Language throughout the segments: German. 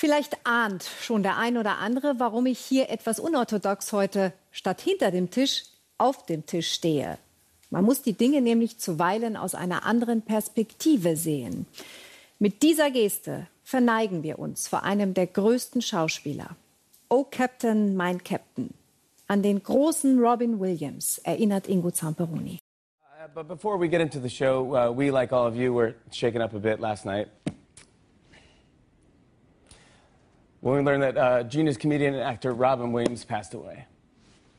Vielleicht ahnt schon der ein oder andere, warum ich hier etwas unorthodox heute statt hinter dem Tisch auf dem Tisch stehe. Man muss die Dinge nämlich zuweilen aus einer anderen Perspektive sehen. Mit dieser Geste verneigen wir uns vor einem der größten Schauspieler. Oh Captain, mein Captain. An den großen Robin Williams erinnert Ingo Zamperoni. Uh, but before we get into the show, uh, we, like all of you, were shaken up a bit last night. When we learned that uh, genius comedian and actor Robin Williams passed away.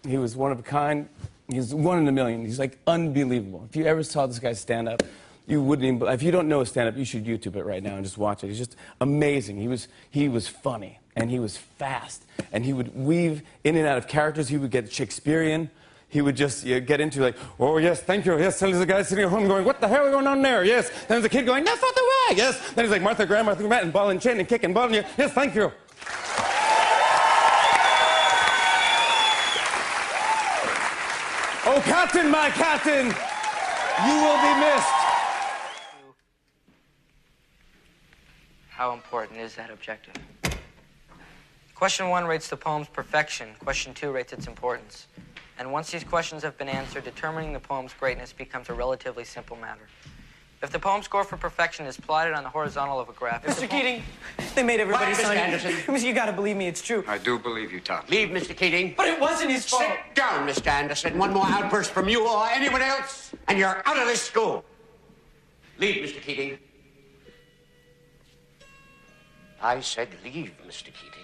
He was one of a kind. He's one in a million. He's like unbelievable. If you ever saw this guy stand up, you wouldn't even. If you don't know his stand up, you should YouTube it right now and just watch it. He's just amazing. He was he was funny and he was fast and he would weave in and out of characters. He would get Shakespearean. He would just you know, get into like, oh yes, thank you. Yes, there's a guy sitting at home going, what the hell is going on there? Yes. Then there's a kid going, that's not the way. Yes. Then he's like Martha Graham, Martha Graham, and ball and chain and kick and ball and yes, thank you. Captain, my Captain, you will be missed. How important is that objective? Question one rates the poem's perfection. Question two rates its importance. And once these questions have been answered, determining the poem's greatness becomes a relatively simple matter. If the poem score for perfection is plotted on the horizontal of a graph. Mr. Keating, they made everybody What, Mr. sign Anderson? You gotta believe me, it's true. I do believe you, Tom. Leave, Mr. Keating. But it wasn't his fault. Sit down, Mr. Anderson. One more outburst from you or anyone else, and you're out of this school. Leave, Mr. Keating. I said leave, Mr. Keating.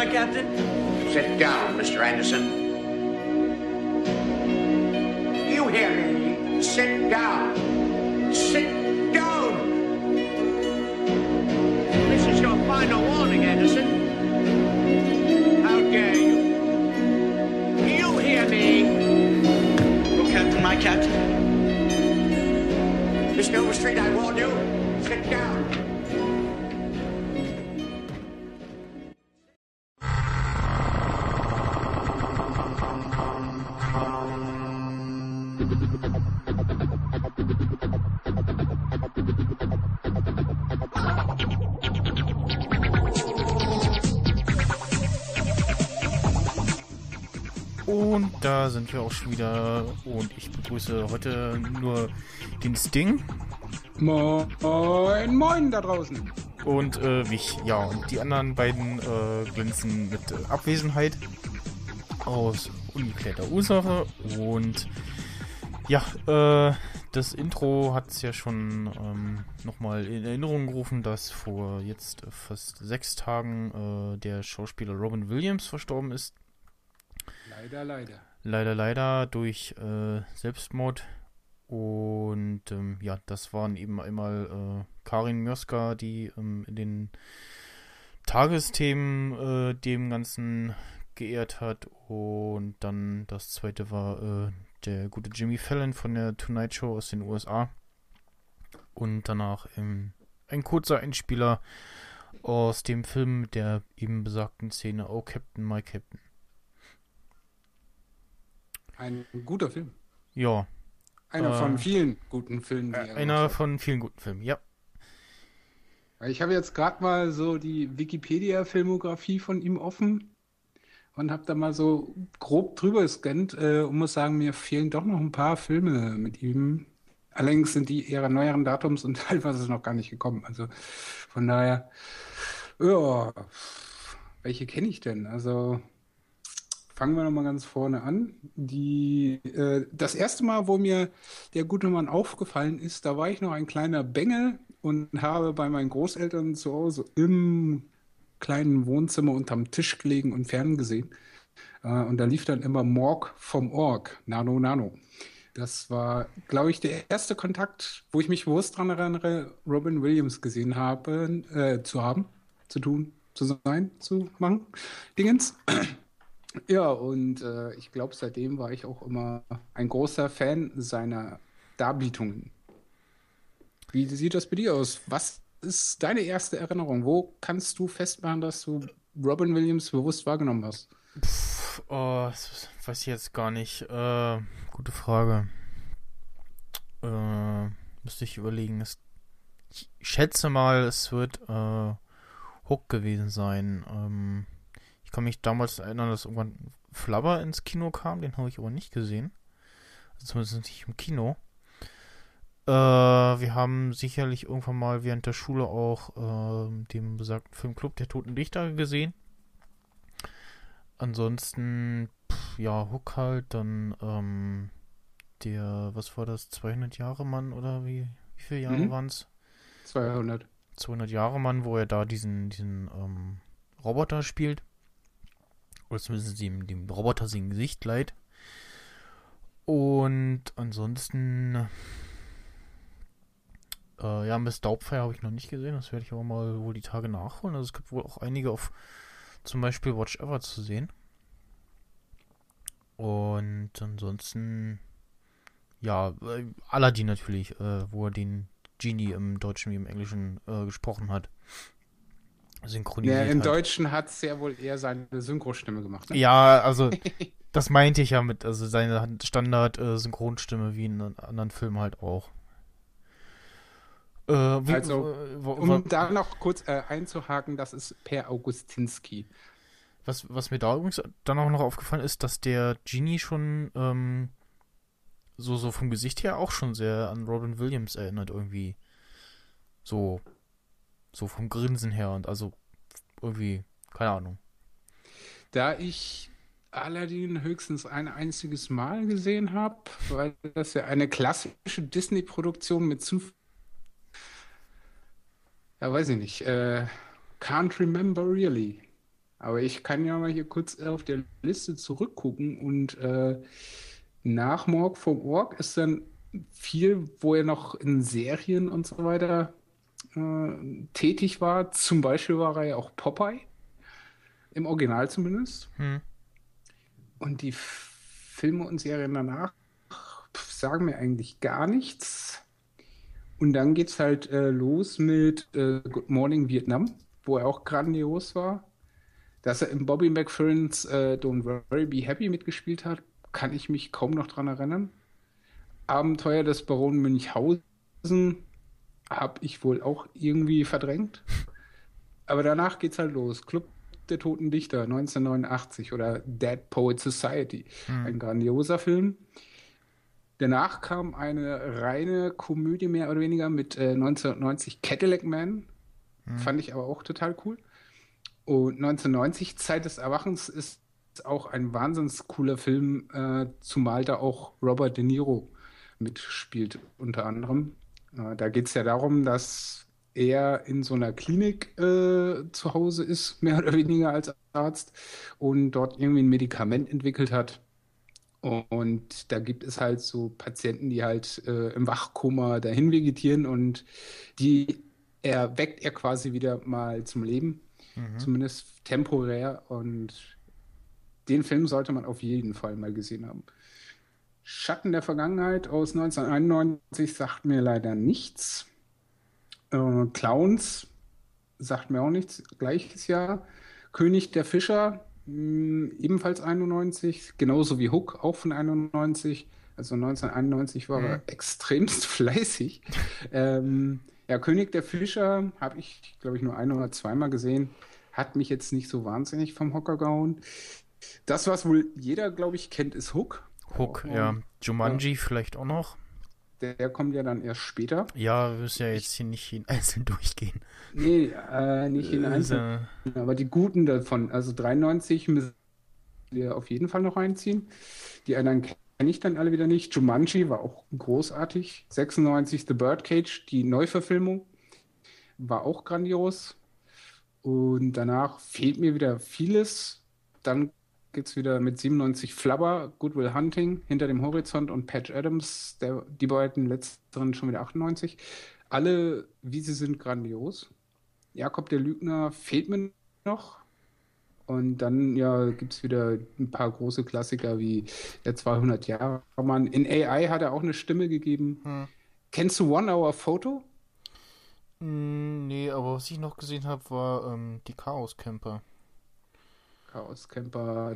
My captain. Sit down, Mr. Anderson. You hear me? Sit down. Sit down. This is your final warning, Anderson. How dare you? You hear me? Oh, Captain, my captain. Mr. Overstreet, I warn you. Sit down. Da sind wir auch schon wieder. Und ich begrüße heute nur den Sting Moin, moin da draußen. und äh, mich. Ja, und die anderen beiden äh, glänzen mit äh, Abwesenheit aus ungeklärter Ursache. Und ja, äh, das Intro hat es ja schon ähm, nochmal in Erinnerung gerufen, dass vor jetzt fast sechs Tagen äh, der Schauspieler Robin Williams verstorben ist. Leider, leider. Leider, leider durch äh, Selbstmord. Und ähm, ja, das waren eben einmal äh, Karin Mioska, die ähm, in den Tagesthemen äh, dem Ganzen geehrt hat. Und dann das zweite war äh, der gute Jimmy Fallon von der Tonight Show aus den USA. Und danach ähm, ein kurzer Einspieler aus dem Film mit der eben besagten Szene Oh Captain, My Captain. Ein guter Film. Ja, Einer Äh, von vielen guten Filmen, die Äh, er einer von vielen guten Filmen, ja. Ich habe jetzt gerade mal so die Wikipedia-Filmografie von ihm offen und habe da mal so grob drüber gescannt äh, und muss sagen, mir fehlen doch noch ein paar Filme mit ihm. Allerdings sind die eher neueren Datums und teilweise noch gar nicht gekommen. Also von daher, ja, welche kenne ich denn? Also fangen wir nochmal ganz vorne an. Die, äh, das erste Mal, wo mir der gute Mann aufgefallen ist, da war ich noch ein kleiner Bengel und habe bei meinen Großeltern zu Hause im kleinen Wohnzimmer unterm Tisch gelegen und ferngesehen. Äh, und da lief dann immer Morg vom Org, Nano Nano. Das war, glaube ich, der erste Kontakt, wo ich mich bewusst daran erinnere, Robin Williams gesehen habe, äh, zu haben, zu tun, zu sein, zu machen, Dingens. Ja, und äh, ich glaube, seitdem war ich auch immer ein großer Fan seiner Darbietungen. Wie sieht das bei dir aus? Was ist deine erste Erinnerung? Wo kannst du festmachen, dass du Robin Williams bewusst wahrgenommen hast? Pff, oh, das weiß ich jetzt gar nicht. Äh, gute Frage. Äh, müsste ich überlegen. Ich schätze mal, es wird äh, Hook gewesen sein. Ähm, ich kann mich damals erinnern, dass irgendwann Flubber ins Kino kam. Den habe ich aber nicht gesehen. Also zumindest nicht im Kino. Äh, wir haben sicherlich irgendwann mal während der Schule auch äh, dem besagten Filmclub der Toten Dichter gesehen. Ansonsten, pff, ja, Hook halt, dann ähm, der, was war das, 200 Jahre Mann oder wie, wie viele Jahre Mhm. waren es? 200. 200 Jahre Mann, wo er da diesen, diesen ähm, Roboter spielt. Oder zumindest dem, dem Roboter sein Gesicht leiht. Und ansonsten, äh, ja, Miss Doubtfire habe ich noch nicht gesehen. Das werde ich aber mal wohl die Tage nachholen. Also es gibt wohl auch einige auf zum Beispiel Watch Ever zu sehen. Und ansonsten, ja, äh, Aladdin natürlich, äh, wo er den Genie im Deutschen wie im Englischen äh, gesprochen hat. Synchronisiert. Ja, im hat. Deutschen hat es ja wohl eher seine Synchrostimme gemacht. Ne? Ja, also das meinte ich ja mit, also seine Standard-Synchronstimme wie in anderen Filmen halt auch. Äh, wie, Also, äh, Um da noch kurz äh, einzuhaken, das ist Per Augustinski. was, was mir da übrigens dann auch noch aufgefallen ist, dass der Genie schon ähm, so, so vom Gesicht her auch schon sehr an Robin Williams erinnert irgendwie. So, so vom Grinsen her und also irgendwie, keine Ahnung. Da ich Aladdin höchstens ein einziges Mal gesehen habe, weil das ja eine klassische Disney-Produktion mit zu. Ja, weiß ich nicht. Äh, can't remember really. Aber ich kann ja mal hier kurz auf der Liste zurückgucken und äh, nach Morg vom Org ist dann viel, wo er noch in Serien und so weiter äh, tätig war. Zum Beispiel war er ja auch Popeye. Im Original zumindest. Hm. Und die Filme und Serien danach pf, sagen mir eigentlich gar nichts. Und dann geht's halt äh, los mit äh, Good Morning Vietnam, wo er auch grandios war. Dass er im Bobby McFerrins äh, Don't Worry Be Happy mitgespielt hat, kann ich mich kaum noch dran erinnern. Abenteuer des Baron Münchhausen habe ich wohl auch irgendwie verdrängt. Aber danach geht's halt los. Club der Toten Dichter 1989 oder Dead Poet Society. Ein grandioser Film. Danach kam eine reine Komödie mehr oder weniger mit äh, 1990 Cadillac Man. Fand ich aber auch total cool. Und 1990 Zeit des Erwachens ist auch ein wahnsinnig cooler Film, äh, zumal da auch Robert De Niro mitspielt unter anderem. Da geht es ja darum, dass er in so einer Klinik äh, zu Hause ist, mehr oder weniger als Arzt, und dort irgendwie ein Medikament entwickelt hat. Und da gibt es halt so Patienten, die halt äh, im Wachkoma dahin vegetieren und die erweckt er quasi wieder mal zum Leben, zumindest temporär. Und den Film sollte man auf jeden Fall mal gesehen haben. Schatten der Vergangenheit aus 1991 sagt mir leider nichts. Äh, Clowns sagt mir auch nichts. Gleiches Jahr. König der Fischer, mh, ebenfalls 91, genauso wie Hook, auch von 91. Also 1991 war er extremst fleißig. ähm, ja, König der Fischer habe ich, glaube ich, nur ein oder zweimal gesehen. Hat mich jetzt nicht so wahnsinnig vom Hocker gehauen. Das, was wohl jeder, glaube ich, kennt, ist Hook. Hook, Und, ja. Jumanji vielleicht auch noch. Der, der kommt ja dann erst später. Ja, wir müssen ja jetzt hier nicht jeden einzeln durchgehen. Nee, äh, nicht in Also, einzelnen. Aber die guten davon, also 93 müssen wir auf jeden Fall noch reinziehen. Die anderen kenne ich dann alle wieder nicht. Jumanji war auch großartig. 96 The Birdcage, die Neuverfilmung, war auch grandios. Und danach fehlt mir wieder vieles. Dann geht es wieder mit 97 Flubber, Goodwill Hunting, Hinter dem Horizont und Patch Adams, der, die beiden letzteren schon wieder 98. Alle, wie sie sind, grandios. Jakob der Lügner fehlt mir noch. Und dann ja, gibt es wieder ein paar große Klassiker wie der 200 Jahre Mann. In AI hat er auch eine Stimme gegeben. Kennst du One Hour Photo? Mm, nee, aber was ich noch gesehen habe, war ähm, die Chaos Camper. Chaos Camper,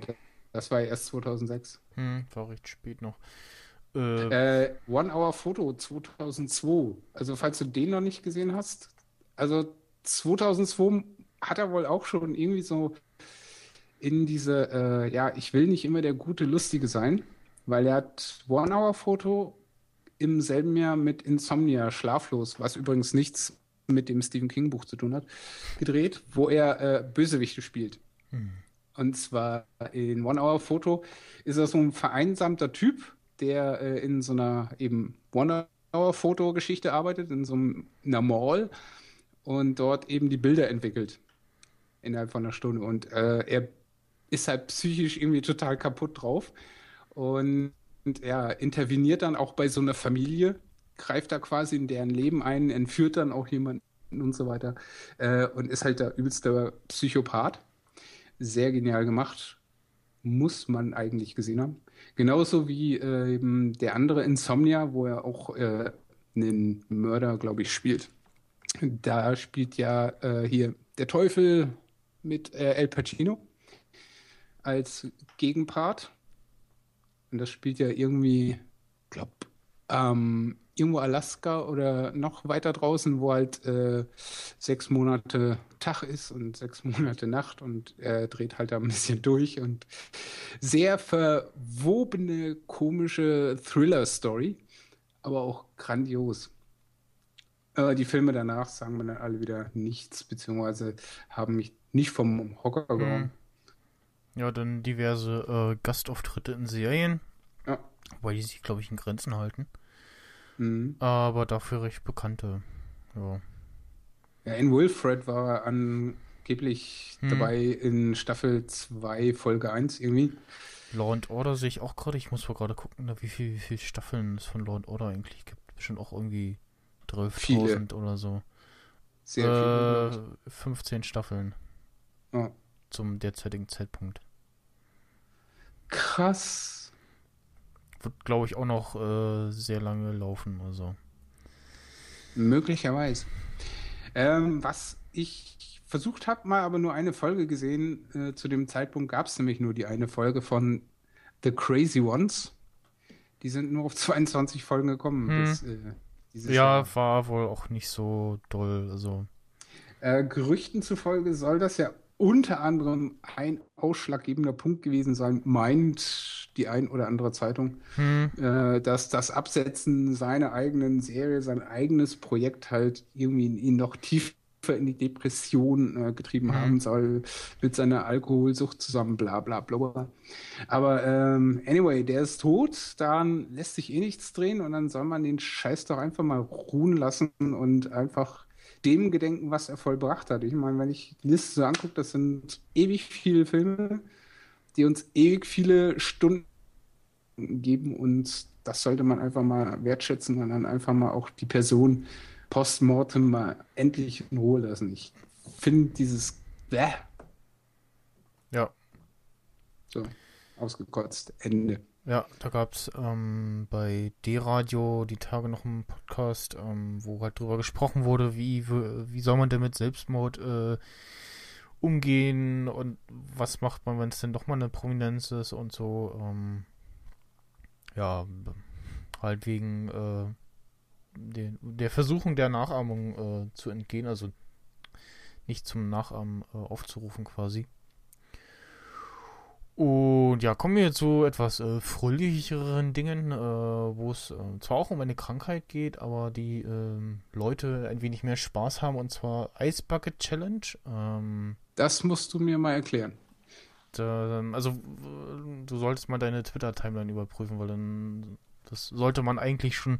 das war erst 2006. Hm, war recht spät noch. Äh, Äh, One Hour Photo 2002. Also, falls du den noch nicht gesehen hast. Also, 2002 hat er wohl auch schon irgendwie so in diese, äh, ja, ich will nicht immer der gute Lustige sein, weil er hat One Hour Photo im selben Jahr mit Insomnia Schlaflos, was übrigens nichts mit dem Stephen King Buch zu tun hat, gedreht, wo er äh, Bösewichte spielt. Und zwar in One Hour Photo ist er so ein vereinsamter Typ, der äh, in so einer eben One Hour Photo Geschichte arbeitet, in so einem, einer Mall und dort eben die Bilder entwickelt innerhalb von einer Stunde. Und äh, er ist halt psychisch irgendwie total kaputt drauf und, und er interveniert dann auch bei so einer Familie, greift da quasi in deren Leben ein, entführt dann auch jemanden und so weiter äh, und ist halt der übelste Psychopath. Sehr genial gemacht. Muss man eigentlich gesehen haben. Genauso wie äh, eben der andere Insomnia, wo er auch äh, einen Mörder, glaube ich, spielt. Da spielt ja äh, hier der Teufel mit äh, El Pacino als Gegenpart. Und das spielt ja irgendwie, glaube ähm, irgendwo Alaska oder noch weiter draußen, wo halt äh, sechs Monate Tag ist und sechs Monate Nacht und er dreht halt da ein bisschen durch und sehr verwobene, komische Thriller-Story, aber auch grandios. Äh, die Filme danach sagen mir dann alle wieder nichts, beziehungsweise haben mich nicht vom Hocker gehauen. ja, dann diverse äh, Gastauftritte in Serien, Ja. wobei die sich, glaube ich, in Grenzen halten. Mhm. Aber dafür recht bekannte. Ja. Ja, in Wilfred war er angeblich Hm. dabei in Staffel 2, Folge 1 irgendwie. Law and Order sehe ich auch gerade. Ich muss mal gerade gucken, wie viel, wie viel Staffeln es von Law and Order eigentlich gibt. Bestimmt auch irgendwie 12.000 oder so. Sehr äh, viel. 15 Staffeln Ja. zum derzeitigen Zeitpunkt. Krass. Wird, glaube ich, auch noch äh, sehr lange laufen. Also. Möglicherweise. Ähm, was ich versucht habe, mal aber nur eine Folge gesehen. Äh, zu dem Zeitpunkt gab es nämlich nur die eine Folge von The Crazy Ones. Die sind nur auf 22 Folgen gekommen. Hm. Bis, äh, Ja, Jahr. war wohl auch nicht so doll. Also. Äh, Gerüchten zufolge soll das ja unter anderem ein ausschlaggebender Punkt gewesen sein, meint die ein oder andere Zeitung, Hm, äh, dass das Absetzen seiner eigenen Serie, sein eigenes Projekt halt irgendwie ihn noch tiefer in die Depression äh, getrieben Mhm. haben soll, mit seiner Alkoholsucht zusammen, bla bla bla. Aber ähm, anyway, der ist tot, daran lässt sich eh nichts drehen und dann soll man den Scheiß doch einfach mal ruhen lassen und einfach dem gedenken, was er vollbracht hat. Ich meine, wenn ich die Liste so angucke, das sind ewig viele Filme, die uns ewig viele Stunden geben und das sollte man einfach mal wertschätzen und dann einfach mal auch die Person postmortem mal endlich in Ruhe lassen. Ich finde dieses Bäh, ja. so ausgekotzt, Ende. Ja, da gab es ähm, bei D-Radio die Tage noch einen Podcast, ähm, wo halt drüber gesprochen wurde, wie, wie soll man denn mit Selbstmord äh, umgehen und was macht man, wenn es denn doch mal eine Prominenz ist und so. Ähm, ja, halt wegen äh, der, der Versuchung der Nachahmung äh, zu entgehen, also nicht zum Nachahmen äh, aufzurufen quasi. Und ja, kommen wir zu etwas äh, fröhlicheren Dingen, äh, wo es äh, zwar auch um eine Krankheit geht, aber die ähm, Leute ein wenig mehr Spaß haben, und zwar Ice Bucket Challenge. Ähm, Das musst du mir mal erklären. da, also, du solltest mal deine Twitter-Timeline überprüfen, weil dann, das sollte man eigentlich schon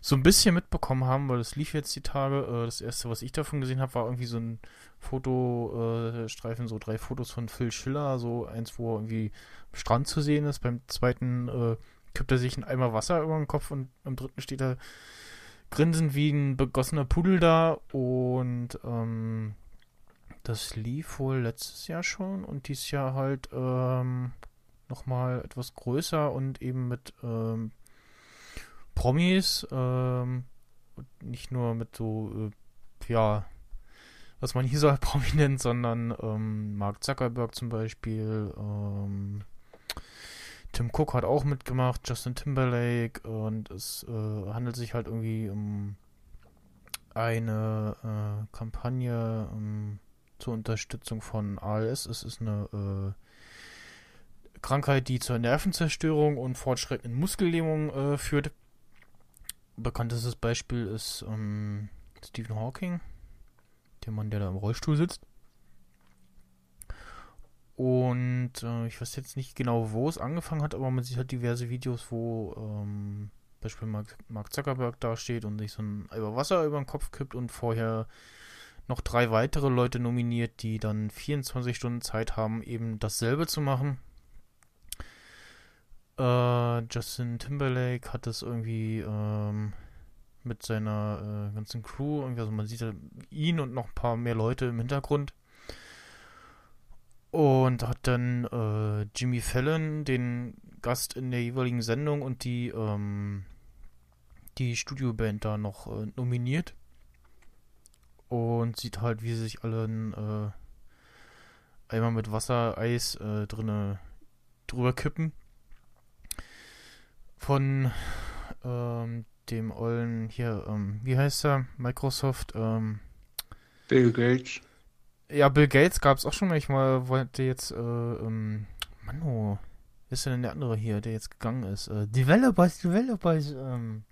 so ein bisschen mitbekommen haben, weil das lief jetzt die Tage. Äh, das erste, was ich davon gesehen habe, war irgendwie so ein Fotostreifen, so drei Fotos von Phil Schiller, so eins, wo er irgendwie am Strand zu sehen ist. Beim zweiten äh, kippt er sich einen Eimer Wasser über den Kopf und am dritten steht er grinsend wie ein begossener Pudel da und ähm, das lief wohl letztes Jahr schon und dieses Jahr halt ähm, nochmal etwas größer und eben mit ähm, Promis, ähm, nicht nur mit so äh, ja, was man hier so als prominent, sondern ähm, Mark Zuckerberg zum Beispiel, ähm, Tim Cook hat auch mitgemacht, Justin Timberlake und es äh, handelt sich halt irgendwie um eine äh, Kampagne ähm, zur Unterstützung von ALS. Es ist eine äh, Krankheit, die zur Nervenzerstörung und fortschreitenden Muskellähmung äh, führt. Bekanntestes Beispiel ist ähm, Stephen Hawking, der Mann, der da im Rollstuhl sitzt. Und äh, ich weiß jetzt nicht genau, wo es angefangen hat, aber man sieht halt diverse Videos, wo ähm, Beispiel Mark, Mark Zuckerberg dasteht und sich so ein Eimer Wasser über den Kopf kippt und vorher noch drei weitere Leute nominiert, die dann 24 Stunden Zeit haben, eben dasselbe zu machen. Äh, Justin Timberlake hat das irgendwie ähm, mit seiner äh, ganzen Crew, also man sieht halt ihn und noch ein paar mehr Leute im Hintergrund. Und hat dann äh, Jimmy Fallon, den Gast in der jeweiligen Sendung und die, ähm, die Studioband da noch äh, nominiert. Und sieht halt, wie sie sich alle äh, einmal mit Wasser, Eis äh, drinne drüber kippen. Von ähm, dem ollen hier, ähm, wie heißt er? Microsoft, ähm, Bill Gates. ja, Bill Gates gab es auch schon mal. Ich mal wollte jetzt, äh, ähm, Mann, oh, wer ist denn der andere hier, der jetzt gegangen ist? Äh, Developers, Developers, ähm,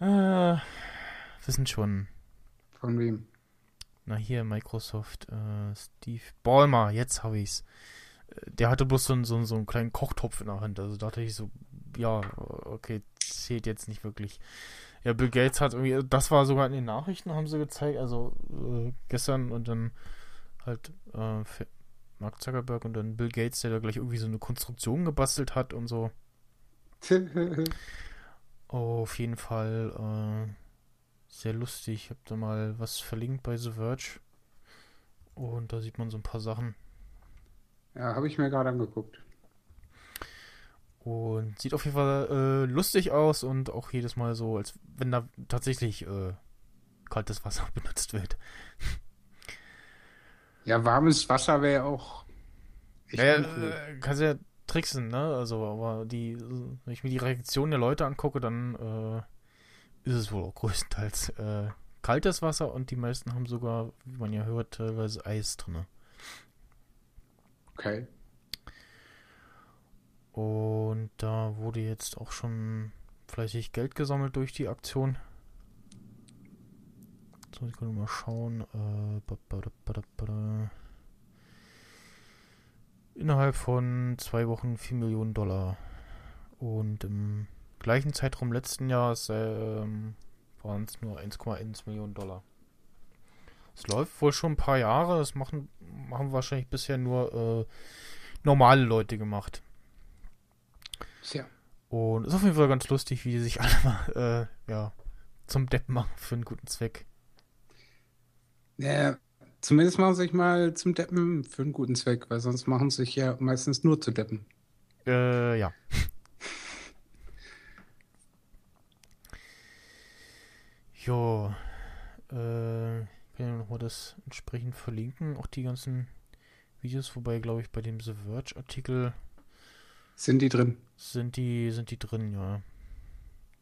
äh, wissen schon. Von wem? Na hier, Microsoft, äh, Steve Ballmer, jetzt habe ich's. Der hatte bloß so, einen- so, einen- so einen kleinen Kochtopf in der Hand. Also dachte ich so, ja, okay, zählt jetzt nicht wirklich. Ja, Bill Gates hat irgendwie, das war sogar in den Nachrichten, haben sie gezeigt, also äh, gestern und dann halt äh, Mark Zuckerberg und dann Bill Gates, der da gleich irgendwie so eine Konstruktion gebastelt hat und so. Auf jeden Fall äh, sehr lustig. Ich habe da mal was verlinkt bei The Verge. Und da sieht man so ein paar Sachen. Ja, habe ich mir gerade angeguckt. Und sieht auf jeden Fall äh, lustig aus und auch jedes Mal so, als wenn da tatsächlich äh, kaltes Wasser benutzt wird. Ja, warmes Wasser wäre auch. Ja, uncool. äh, kannst ja tricksen, ne? Also, aber die, wenn ich mir die Reaktion der Leute angucke, dann äh, ist es wohl auch größtenteils äh, kaltes Wasser und die meisten haben sogar, wie man ja hört, teilweise Eis drin. Okay. Und da wurde jetzt auch schon fleißig Geld gesammelt durch die Aktion. Muss ich gerade mal schauen. Äh. Innerhalb von zwei Wochen 4 Millionen Dollar. Und im gleichen Zeitraum letzten Jahres ähm, waren es nur 1,1 Millionen Dollar. Es läuft wohl schon ein paar Jahre. Das machen, machen wahrscheinlich bisher nur äh, normale Leute gemacht. Tja. Und ist auf jeden Fall ganz lustig, wie die sich alle mal äh, ja, zum Depp machen für einen guten Zweck. Ja, zumindest machen sie sich mal zum Deppen für einen guten Zweck, weil sonst machen sie sich ja meistens nur zu Deppen. Äh, ja. Jo. Äh, kann ja nochmal das entsprechend verlinken. Auch die ganzen Videos, wobei, glaube ich, bei dem The Verge-Artikel Sind die drin? sind die, sind die drin, ja.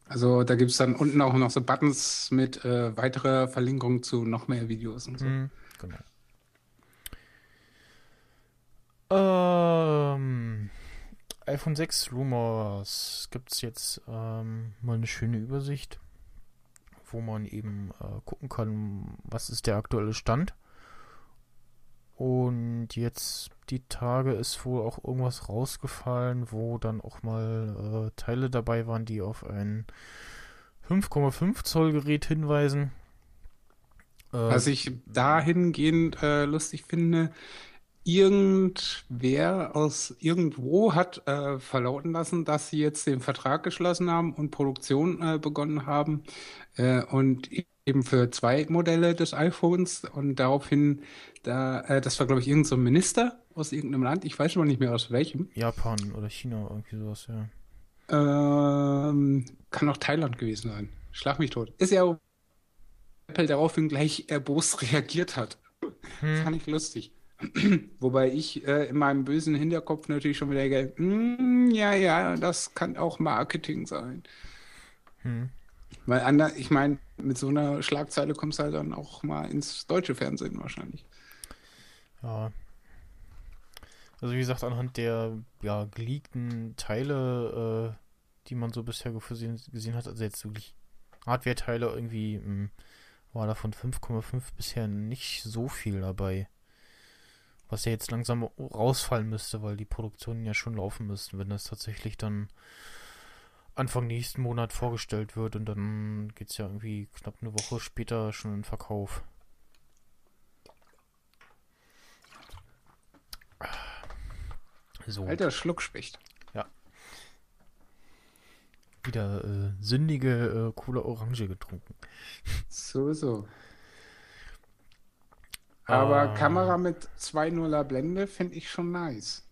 Also da gibt es dann unten auch noch so Buttons mit äh, weiterer Verlinkung zu noch mehr Videos und so. Hm, genau. Ähm, iPhone 6 Rumors gibt's jetzt ähm, mal eine schöne Übersicht, wo man eben äh, gucken kann, was ist der aktuelle Stand. Und jetzt die Tage ist wohl auch irgendwas rausgefallen, wo dann auch mal äh, Teile dabei waren, die auf ein 5,5 Zoll Gerät hinweisen. Äh, Was ich dahingehend äh, lustig finde, irgendwer aus irgendwo hat äh, verlauten lassen, dass sie jetzt den Vertrag geschlossen haben und Produktion äh, begonnen haben äh, und eben für zwei Modelle des iPhones und daraufhin, da, äh, das war glaube ich irgendein so Minister aus irgendeinem Land, ich weiß schon mal nicht mehr aus welchem, Japan oder China, irgendwie sowas, ja. ähm, kann auch Thailand gewesen sein. Schlag mich tot. Ist ja auch Apple daraufhin gleich erbost reagiert hat. Fand ich lustig. Wobei ich äh, in meinem bösen Hinterkopf natürlich schon wieder denke, "Mm, ja, ja, das kann auch Marketing sein. Weil ander, ich meine, mit so einer Schlagzeile kommst du halt dann auch mal ins deutsche Fernsehen wahrscheinlich. Ja. Also wie gesagt, anhand der ja, geleakten Teile, äh, die man so bisher gesehen, gesehen hat, also jetzt wirklich Hardware-Teile irgendwie, mh, war da von 5,5 bisher nicht so viel dabei. Was ja jetzt langsam rausfallen müsste, weil die Produktionen ja schon laufen müssten, wenn das tatsächlich dann Anfang nächsten Monat vorgestellt wird und dann geht's ja irgendwie knapp eine Woche später schon in Verkauf. So. Alter Schluckspecht. wieder äh, sündige äh, coole Orange getrunken. Sowieso. Aber Ah. Kamera mit 2.0er Blende finde ich schon nice.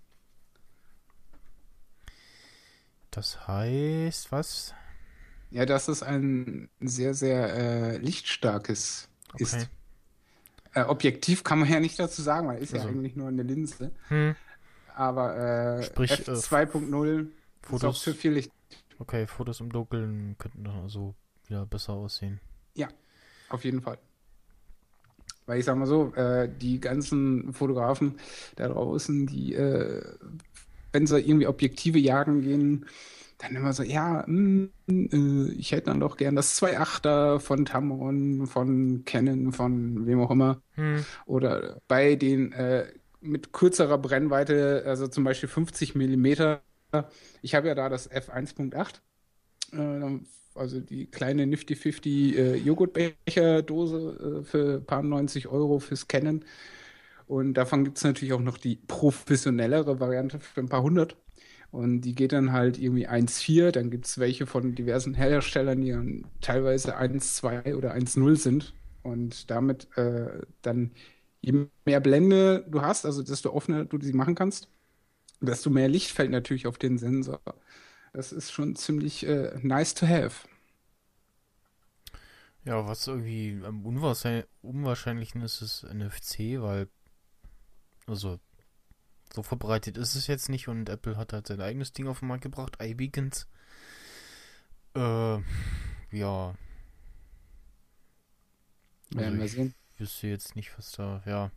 Das heißt, was? Ja, dass es ein sehr, sehr äh, lichtstarkes Okay. ist. Äh, objektiv kann man ja nicht dazu sagen, weil ist Also. ja eigentlich nur eine Linse. Hm. Aber äh, Sprich, äh, F2.0 ist auch Fotos, für viel Licht. okay, Fotos im Dunkeln könnten dann also wieder besser aussehen. Auf jeden Fall. Weil ich sag mal so, äh, die ganzen Fotografen da draußen, die, äh, wenn sie irgendwie Objektive jagen gehen, dann immer so, ja, mm, äh, ich hätte dann doch gern das 2.8er von Tamron, von Canon, von wem auch immer. Hm. Oder bei den äh, mit kürzerer Brennweite, also zum Beispiel 50 Millimeter. Ich habe ja da das F1.8. Äh, also die kleine Nifty 50 äh, Joghurtbecherdose äh, für ein paar 90 Euro fürs Canon. Und davon gibt es natürlich auch noch die professionellere Variante für ein paar hundert. Und die geht dann halt irgendwie 1,4. Dann gibt es welche von diversen Herstellern, die dann teilweise 1,2 oder 1,0 sind. Und damit äh, dann, je mehr Blende du hast, also desto offener du sie machen kannst, desto mehr Licht fällt natürlich auf den Sensor. Das ist schon ziemlich äh, nice to have. Ja, was irgendwie am unwahrscheinlich, unwahrscheinlichen ist, ist NFC, weil, also, so verbreitet ist es jetzt nicht und Apple hat halt sein eigenes Ding auf den Markt gebracht, iBeacons. Äh, ja. Werden wir ich sehen. wüsste jetzt nicht, was da, ja.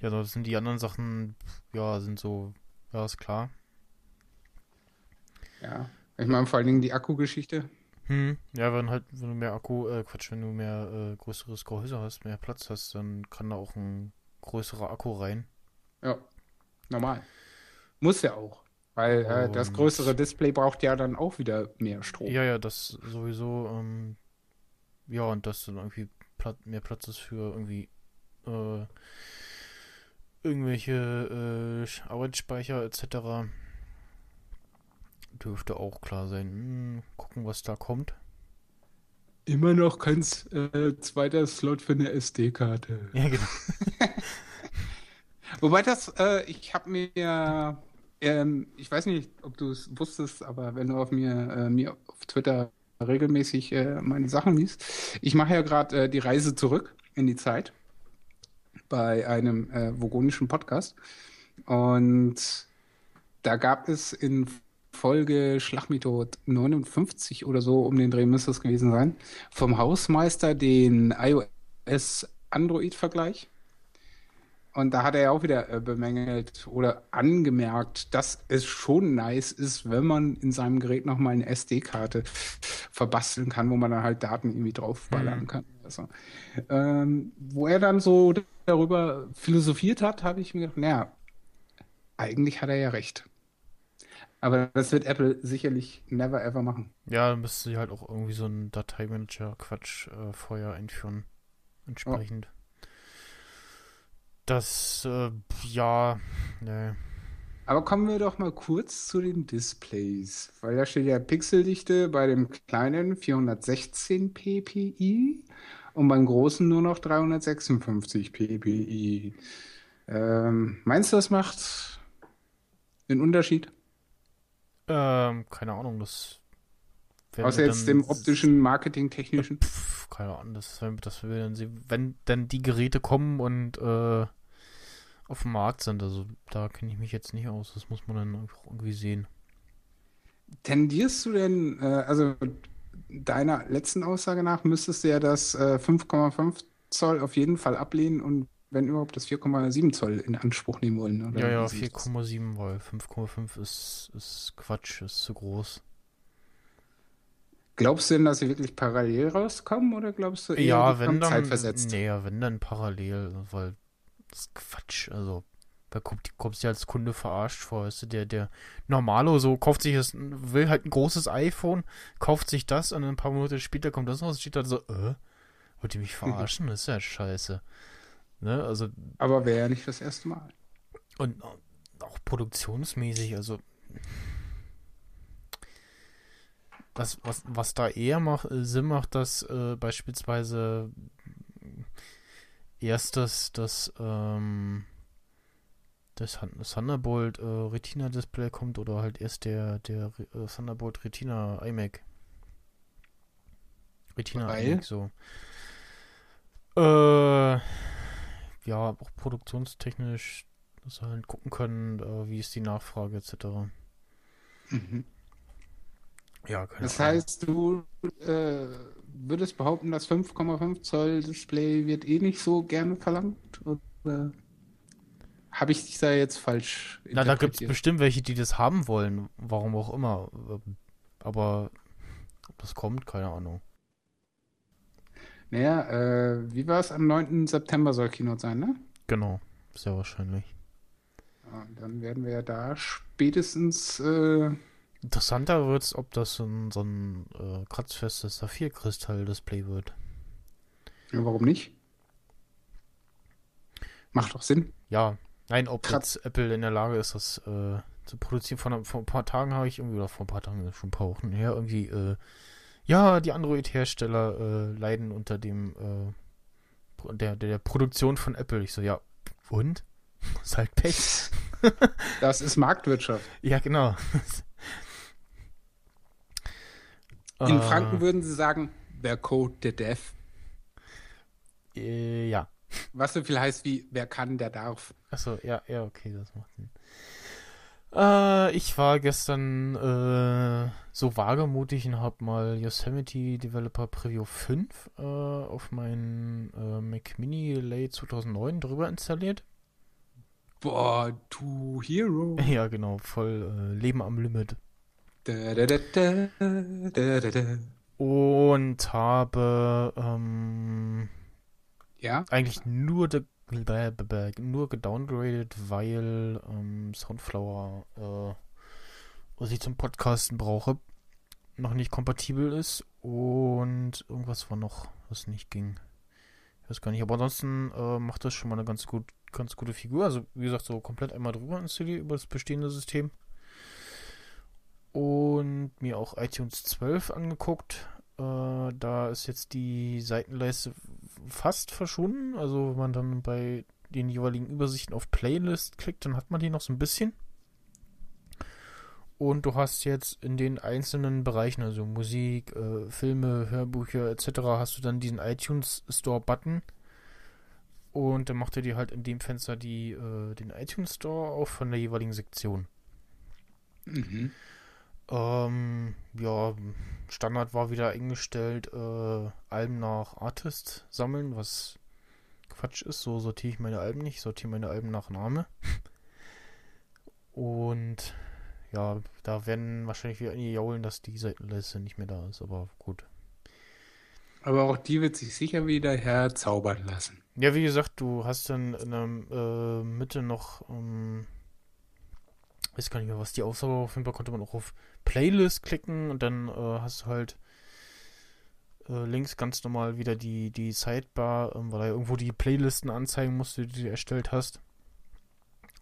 Ja, das sind die anderen Sachen, ja, sind so, ja, ist klar. Ja. Ich meine, vor allen Dingen die Akkugeschichte. Hm, ja, wenn halt, wenn du mehr Akku, äh, Quatsch, wenn du mehr äh, größeres Gehäuse hast, mehr Platz hast, dann kann da auch ein größerer Akku rein. Ja, normal. Muss ja auch. Weil äh, das größere Display braucht ja dann auch wieder mehr Strom. Ja, ja, das sowieso, ähm, ja, und dass dann irgendwie mehr Platz ist für irgendwie, äh, irgendwelche, äh, Arbeitsspeicher etc. Dürfte auch klar sein. Hm, gucken, was da kommt. Immer noch kein äh, zweiter Slot für eine SD-Karte. Ja, genau. Wobei das, äh, ich habe mir, ähm, ich weiß nicht, ob du es wusstest, aber wenn du auf mir, äh, mir auf Twitter regelmäßig äh, meine Sachen liest, ich mache ja gerade äh, die Reise zurück in die Zeit bei einem äh, vogonischen Podcast und da gab es in Folge Schlagmethod 59 oder so, um den Dreh müsste es gewesen sein, vom Hausmeister den iOS-Android-Vergleich. Und da hat er ja auch wieder äh, bemängelt oder angemerkt, dass es schon nice ist, wenn man in seinem Gerät nochmal eine SD-Karte verbasteln kann, wo man dann halt Daten irgendwie draufballern Mhm. kann. Also, ähm, wo er dann so darüber philosophiert hat, habe ich mir gedacht, naja, eigentlich hat er ja recht. Aber das wird Apple sicherlich never ever machen. Ja, dann müsste sie halt auch irgendwie so einen Dateimanager-Quatsch äh, vorher einführen. Entsprechend. Das, äh, ja, ne. Aber kommen wir doch mal kurz zu den Displays, weil da steht ja Pixeldichte bei dem kleinen 416 ppi und beim großen nur noch 356 ppi. Ähm, meinst du, das macht einen Unterschied? Ähm, keine Ahnung, das Außer jetzt dann dem optischen, marketingtechnischen? Pff, keine Ahnung, das, das wir dann sehen, wenn denn die Geräte kommen und äh, auf dem Markt sind. Also da kenne ich mich jetzt nicht aus. Das muss man dann einfach irgendwie sehen. Tendierst du denn, äh, also deiner letzten Aussage nach, müsstest du ja das äh, 5,5 Zoll auf jeden Fall ablehnen und wenn überhaupt das 4,7 Zoll in Anspruch nehmen wollen. Oder ja, ja, wie sieht das? 4,7, weil 5,5 ist, ist Quatsch, ist zu groß. Glaubst du denn, dass sie wirklich parallel rauskommen oder glaubst du eher, Ja, wenn dann. zeitversetzt? Nee, ja, wenn dann parallel, weil das ist Quatsch. Also, da kommt, kommst du ja als Kunde verarscht vor. Weißt du, der, der Normalo so kauft sich das, will halt ein großes iPhone, kauft sich das und ein paar Monate später kommt das raus, steht da so, äh, wollt ihr mich verarschen? Das ist ja scheiße. Ne, also, Aber wäre ja nicht das erste Mal. und auch produktionsmäßig, also. Was, was, was da eher macht, Sinn macht, dass äh, beispielsweise erst das, das, ähm, das Thun- Thunderbolt äh, Retina Display kommt oder halt erst der, der äh, Thunderbolt Retina iMac. Retina Weil? iMac, so. Äh, ja, auch produktionstechnisch, dass wir halt gucken können, äh, wie ist die Nachfrage etc. Mhm. Ja, keine Das Ahnung. heißt, du äh, würdest behaupten, das 5,5 Zoll Display wird eh nicht so gerne verlangt? Oder habe ich dich da jetzt falsch Na, da gibt es bestimmt welche, die das haben wollen, warum auch immer. Aber ob das kommt, keine Ahnung. Naja, äh, wie war es? Am 9. September soll Keynote sein, ne? Genau, sehr wahrscheinlich. Ja, dann werden wir ja da spätestens äh, Interessanter wird's, ob das so ein, so ein äh, kratzfestes Saphirkristall-Display wird. ja, warum nicht? Macht doch Sinn. Ja, nein, ob Kratz- jetzt Apple in der Lage ist, das äh, zu produzieren. Vor, vor ein paar Tagen habe ich irgendwie, oder vor ein paar Tagen, schon ein paar Wochen her, irgendwie, äh, ja, die Android-Hersteller äh, leiden unter dem, äh, der, der, Produktion von Apple. Ich so, ja, und? ist halt Pech. Das ist Marktwirtschaft. ja, genau. In Äh, Franken würden sie sagen, wer Code, der Dev. Äh, ja. Was so viel heißt wie, wer kann, der darf. Achso, ja, ja, okay, das macht Sinn. Äh, ich war gestern äh, so wagemutig und habe mal Yosemite Developer Preview 5 äh, auf meinen äh, Mac Mini Late 2009 drüber installiert. Boah, du Hero. Ja, genau, voll äh, Leben am Limit. Da, da, da. Und habe ähm, Ja, eigentlich nur, de, nur gedowngradet, weil ähm, Soundflower, äh, was ich zum Podcasten brauche, noch nicht kompatibel ist und irgendwas war noch, was nicht ging. Ich weiß gar nicht, aber ansonsten äh, macht das schon mal eine ganz gut, ganz gute Figur. Also wie gesagt, so komplett einmal drüber installiert über das bestehende System. Und mir auch iTunes 12 angeguckt. Äh, da ist jetzt die Seitenleiste fast verschwunden. Also wenn man dann bei den jeweiligen Übersichten auf Playlist klickt, dann hat man die noch so ein bisschen. Und du hast jetzt in den einzelnen Bereichen, also Musik, äh, Filme, Hörbücher etc., hast du dann diesen iTunes Store Button. Und dann macht er dir halt in dem Fenster die, äh, den iTunes Store auf von der jeweiligen Sektion. mhm. Ähm, ja, Standard war wieder eingestellt, äh, Alben nach Artist sammeln, was Quatsch ist. So sortiere ich meine Alben nicht, ich sortiere meine Alben nach Name. Und ja, da werden wahrscheinlich wieder einige jaulen, dass die Seitenleiste nicht mehr da ist, aber gut. aber auch die wird sich sicher wieder herzaubern lassen. Ja, wie gesagt, du hast dann in der äh, Mitte noch, ähm, weiß gar nicht mehr, was die Aussage war. Auf jeden Fall konnte man auch auf Playlist klicken und dann äh, hast du halt äh, links ganz normal wieder die, die Sidebar, ähm, weil er irgendwo die Playlisten anzeigen musste, die du erstellt hast.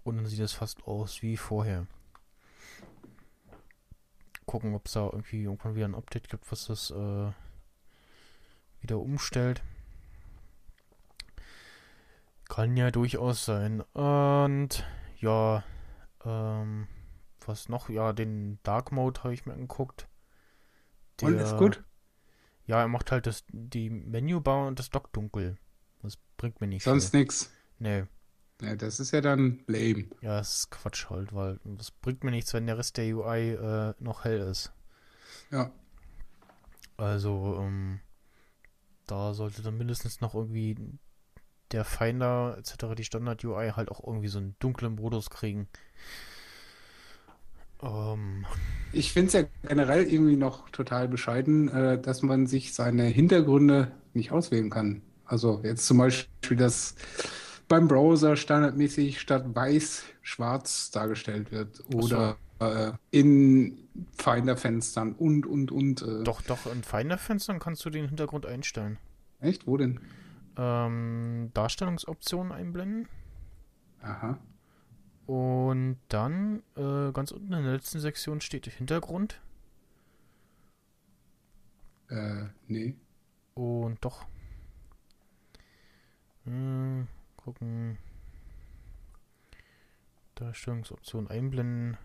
Und dann sieht es fast aus wie vorher. Gucken, ob es da irgendwie irgendwann wieder ein Update gibt, was das äh, wieder umstellt. Kann ja durchaus sein. Und ja, ähm, was noch? Ja, den Dark Mode habe ich mir angeguckt. Und ist gut? Ja, er macht halt das, die Menübar und das Dock dunkel. Das bringt mir nicht Sonst nix. Nee. Ja, das ist ja dann lame. Ja, das ist Quatsch halt, weil das bringt mir nichts, wenn der Rest der UI äh, noch hell ist. Ja. Also, ähm, da sollte dann mindestens noch irgendwie der Finder etc., die Standard-UI halt auch irgendwie so einen dunklen Modus kriegen. Ähm, Ich finde es ja generell irgendwie noch total bescheiden, äh, dass man sich seine Hintergründe nicht auswählen kann. Also jetzt zum Beispiel, dass beim Browser standardmäßig statt weiß schwarz dargestellt wird oder äh, in Finder-Fenstern und, und, und. Äh, doch, doch, in Finder-Fenstern kannst du den Hintergrund einstellen. Echt? Wo denn? Ähm, Darstellungsoptionen einblenden. Aha. Und dann äh, ganz unten in der letzten Sektion steht Hintergrund. Äh, nee. Und doch. Hm, gucken. Darstellungsoption einblenden.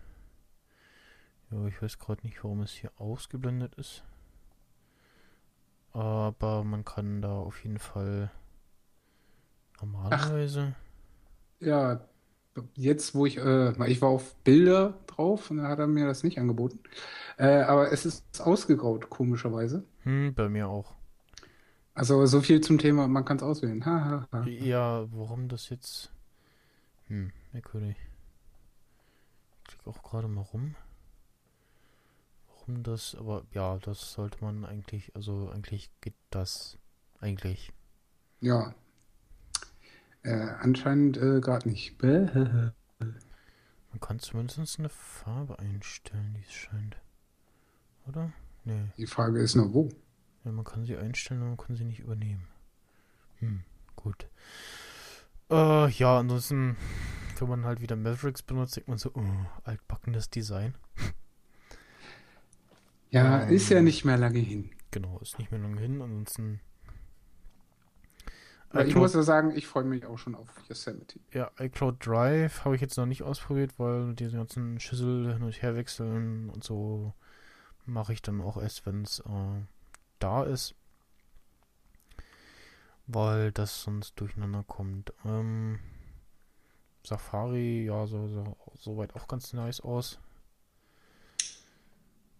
Ja, ich weiß gerade nicht, warum es hier ausgeblendet ist. Aber man kann da auf jeden Fall normalerweise. Ja, jetzt, wo ich, äh, ich war auf Bilder drauf und da hat er mir das nicht angeboten. Äh, aber es ist ausgegraut, komischerweise. Hm, bei mir auch. Also so viel zum Thema, man kann es auswählen. Ha, ha, ha. Ja, warum das jetzt. Hm, merkwürdig. Ich klicke auch gerade mal rum. Warum das, aber ja, das sollte man eigentlich, also eigentlich geht das eigentlich. Ja. Äh, anscheinend äh, gerade nicht. Man kann zumindest eine Farbe einstellen, die es scheint. Oder? Nee. Die Frage ist nur wo. Ja, man kann sie einstellen, aber man kann sie nicht übernehmen. Hm, gut. Äh, ja, ansonsten, wenn man halt wieder Mavericks benutzt, denkt man so, oh, altbackenes Design. Ja, Ähm. ist ja nicht mehr lange hin. Genau, ist nicht mehr lange hin. Ansonsten. Aber ich muss ja sagen, ich freue mich auch schon auf Yosemite. ja, iCloud Drive habe ich jetzt noch nicht ausprobiert, weil diese ganzen Schüssel hin und her wechseln und so mache ich dann auch erst, wenn es äh, da ist. Weil das sonst durcheinander kommt. Ähm, Safari, ja, so, so, soweit auch ganz nice aus.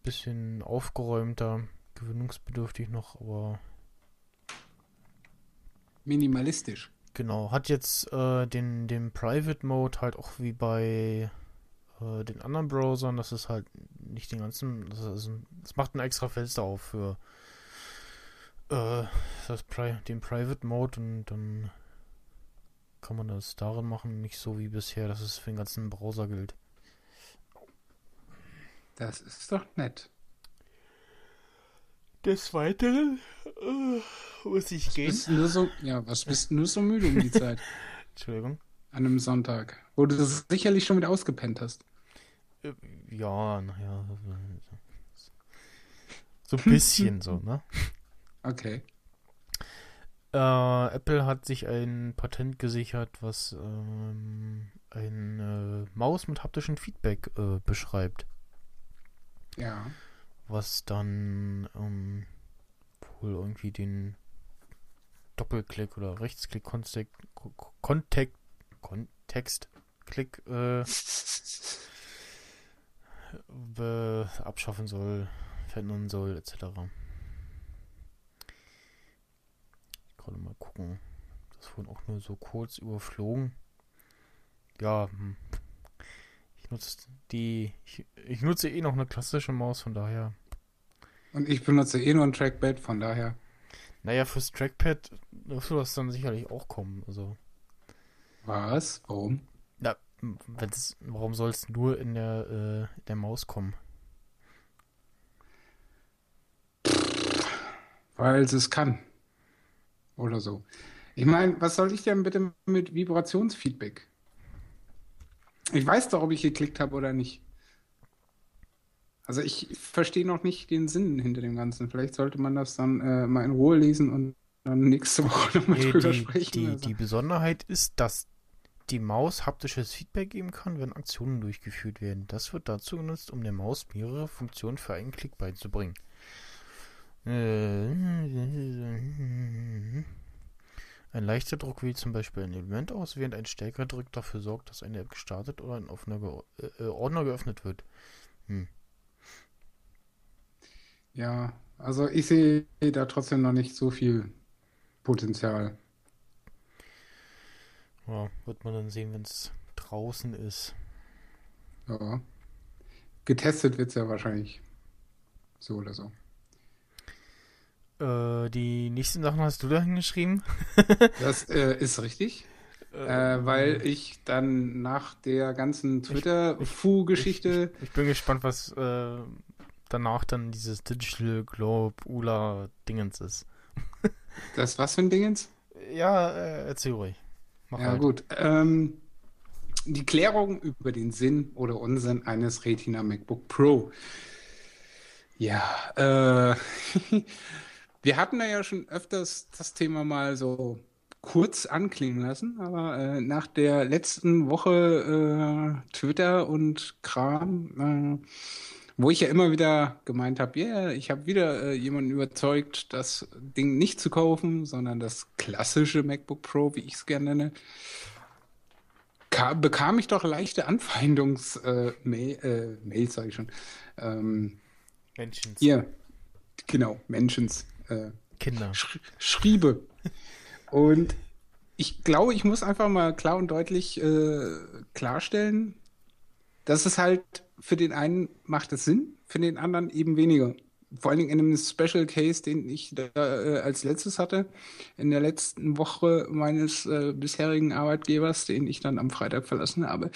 Bisschen aufgeräumter, gewöhnungsbedürftig noch, aber Minimalistisch. Genau, hat jetzt äh, den, den Private Mode halt auch wie bei äh, den anderen Browsern, das ist halt nicht den ganzen, das, ist das macht ein extra Fenster auf für äh, das Pri den Private Mode und dann kann man das darin machen, nicht so wie bisher, dass es für den ganzen Browser gilt. Das ist doch nett. Des Weiteren äh, muss ich gehen. Bist nur so, ja, was bist du nur so müde um die Zeit? Entschuldigung. An einem Sonntag. Wo du sicherlich schon wieder ausgepennt hast. Äh, Ja, naja. So ein bisschen so, ne? Okay. Äh, Apple hat sich ein Patent gesichert, was ähm, eine Maus mit haptischem Feedback äh, beschreibt. Ja. Was dann ähm, wohl irgendwie den Doppelklick oder Rechtsklick Kontext, Kontext, Kontextklick äh, abschaffen soll, verändern soll, etc. Gerade mal gucken. Das wurden auch nur so kurz überflogen. Ja, hm. Ich nutze die. Ich, ich nutze eh noch eine klassische Maus, von daher. Und ich benutze eh nur ein Trackpad, von daher. Naja, fürs Trackpad dürfte das dann sicherlich auch kommen. Also. Was? Warum? Na, wenn's, warum soll es nur in der, äh, in der Maus kommen? Weil es es kann. Oder so. Ich meine, was soll ich denn bitte mit Vibrationsfeedback? Ich weiß doch, ob ich geklickt habe oder nicht. Also ich verstehe noch nicht den Sinn hinter dem Ganzen. Vielleicht sollte man das dann äh, mal in Ruhe lesen und dann nächste Woche nochmal Nee, drüber die, sprechen. die, also. die Besonderheit ist, dass die Maus haptisches Feedback geben kann, wenn Aktionen durchgeführt werden. Das wird dazu genutzt, um der Maus mehrere Funktionen für einen Klick beizubringen. Äh, Ein leichter Druck wie zum Beispiel ein Element aus, während ein stärkerer Druck dafür sorgt, dass eine App gestartet oder ein offener Ge äh, Ordner geöffnet wird. Hm. Ja, also ich sehe da trotzdem noch nicht so viel Potenzial. Ja, wird man dann sehen, wenn es draußen ist. Ja. Getestet wird es ja wahrscheinlich so oder so. Äh, die nächsten Sachen hast du da hingeschrieben? Das äh, ist richtig. Äh, weil ich dann nach der ganzen Twitter-Fu-Geschichte. Ich bin gespannt, was äh, danach dann dieses Digital Globe ULA Dingens ist. Das was für ein Dingens? Ja, äh, erzähl ruhig. Mach Ja, halt. gut. Ähm, die Klärung über den Sinn oder Unsinn eines Retina MacBook Pro. Ja, äh, wir hatten da ja schon öfters das Thema mal so kurz anklingen lassen, aber äh, nach der letzten Woche äh, Twitter und Kram, äh, wo ich ja immer wieder gemeint habe, ja, yeah, ich habe wieder äh, jemanden überzeugt, das Ding nicht zu kaufen, sondern das klassische MacBook Pro, wie ich es gerne nenne, ka- bekam ich doch leichte Anfeindungs äh, äh, sage ich schon. Ähm, Menschen. hier, genau, Menschens. Äh, Kinder. sch schriebe. Und ich glaube, ich muss einfach mal klar und deutlich äh, klarstellen, dass es halt für den einen macht es Sinn, für den anderen eben weniger. Vor allen Dingen in einem Special Case, den ich da äh, als letztes hatte, in der letzten Woche meines äh, bisherigen Arbeitgebers, den ich dann am Freitag verlassen habe,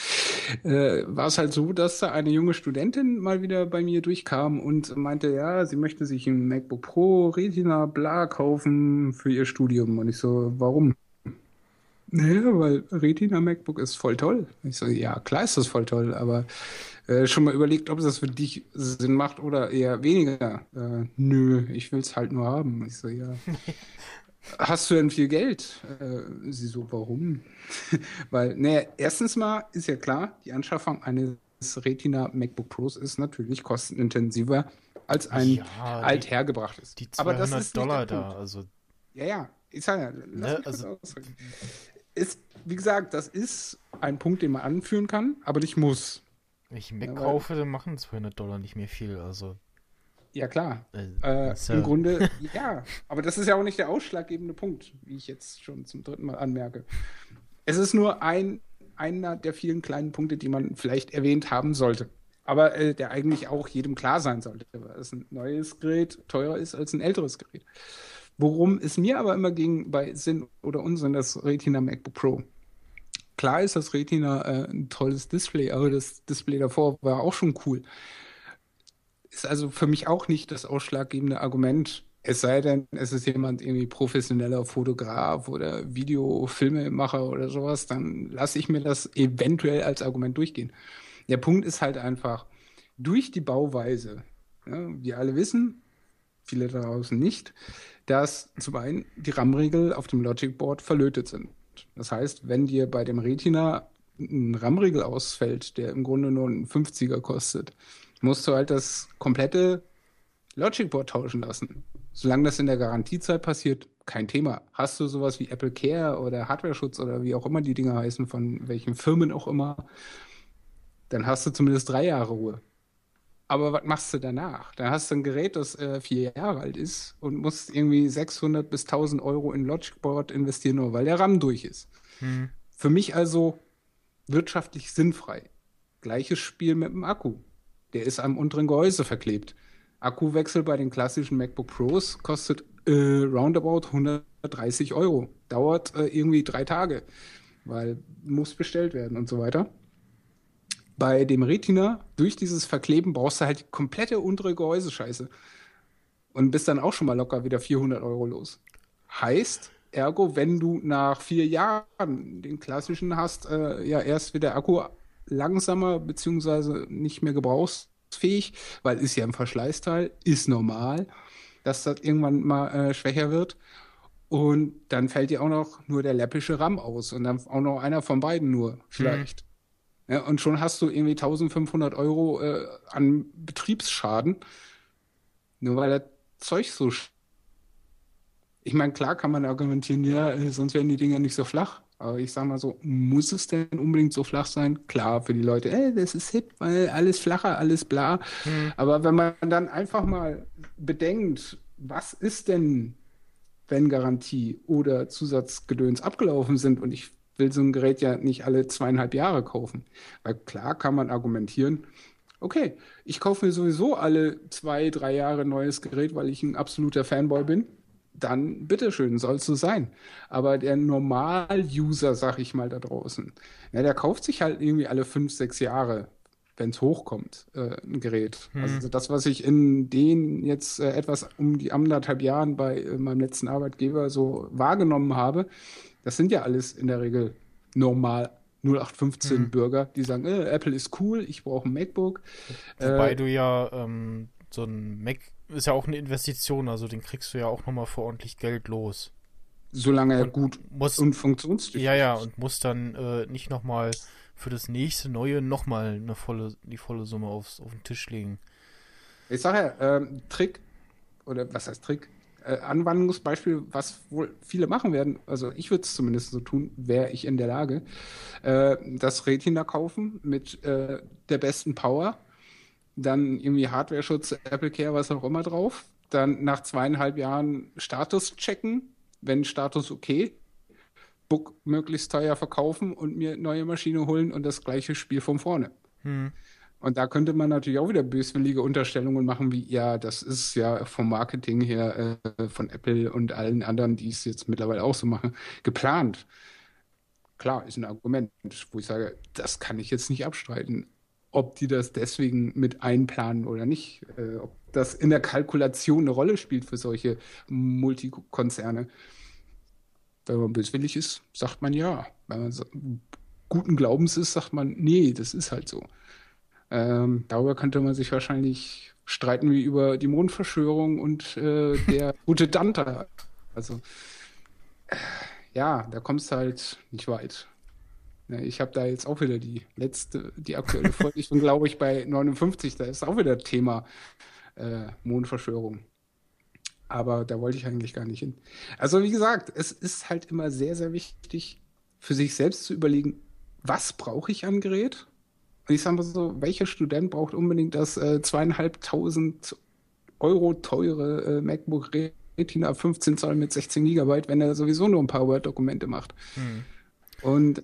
äh, war es halt so, dass da eine junge Studentin mal wieder bei mir durchkam und meinte, ja, sie möchte sich ein MacBook Pro Retina bla kaufen für ihr Studium. Und ich so, warum? Naja, weil Retina MacBook ist voll toll. Ich so, ja, klar ist das voll toll, aber äh, schon mal überlegt, ob das für dich Sinn macht oder eher weniger. Äh, nö, ich will es halt nur haben. Ich so, ja. Hast du denn viel Geld? Äh, sie so, warum? Weil, naja, erstens mal ist ja klar, die Anschaffung eines Retina MacBook Pros ist natürlich kostenintensiver als ein Ja, althergebrachtes. Die Aber 200 das ist Dollar da, also Ja, ja, ich sag ja, lass Ne, also-. Ist, wie gesagt, das ist ein Punkt, den man anführen kann, aber nicht muss. Wenn ich einen Mac Ja, kaufe, dann machen 200 Dollar nicht mehr viel, also Ja, klar. äh, Äh, ja- Im Grunde, ja. Aber das ist ja auch nicht der ausschlaggebende Punkt, wie ich jetzt schon zum dritten Mal anmerke. Es ist nur ein, einer der vielen kleinen Punkte, die man vielleicht erwähnt haben sollte. Aber äh, der eigentlich auch jedem klar sein sollte, weil es ein neues Gerät teurer ist als ein älteres Gerät. Worum es mir aber immer ging bei Sinn oder Unsinn, das Retina MacBook Pro. Klar ist das Retina äh, ein tolles Display, aber das Display davor war auch schon cool ist also für mich auch nicht das ausschlaggebende Argument. Es sei denn, es ist jemand irgendwie professioneller Fotograf oder Videofilmemacher oder sowas, dann lasse ich mir das eventuell als Argument durchgehen. Der Punkt ist halt einfach, durch die Bauweise, ja, wir alle wissen, viele draußen nicht, dass zum einen die RAM-Riegel auf dem Logic Board verlötet sind. Das heißt, wenn dir bei dem Retina ein RAM-Riegel ausfällt, der im Grunde nur ein 50er kostet, musst du halt das komplette Logic Board tauschen lassen. Solange das in der Garantiezeit passiert, kein Thema. Hast du sowas wie Apple Care oder Hardware-Schutz oder wie auch immer die Dinger heißen, von welchen Firmen auch immer, dann hast du zumindest drei Jahre Ruhe. Aber was machst du danach? Dann hast du ein Gerät, das äh, vier Jahre alt ist und musst irgendwie 600 bis 1000 Euro in Logic Board investieren, nur weil der RAM durch ist. hm, Für mich also wirtschaftlich sinnfrei. Gleiches Spiel mit dem Akku. Der ist am unteren Gehäuse verklebt. Akkuwechsel bei den klassischen MacBook Pros kostet äh, roundabout 130 Euro. Dauert äh, irgendwie drei Tage, weil muss bestellt werden und so weiter. Bei dem Retina, durch dieses Verkleben, brauchst du halt die komplette untere Gehäusescheiße. Und bist dann auch schon mal locker wieder 400 Euro los. Heißt, ergo, wenn du nach vier Jahren den klassischen hast, äh, ja, erst wird der Akku langsamer beziehungsweise nicht mehr gebrauchsfähig, weil ist ja ein Verschleißteil, ist normal, dass das irgendwann mal äh, schwächer wird. Und dann fällt dir auch noch nur der läppische RAM aus und dann auch noch einer von beiden nur, vielleicht. Ja, und schon hast du irgendwie 1500 Euro äh, an Betriebsschaden, nur weil er Zeug so. sch- Ich meine, klar kann man argumentieren, ja, äh, sonst wären die Dinger nicht so flach. Aber ich sag mal so, muss es denn unbedingt so flach sein? Klar, für die Leute, ey, das ist hip, weil alles flacher, alles bla. Aber wenn man dann einfach mal bedenkt, was ist denn, wenn Garantie oder Zusatzgedöns abgelaufen sind und ich will so ein Gerät ja nicht alle zweieinhalb Jahre kaufen. Weil klar kann man argumentieren, okay, ich kaufe mir sowieso alle zwei, drei Jahre ein neues Gerät, weil ich ein absoluter Fanboy bin. Dann bitteschön, soll es so sein. Aber der Normal-User, sag ich mal da draußen, ja, der kauft sich halt irgendwie alle fünf, sechs Jahre, wenn es hochkommt, äh, ein Gerät. Also das, was ich in den jetzt äh, etwas um die anderthalb Jahren bei äh, meinem letzten Arbeitgeber so wahrgenommen habe, das sind ja alles in der Regel normal 0815 Bürger, die sagen, äh, Apple ist cool, ich brauche ein MacBook. Wobei Äh, du ja ähm, so ein Mac ist ja auch eine Investition, also den kriegst du ja auch nochmal für ordentlich Geld los. solange er gut Muss, und funktionstüchtig ja, ja, und muss dann äh, nicht nochmal für das nächste neue nochmal eine volle, die volle Summe aufs, auf den Tisch legen. Ich sage ja, ähm, Trick, oder was heißt Trick? Äh, Anwendungsbeispiel, was wohl viele machen werden, also ich würde es zumindest so tun, wäre ich in der Lage, äh, das Retina kaufen mit äh, der besten Power, dann irgendwie Hardware-Schutz, Apple Care, was auch immer drauf, dann nach zweieinhalb Jahren Status checken, wenn Status okay, Book möglichst teuer verkaufen und mir neue Maschine holen und das gleiche Spiel von vorne. Und da könnte man natürlich auch wieder böswillige Unterstellungen machen, wie, ja, das ist ja vom Marketing her äh, von Apple und allen anderen, die es jetzt mittlerweile auch so machen, geplant. Klar, ist ein Argument, wo ich sage, das kann ich jetzt nicht abstreiten. Ob die das deswegen mit einplanen oder nicht, äh, ob das in der Kalkulation eine Rolle spielt für solche Multikonzerne. Wenn man böswillig ist, sagt man ja. Wenn man so guten Glaubens ist, sagt man, nee, das ist halt so. Ähm, darüber könnte man sich wahrscheinlich streiten wie über die Mondverschwörung und äh, der gute Dante. Also, äh, ja, da kommst du halt nicht weit. Ne, ich habe da jetzt auch wieder die letzte, die aktuelle Folge. Ich bin, glaube ich, bei 59. Da ist auch wieder Thema äh, Mondverschwörung. Aber da wollte ich eigentlich gar nicht hin. Also, wie gesagt, es ist halt immer sehr, sehr wichtig, für sich selbst zu überlegen, was brauche ich an Gerät? Und ich sage mal so, welcher Student braucht unbedingt das äh, zweieinhalbtausend Euro teure äh, MacBook Retina 15 Zoll mit 16 Gigabyte, wenn er sowieso nur ein paar Word-Dokumente macht? Und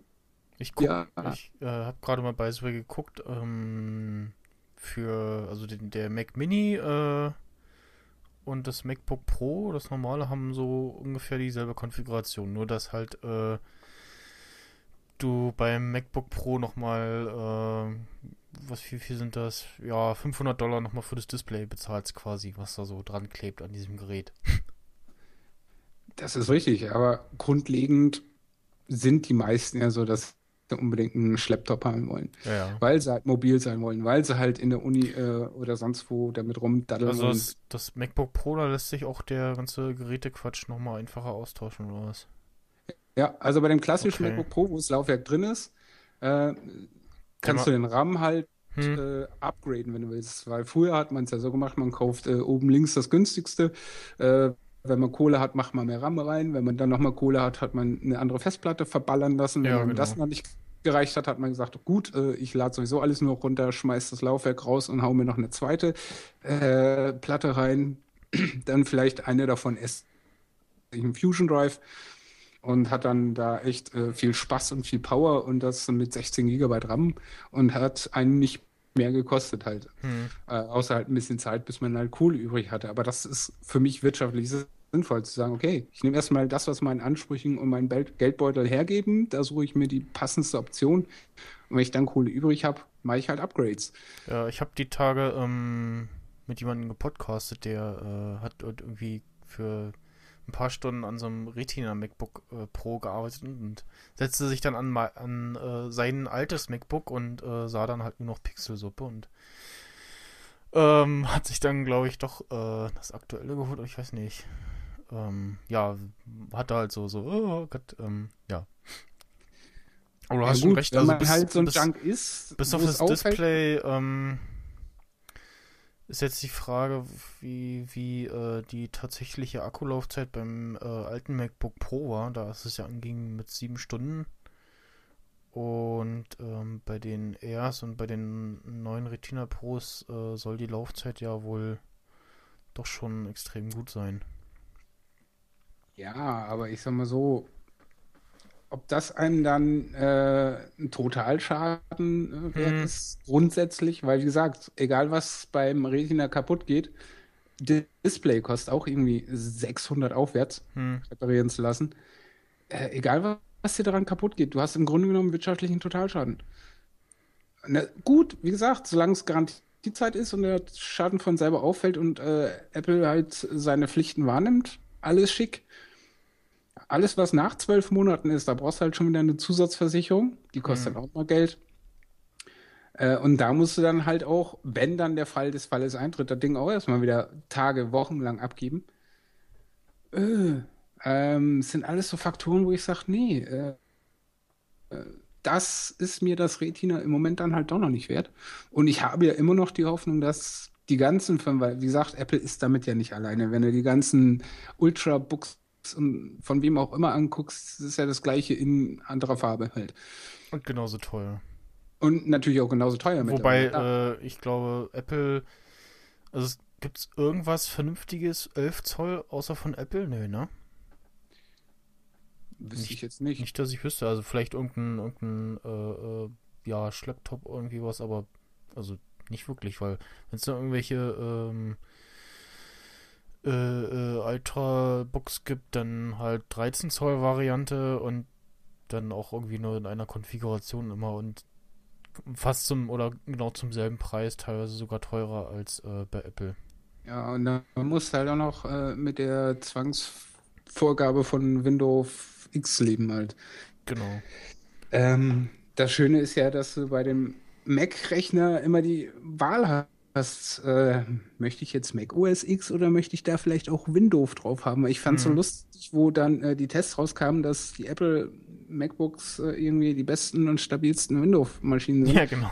Ich guck, Ja. ich äh, habe gerade mal bei Sway geguckt, ähm, für, also den, der Mac Mini äh, und das MacBook Pro, das normale, haben so ungefähr dieselbe Konfiguration, nur dass halt äh, du beim MacBook Pro nochmal, äh, was wie viel sind das? Ja, 500 Dollar nochmal für das Display bezahlst quasi, was da so dran klebt an diesem Gerät. Das ist richtig, aber grundlegend sind die meisten ja so, dass sie unbedingt einen Schlepptop haben wollen. Ja, ja. Weil sie halt mobil sein wollen, weil sie halt in der Uni äh, oder sonst wo damit rumdaddeln Also das, das MacBook Pro, da lässt sich auch der ganze Gerätequatsch nochmal einfacher austauschen oder was? Ja, also bei dem klassischen Okay. MacBook Pro, wo das Laufwerk drin ist, äh, kannst du den RAM halt Hm. äh, upgraden, wenn du willst. Weil früher hat man es ja so gemacht, man kauft äh, oben links das günstigste. Äh, wenn man Kohle hat, macht man mehr RAM rein. Wenn man dann nochmal Kohle hat, hat man eine andere Festplatte verballern lassen. Wenn Ja, man genau. das noch nicht gereicht hat, hat man gesagt, gut, äh, ich lade sowieso alles nur runter, schmeiß das Laufwerk raus und hau mir noch eine zweite äh, Platte rein. dann vielleicht eine davon ist ein Fusion Drive und hat dann da echt äh, viel Spaß und viel Power und das mit 16 Gigabyte RAM und hat einen nicht mehr gekostet halt. Äh, außer halt ein bisschen Zeit, bis man halt Kohle übrig hatte. Aber das ist für mich wirtschaftlich sinnvoll zu sagen, okay, ich nehme erstmal das, was meinen Ansprüchen und meinen Geldbeutel hergeben, da suche ich mir die passendste Option. Und wenn ich dann Kohle übrig habe, mache ich halt Upgrades. Ja, ich habe die Tage ähm, mit jemandem gepodcastet, der äh, hat irgendwie für ein paar Stunden an so einem Retina MacBook äh, Pro gearbeitet und setzte sich dann an, an äh, sein altes MacBook und äh, sah dann halt nur noch Pixelsuppe und ähm, hat sich dann, glaube ich, doch äh, das aktuelle geholt, ich weiß nicht. Ähm, ja, hatte halt so, so, oh Gott, ähm, ja. Aber du Ja, hast schon gut, recht, wenn also bis, halt so ein bis, Junk ist, bis auf das auffällt, Display, ähm, Ist jetzt die Frage, wie, wie äh, die tatsächliche Akkulaufzeit beim äh, alten MacBook Pro war. Da ist es ja anging mit sieben Stunden. Und ähm, bei den Airs und bei den neuen Retina Pros äh, soll die Laufzeit ja wohl doch schon extrem gut sein. Ja, aber ich sag mal so, ob das einem dann äh, ein Totalschaden äh, Mhm. ist, grundsätzlich, weil wie gesagt, egal was beim Retina kaputt geht, Display kostet auch irgendwie 600 aufwärts Hm. reparieren zu lassen. Äh, egal was, was dir daran kaputt geht, du hast im Grunde genommen wirtschaftlichen Totalschaden. Ne, gut, wie gesagt, solange es Garantiezeit ist und der Schaden von selber auffällt und äh, Apple halt seine Pflichten wahrnimmt, alles schick. Alles, was nach zwölf Monaten ist, da brauchst du halt schon wieder eine Zusatzversicherung, die kostet dann auch mal Geld. Äh, und da musst du dann halt auch, wenn dann der Fall des Falles eintritt, das Ding auch erstmal wieder Tage, Wochen lang abgeben. Äh, ähm, sind alles so Faktoren, wo ich sage, nee, äh, äh, das ist mir das Retina im Moment dann halt doch noch nicht wert. Und ich habe ja immer noch die Hoffnung, dass die ganzen Firmen, weil wie gesagt, Apple ist damit ja nicht alleine. Wenn du die ganzen Ultrabooks und von wem auch immer anguckst, ist ja das gleiche in anderer Farbe halt. Und genauso teuer. Und natürlich auch genauso teuer Wobei, mittlerweile. äh, ich glaube, Apple, also gibt es irgendwas Vernünftiges 11 Zoll außer von Apple? Nö, ne? Wüsste ich jetzt nicht. Nicht, dass ich wüsste. Also vielleicht irgendein, irgendein äh, äh, ja, Schlepptop irgendwie was, aber also nicht wirklich, weil wenn es da irgendwelche ähm, äh, äh, Ultra-Books gibt, dann halt 13 Zoll Variante und dann auch irgendwie nur in einer Konfiguration immer und fast zum oder genau zum selben Preis, teilweise sogar teurer als äh, bei Apple. Ja, und dann musst du halt auch noch äh, mit der Zwangsvorgabe von Windows X leben halt. Genau. Ähm, das Schöne ist ja, dass du bei dem Mac-Rechner immer die Wahl hast. Äh, möchte ich jetzt Mac OS X oder möchte ich da vielleicht auch Windows drauf haben? Ich fand es so Mhm. lustig, wo dann äh, die Tests rauskamen, dass die Apple MacBooks äh, irgendwie die besten und stabilsten Windows-Maschinen sind. Ja, genau.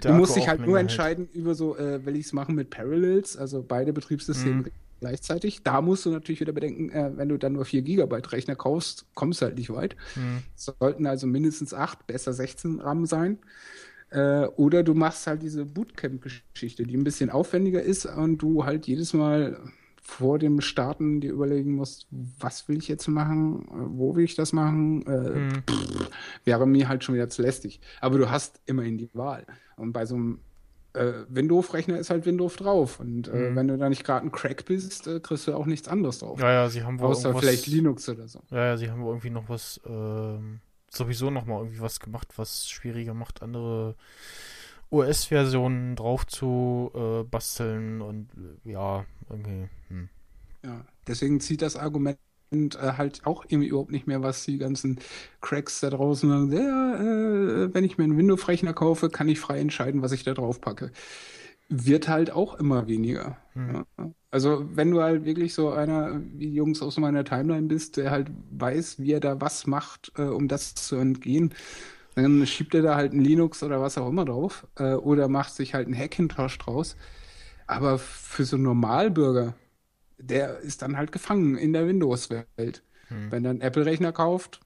Du musst dich halt nur entscheiden über so, äh, will ich es machen mit Parallels, also beide Betriebssysteme Mhm. gleichzeitig. Da musst du natürlich wieder bedenken, äh, wenn du dann nur 4 GB Rechner kaufst, kommst du halt nicht weit. Mhm. Es sollten also mindestens 8, besser 16 RAM sein. Äh, oder du machst halt diese Bootcamp-Geschichte, die ein bisschen aufwendiger ist und du halt jedes Mal vor dem Starten dir überlegen musst, was will ich jetzt machen, wo will ich das machen, äh, Mhm. wäre mir halt schon wieder zu lästig. Aber du hast immerhin die Wahl. Und bei so einem äh, Windows-Rechner ist halt Windows drauf. Und äh, Mhm. wenn du da nicht gerade ein Crack bist, äh, kriegst du auch nichts anderes drauf. Ja, ja, sie haben wohl Außer vielleicht Linux oder so. Ja, ja, sie haben wohl irgendwie noch was, ähm, sowieso noch mal irgendwie was gemacht, was schwieriger macht, andere OS-Versionen drauf zu äh, basteln und äh, ja, irgendwie. Hm. Ja, deswegen zieht das Argument äh, halt auch irgendwie überhaupt nicht mehr, was die ganzen Cracks da draußen sagen. Ja, äh, wenn ich mir einen Windows-Rechner kaufe, kann ich frei entscheiden, was ich da drauf packe. Wird halt auch immer weniger. Hm. Ja. Also, wenn du halt wirklich so einer, wie die Jungs aus meiner Timeline bist, der halt weiß, wie er da was macht, äh, um das zu entgehen, dann schiebt er da halt ein Linux oder was auch immer drauf äh, oder macht sich halt einen Hackintosh draus. Aber für so einen Normalbürger, der ist dann halt gefangen in der Windows-Welt. Hm. Wenn er einen Apple-Rechner kauft,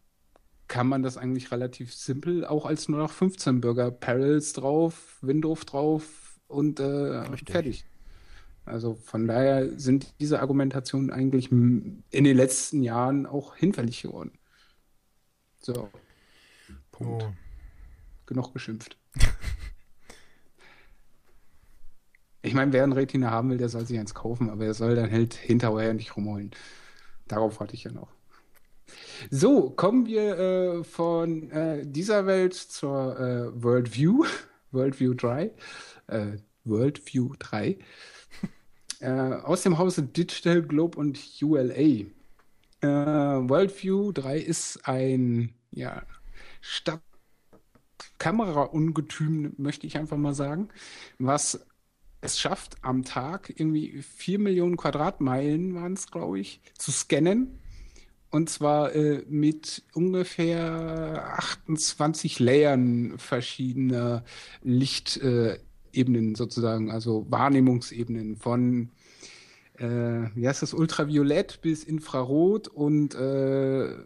kann man das eigentlich relativ simpel auch als nur noch 15 Bürger Parallels drauf, Windows drauf und äh, fertig. Also von daher sind diese Argumentationen eigentlich in den letzten Jahren auch hinfällig geworden. So. Punkt. Oh. Genug geschimpft. Ich meine, wer ein Retina haben will, der soll sich eins kaufen, aber er soll dann halt hinterher nicht rumholen. Darauf warte ich ja noch. So, kommen wir äh, von äh, dieser Welt zur äh, Worldview, Worldview 3, äh, Worldview 3, äh, aus dem Hause Digital Globe und ULA. Äh, Worldview 3 ist ein ja, Stadtkamera-Ungetüm, möchte ich einfach mal sagen, was es schafft, am Tag irgendwie 4 Millionen Quadratmeilen waren es, glaube ich, zu scannen. Und zwar äh, mit ungefähr 28 Layern verschiedener Lichtelemente. Äh, Ebenen sozusagen, also Wahrnehmungsebenen von äh, wie heißt das, Ultraviolett bis Infrarot und äh,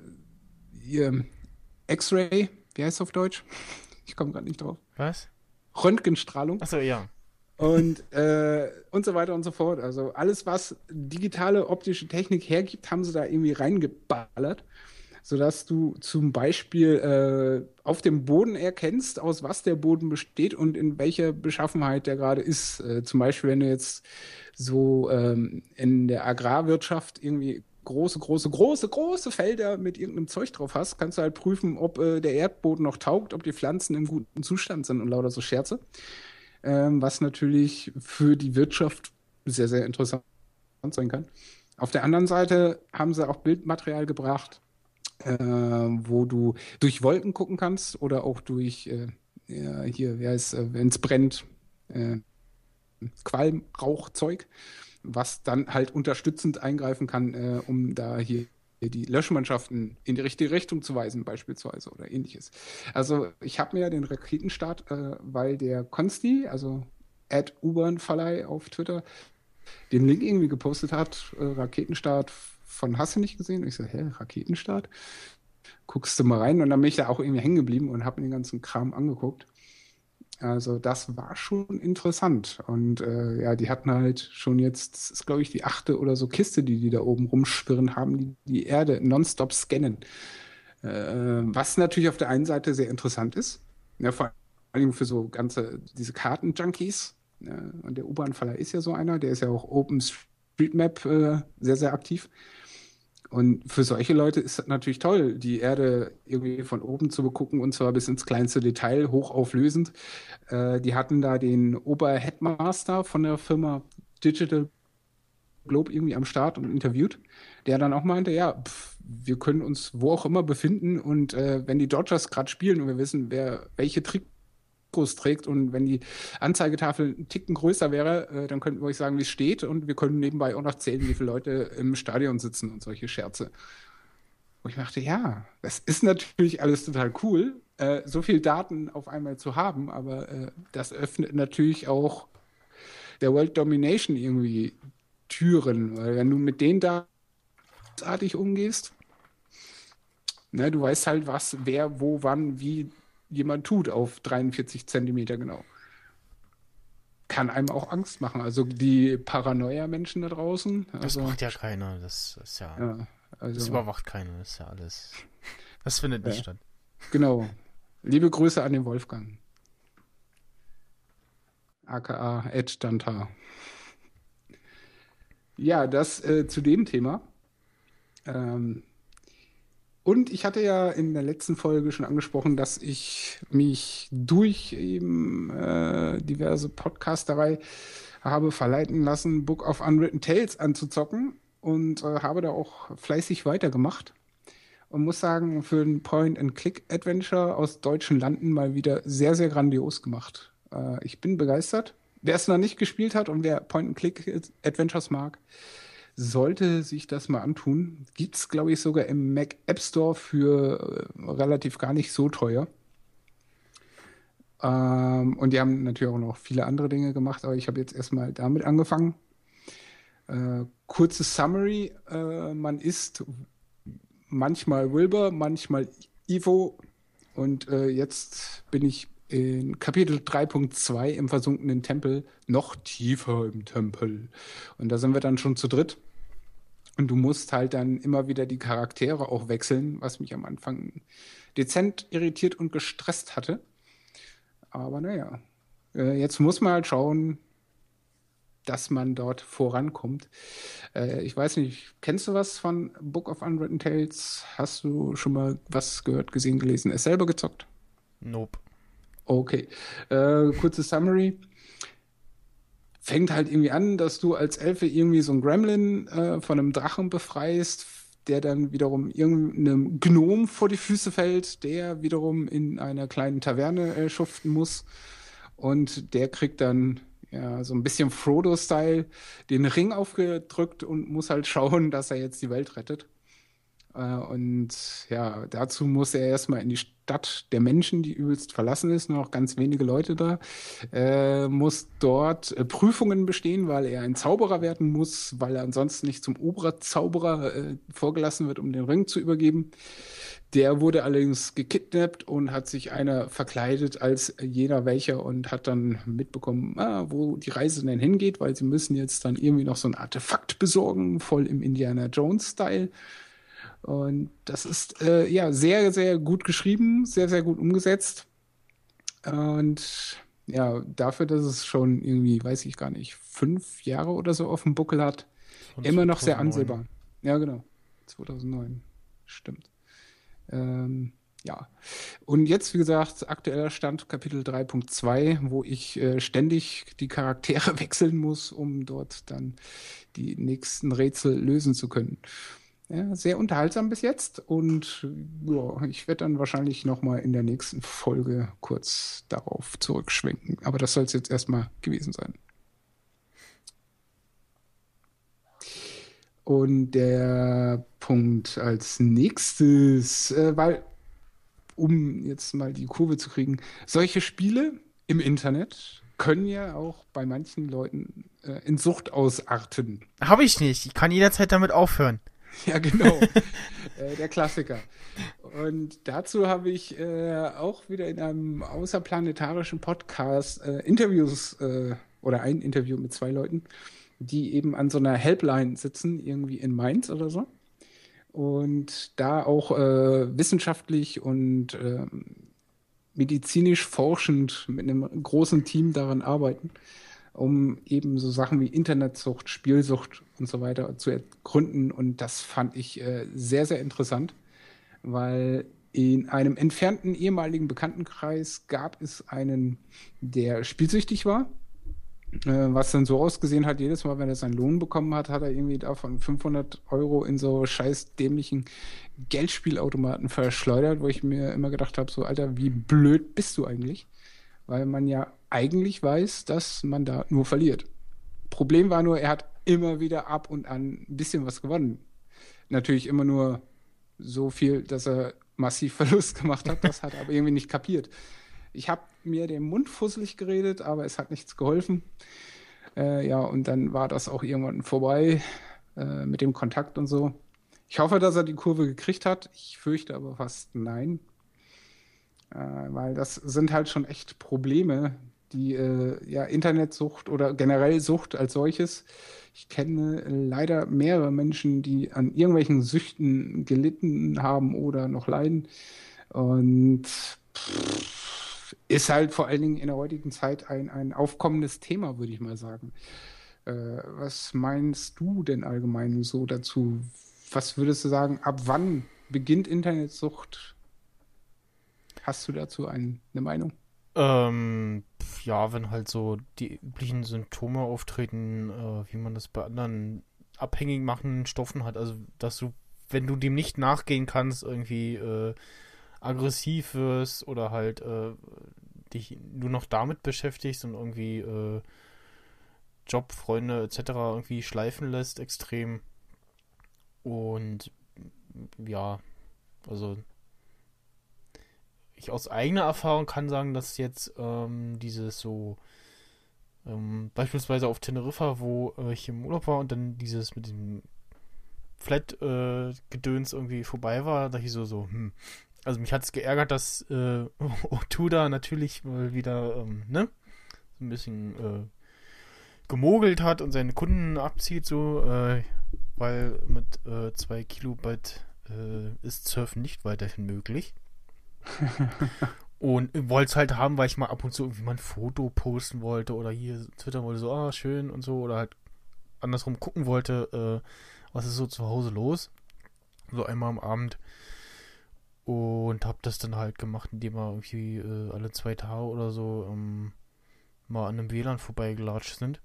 X-Ray, wie heißt es auf Deutsch? Ich komme gerade nicht drauf. Was? Röntgenstrahlung Achso, ja. und, äh, und so weiter und so fort. Also alles, was digitale optische Technik hergibt, haben sie da irgendwie reingeballert, sodass du zum Beispiel äh, auf dem Boden erkennst, aus was der Boden besteht und in welcher Beschaffenheit der gerade ist. Äh, zum Beispiel, wenn du jetzt so ähm, in der Agrarwirtschaft irgendwie große, große, große, große Felder mit irgendeinem Zeug drauf hast, kannst du halt prüfen, ob äh, der Erdboden noch taugt, ob die Pflanzen im guten Zustand sind und lauter so Scherze. Ähm, was natürlich für die Wirtschaft sehr, sehr interessant sein kann. Auf der anderen Seite haben sie auch Bildmaterial gebracht, äh, wo du durch Wolken gucken kannst oder auch durch, äh, ja, hier, wie heißt äh, wenn es brennt, äh, Qualm, Rauchzeug, was dann halt unterstützend eingreifen kann, äh, um da hier die Löschmannschaften in die richtige Richtung zu weisen, beispielsweise oder ähnliches. Also ich habe mir ja den Raketenstart, äh, weil der Konsti, also Ed U-Bahn-Verleih auf Twitter, den Link irgendwie gepostet hat, äh, Raketenstart von Hast du nicht gesehen? Und ich so, hä, Raketenstart? Guckst du mal rein und dann bin ich da auch irgendwie hängen geblieben und habe mir den ganzen Kram angeguckt. Also das war schon interessant. Und äh, ja, die hatten halt schon jetzt, das ist glaube ich die achte oder so Kiste, die die da oben rumschwirren haben, die die Erde nonstop scannen. Äh, was natürlich auf der einen Seite sehr interessant ist, ja, vor allem für so ganze, diese Karten-Junkies. Ja, und der U-Bahn-Faller ist ja so einer, der ist ja auch OpenStreetMap äh, sehr, sehr aktiv. Und für solche Leute ist das natürlich toll, die Erde irgendwie von oben zu begucken und zwar bis ins kleinste Detail, hochauflösend. Äh, die hatten da den Oberheadmaster von der Firma Digital Globe irgendwie am Start und interviewt, der dann auch meinte, ja, pff, wir können uns wo auch immer befinden und äh, wenn die Dodgers gerade spielen und wir wissen, wer welche Trikots trägt. Und wenn die Anzeigetafel einen Ticken größer wäre, äh, dann könnten wir euch sagen, wie es steht. Und wir können nebenbei auch noch zählen, wie viele Leute im Stadion sitzen und solche Scherze. Wo ich dachte, ja, das ist natürlich alles total cool, äh, so viel Daten auf einmal zu haben, aber äh, das öffnet natürlich auch der World Domination irgendwie Türen, weil wenn du mit den Daten artig umgehst, ne, du weißt halt, was, wer, wo, wann, wie jemand tut auf 43 Zentimeter genau. Kann einem auch Angst machen. Also die Paranoia-Menschen da draußen. Das Also, macht ja keiner. Das ist ja. ja, Das also, überwacht keiner. Das ist ja alles. Das findet nicht Ja. statt. genau. Liebe Grüße an den Wolfgang. AKA Ed Danta. Ja, das äh, zu dem Thema. Ähm, und ich hatte ja in der letzten Folge schon angesprochen, dass ich mich durch eben äh, diverse Podcasterei habe verleiten lassen, Book of Unwritten Tales anzuzocken und äh, habe da auch fleißig weitergemacht. Und muss sagen, für ein Point-and-Click-Adventure aus deutschen Landen mal wieder sehr, sehr grandios gemacht. Äh, ich bin begeistert. Wer es noch nicht gespielt hat und wer Point-and-Click-Adventures mag, sollte sich das mal antun. Gibt es, glaube ich, sogar im Mac App Store für äh, relativ gar nicht so teuer. Ähm, und die haben natürlich auch noch viele andere Dinge gemacht, aber ich habe jetzt erstmal damit angefangen. Äh, kurze Summary: äh, Man ist manchmal Wilbur, manchmal Ivo und äh, jetzt bin ich in Kapitel 3.2 im versunkenen Tempel, noch tiefer im Tempel. Und da sind wir dann schon zu dritt. Und du musst halt dann immer wieder die Charaktere auch wechseln, was mich am Anfang dezent irritiert und gestresst hatte. Aber naja, äh, jetzt muss man halt schauen, dass man dort vorankommt. Äh, ich weiß nicht, kennst du was von Book of Unwritten Tales? Hast du schon mal was gehört, gesehen, gelesen? Es selber gezockt? Nope. Okay. Äh, kurze Summary. Fängt halt irgendwie an, dass du als Elfe irgendwie so einen Gremlin äh, von einem Drachen befreist, der dann wiederum irgendeinem Gnom vor die Füße fällt, der wiederum in einer kleinen Taverne äh, schuften muss. Und der kriegt dann ja so ein bisschen Frodo-Style den Ring aufgedrückt und muss halt schauen, dass er jetzt die Welt rettet. Äh, und ja, dazu muss er erstmal in die Stadt der Menschen, die übelst verlassen ist, nur noch ganz wenige Leute da, äh, muss dort äh, Prüfungen bestehen, weil er ein Zauberer werden muss, weil er ansonsten nicht zum Oberzauberer äh, vorgelassen wird, um den Ring zu übergeben. Der wurde allerdings gekidnappt und hat sich einer verkleidet als jener welcher und hat dann mitbekommen, ah, wo die Reise denn hingeht, weil sie müssen jetzt dann irgendwie noch so ein Artefakt besorgen, voll im Indiana Jones-Style. Und das ist äh, ja sehr, sehr gut geschrieben, sehr, sehr gut umgesetzt. Und ja, dafür, dass es schon irgendwie, weiß ich gar nicht, fünf Jahre oder so auf dem Buckel hat, immer noch sehr 2009. ansehbar. Ja, genau. 2009. Stimmt. Ähm, ja. Und jetzt, wie gesagt, aktueller Stand Kapitel 3.2, wo ich äh, ständig die Charaktere wechseln muss, um dort dann die nächsten Rätsel lösen zu können. Ja, sehr unterhaltsam bis jetzt und ja, ich werde dann wahrscheinlich nochmal in der nächsten Folge kurz darauf zurückschwenken. Aber das soll es jetzt erstmal gewesen sein. Und der Punkt als nächstes, äh, weil, um jetzt mal die Kurve zu kriegen, solche Spiele im Internet können ja auch bei manchen Leuten äh, in Sucht ausarten. Habe ich nicht. Ich kann jederzeit damit aufhören. Ja, genau. äh, der Klassiker. Und dazu habe ich äh, auch wieder in einem außerplanetarischen Podcast äh, Interviews äh, oder ein Interview mit zwei Leuten, die eben an so einer Helpline sitzen, irgendwie in Mainz oder so. Und da auch äh, wissenschaftlich und ähm, medizinisch forschend mit einem großen Team daran arbeiten, um eben so Sachen wie Internetsucht, Spielsucht und so weiter zu ergründen. Und das fand ich äh, sehr, sehr interessant, weil in einem entfernten ehemaligen Bekanntenkreis gab es einen, der spielsüchtig war. Äh, was dann so ausgesehen hat, jedes Mal, wenn er seinen Lohn bekommen hat, hat er irgendwie davon 500 Euro in so scheiß dämlichen Geldspielautomaten verschleudert, wo ich mir immer gedacht habe, so Alter, wie blöd bist du eigentlich? Weil man ja eigentlich weiß, dass man da nur verliert. Problem war nur, er hat immer wieder ab und an ein bisschen was gewonnen. Natürlich immer nur so viel, dass er massiv Verlust gemacht hat. Das hat er aber irgendwie nicht kapiert. Ich habe mir den Mund fusselig geredet, aber es hat nichts geholfen. Äh, ja, und dann war das auch irgendwann vorbei äh, mit dem Kontakt und so. Ich hoffe, dass er die Kurve gekriegt hat. Ich fürchte aber fast nein. Äh, weil das sind halt schon echt Probleme, die äh, ja Internetsucht oder generell Sucht als solches. Ich kenne leider mehrere Menschen, die an irgendwelchen Süchten gelitten haben oder noch leiden. Und pff, ist halt vor allen Dingen in der heutigen Zeit ein, ein aufkommendes Thema, würde ich mal sagen. Äh, was meinst du denn allgemein so dazu? Was würdest du sagen, ab wann beginnt Internetsucht? Hast du dazu ein, eine Meinung? Ähm, ja, wenn halt so die üblichen Symptome auftreten, äh, wie man das bei anderen abhängig machenden Stoffen hat. Also, dass du, wenn du dem nicht nachgehen kannst, irgendwie äh, aggressiv wirst oder halt äh, dich nur noch damit beschäftigst und irgendwie äh, Job, Freunde etc. irgendwie schleifen lässt, extrem. Und ja, also ich aus eigener Erfahrung kann sagen, dass jetzt ähm, dieses so ähm, beispielsweise auf Teneriffa, wo äh, ich im Urlaub war und dann dieses mit dem Flat-Gedöns irgendwie vorbei war, da ich so, so, hm. Also mich hat es geärgert, dass äh, Otuda natürlich mal wieder, ähm, ne, so ein bisschen äh, gemogelt hat und seine Kunden abzieht, so, äh, weil mit äh, zwei Kilobyte äh, ist Surfen nicht weiterhin möglich. Und wollte es halt haben, weil ich mal ab und zu irgendwie mal ein Foto posten wollte oder hier twittern wollte, so, ah, schön und so, oder halt andersrum gucken wollte, äh, was ist so zu Hause los. So einmal am Abend. Und hab das dann halt gemacht, indem wir irgendwie äh, alle zwei Tage oder so ähm, mal an einem WLAN vorbeigelatscht sind.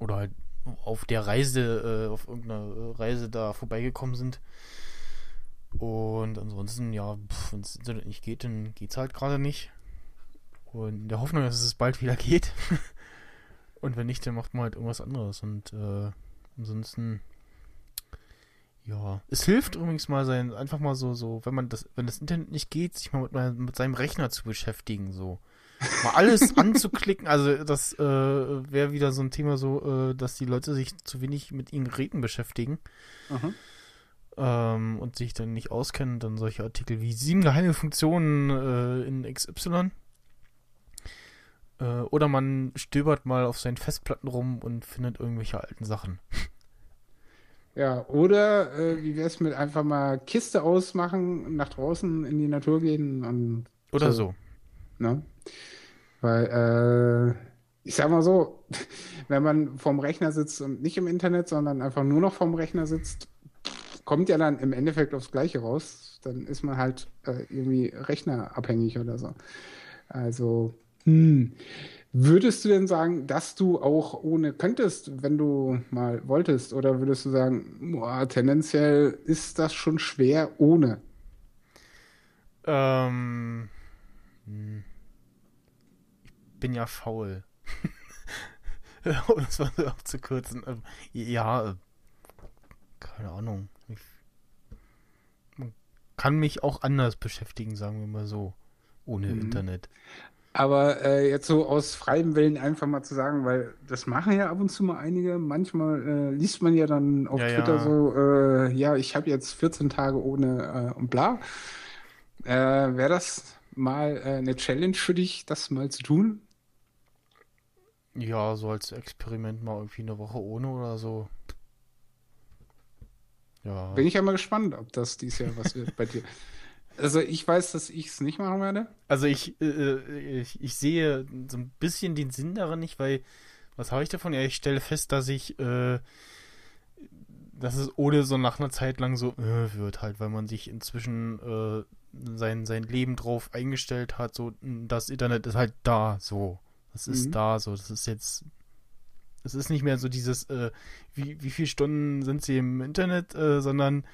Oder halt auf der Reise, äh, auf irgendeiner Reise da vorbeigekommen sind. Und ansonsten, ja, wenn das Internet nicht geht, dann geht's halt gerade nicht. Und in der Hoffnung, dass es bald wieder geht. Und wenn nicht, dann macht man halt irgendwas anderes. Und äh, ansonsten, Ja, es hilft übrigens mal sein, einfach mal so, so, wenn man das, wenn das Internet nicht geht, sich mal mit, mit seinem Rechner zu beschäftigen, so. Mal alles anzuklicken, also das äh, wäre wieder so ein Thema so, äh, dass die Leute sich zu wenig mit ihren Geräten beschäftigen Aha. Ähm, und sich dann nicht auskennen, dann solche Artikel wie sieben geheime Funktionen äh, in XY. Äh, oder man stöbert mal auf seinen Festplatten rum und findet irgendwelche alten Sachen. Ja, oder äh, wie wär's mit einfach mal Kiste ausmachen, nach draußen in die Natur gehen und Oder so. Ne? Weil, äh, ich sag mal so, wenn man vorm Rechner sitzt und nicht im Internet, sondern einfach nur noch vorm Rechner sitzt, kommt ja dann im Endeffekt aufs Gleiche raus. Dann ist man halt äh, irgendwie rechnerabhängig oder so. Also, hm. Würdest du denn sagen, dass du auch ohne könntest, wenn du mal wolltest? Oder würdest du sagen, boah, tendenziell ist das schon schwer ohne? Ähm, hm. ich bin ja faul. um es mal abzukürzen. Ähm, ja, äh, keine Ahnung. Kann mich auch anders beschäftigen, sagen wir mal so. Ohne Mhm. Internet. Aber äh, jetzt so aus freiem Willen einfach mal zu sagen, weil das machen ja ab und zu mal einige. Manchmal äh, liest man ja dann auf Ja, Twitter ja. so, äh, ja, ich habe jetzt 14 Tage ohne äh, und bla. Äh, Wäre das mal äh, eine Challenge für dich, das mal zu tun? Ja, so als Experiment mal irgendwie eine Woche ohne oder so. Ja. Bin ich ja mal gespannt, ob das dieses Jahr was wird bei dir. Also ich weiß, dass ich es nicht machen werde. Also ich, äh, äh, ich, ich sehe so ein bisschen den Sinn daran nicht, weil was habe ich davon? Ja, ich stelle fest, dass ich, äh, dass es ohne so nach einer Zeit lang so äh, wird halt, weil man sich inzwischen äh, sein, sein Leben drauf eingestellt hat, so das Internet ist halt da, so. Das ist Mhm. da, so. Das ist jetzt, es ist nicht mehr so dieses, äh, wie, wie viele Stunden sind sie im Internet, äh, sondern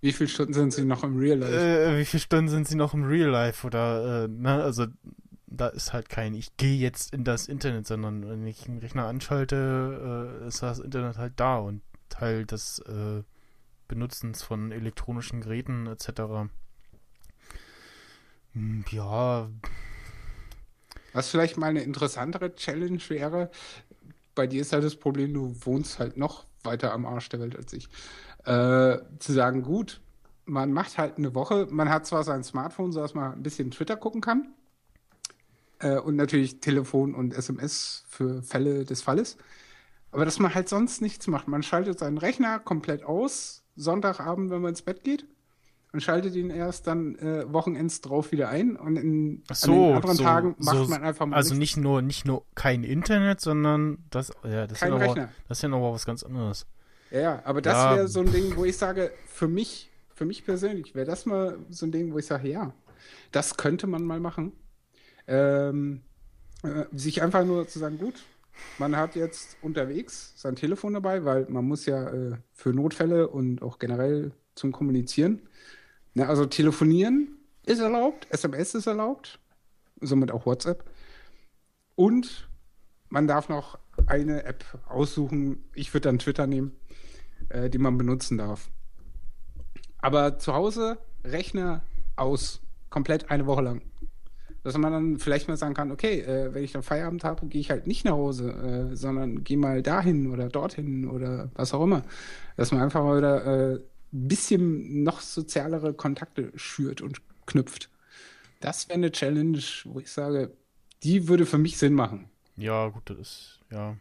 Wie viele Stunden sind sie noch im Real Life? äh, wie viele Stunden sind sie noch im Real Life oder, äh, ne, also da ist halt kein, ich gehe jetzt in das Internet, sondern wenn ich einen Rechner anschalte, äh, ist das Internet halt da und Teil des äh, Benutzens von elektronischen Geräten etc. Hm, Ja, Was vielleicht mal eine interessantere Challenge wäre, bei dir ist halt das Problem, du wohnst halt noch weiter am Arsch der Welt als ich. Äh, zu sagen, gut, man macht halt eine Woche, man hat zwar sein Smartphone, so dass man ein bisschen Twitter gucken kann. Äh, und natürlich Telefon und SMS für Fälle des Falles. Aber dass man halt sonst nichts macht. Man schaltet seinen Rechner komplett aus, Sonntagabend, wenn man ins Bett geht. Und schaltet ihn erst dann äh, Wochenends drauf wieder ein. Und in, an so, den anderen so, Tagen macht so, man einfach mal also nichts. nicht nur nicht nur kein Internet, sondern das ja, das ist Kein ja noch, Rechner. das ist ja noch was ganz anderes. Ja, ja, aber das Ja. wäre so ein Ding, wo ich sage, für mich, für mich persönlich, wäre das mal so ein Ding, wo ich sage, ja, das könnte man mal machen. Ähm, äh, sich einfach nur zu sagen, gut, man hat jetzt unterwegs sein Telefon dabei, weil man muss ja äh, für Notfälle und auch generell zum Kommunizieren. Na, also telefonieren ist erlaubt, SMS ist erlaubt, somit auch WhatsApp. Und man darf noch eine App aussuchen. Ich würde dann Twitter nehmen, äh, die man benutzen darf. Aber zu Hause Rechner aus, komplett eine Woche lang. Dass man dann vielleicht mal sagen kann, okay, äh, wenn ich dann Feierabend habe, gehe ich halt nicht nach Hause, äh, sondern gehe mal dahin oder dorthin oder was auch immer. Dass man einfach mal wieder äh, bisschen noch sozialere Kontakte schürt und knüpft. Das wäre eine Challenge, wo ich sage, die würde für mich Sinn machen. Ja, gut, das ist, ja.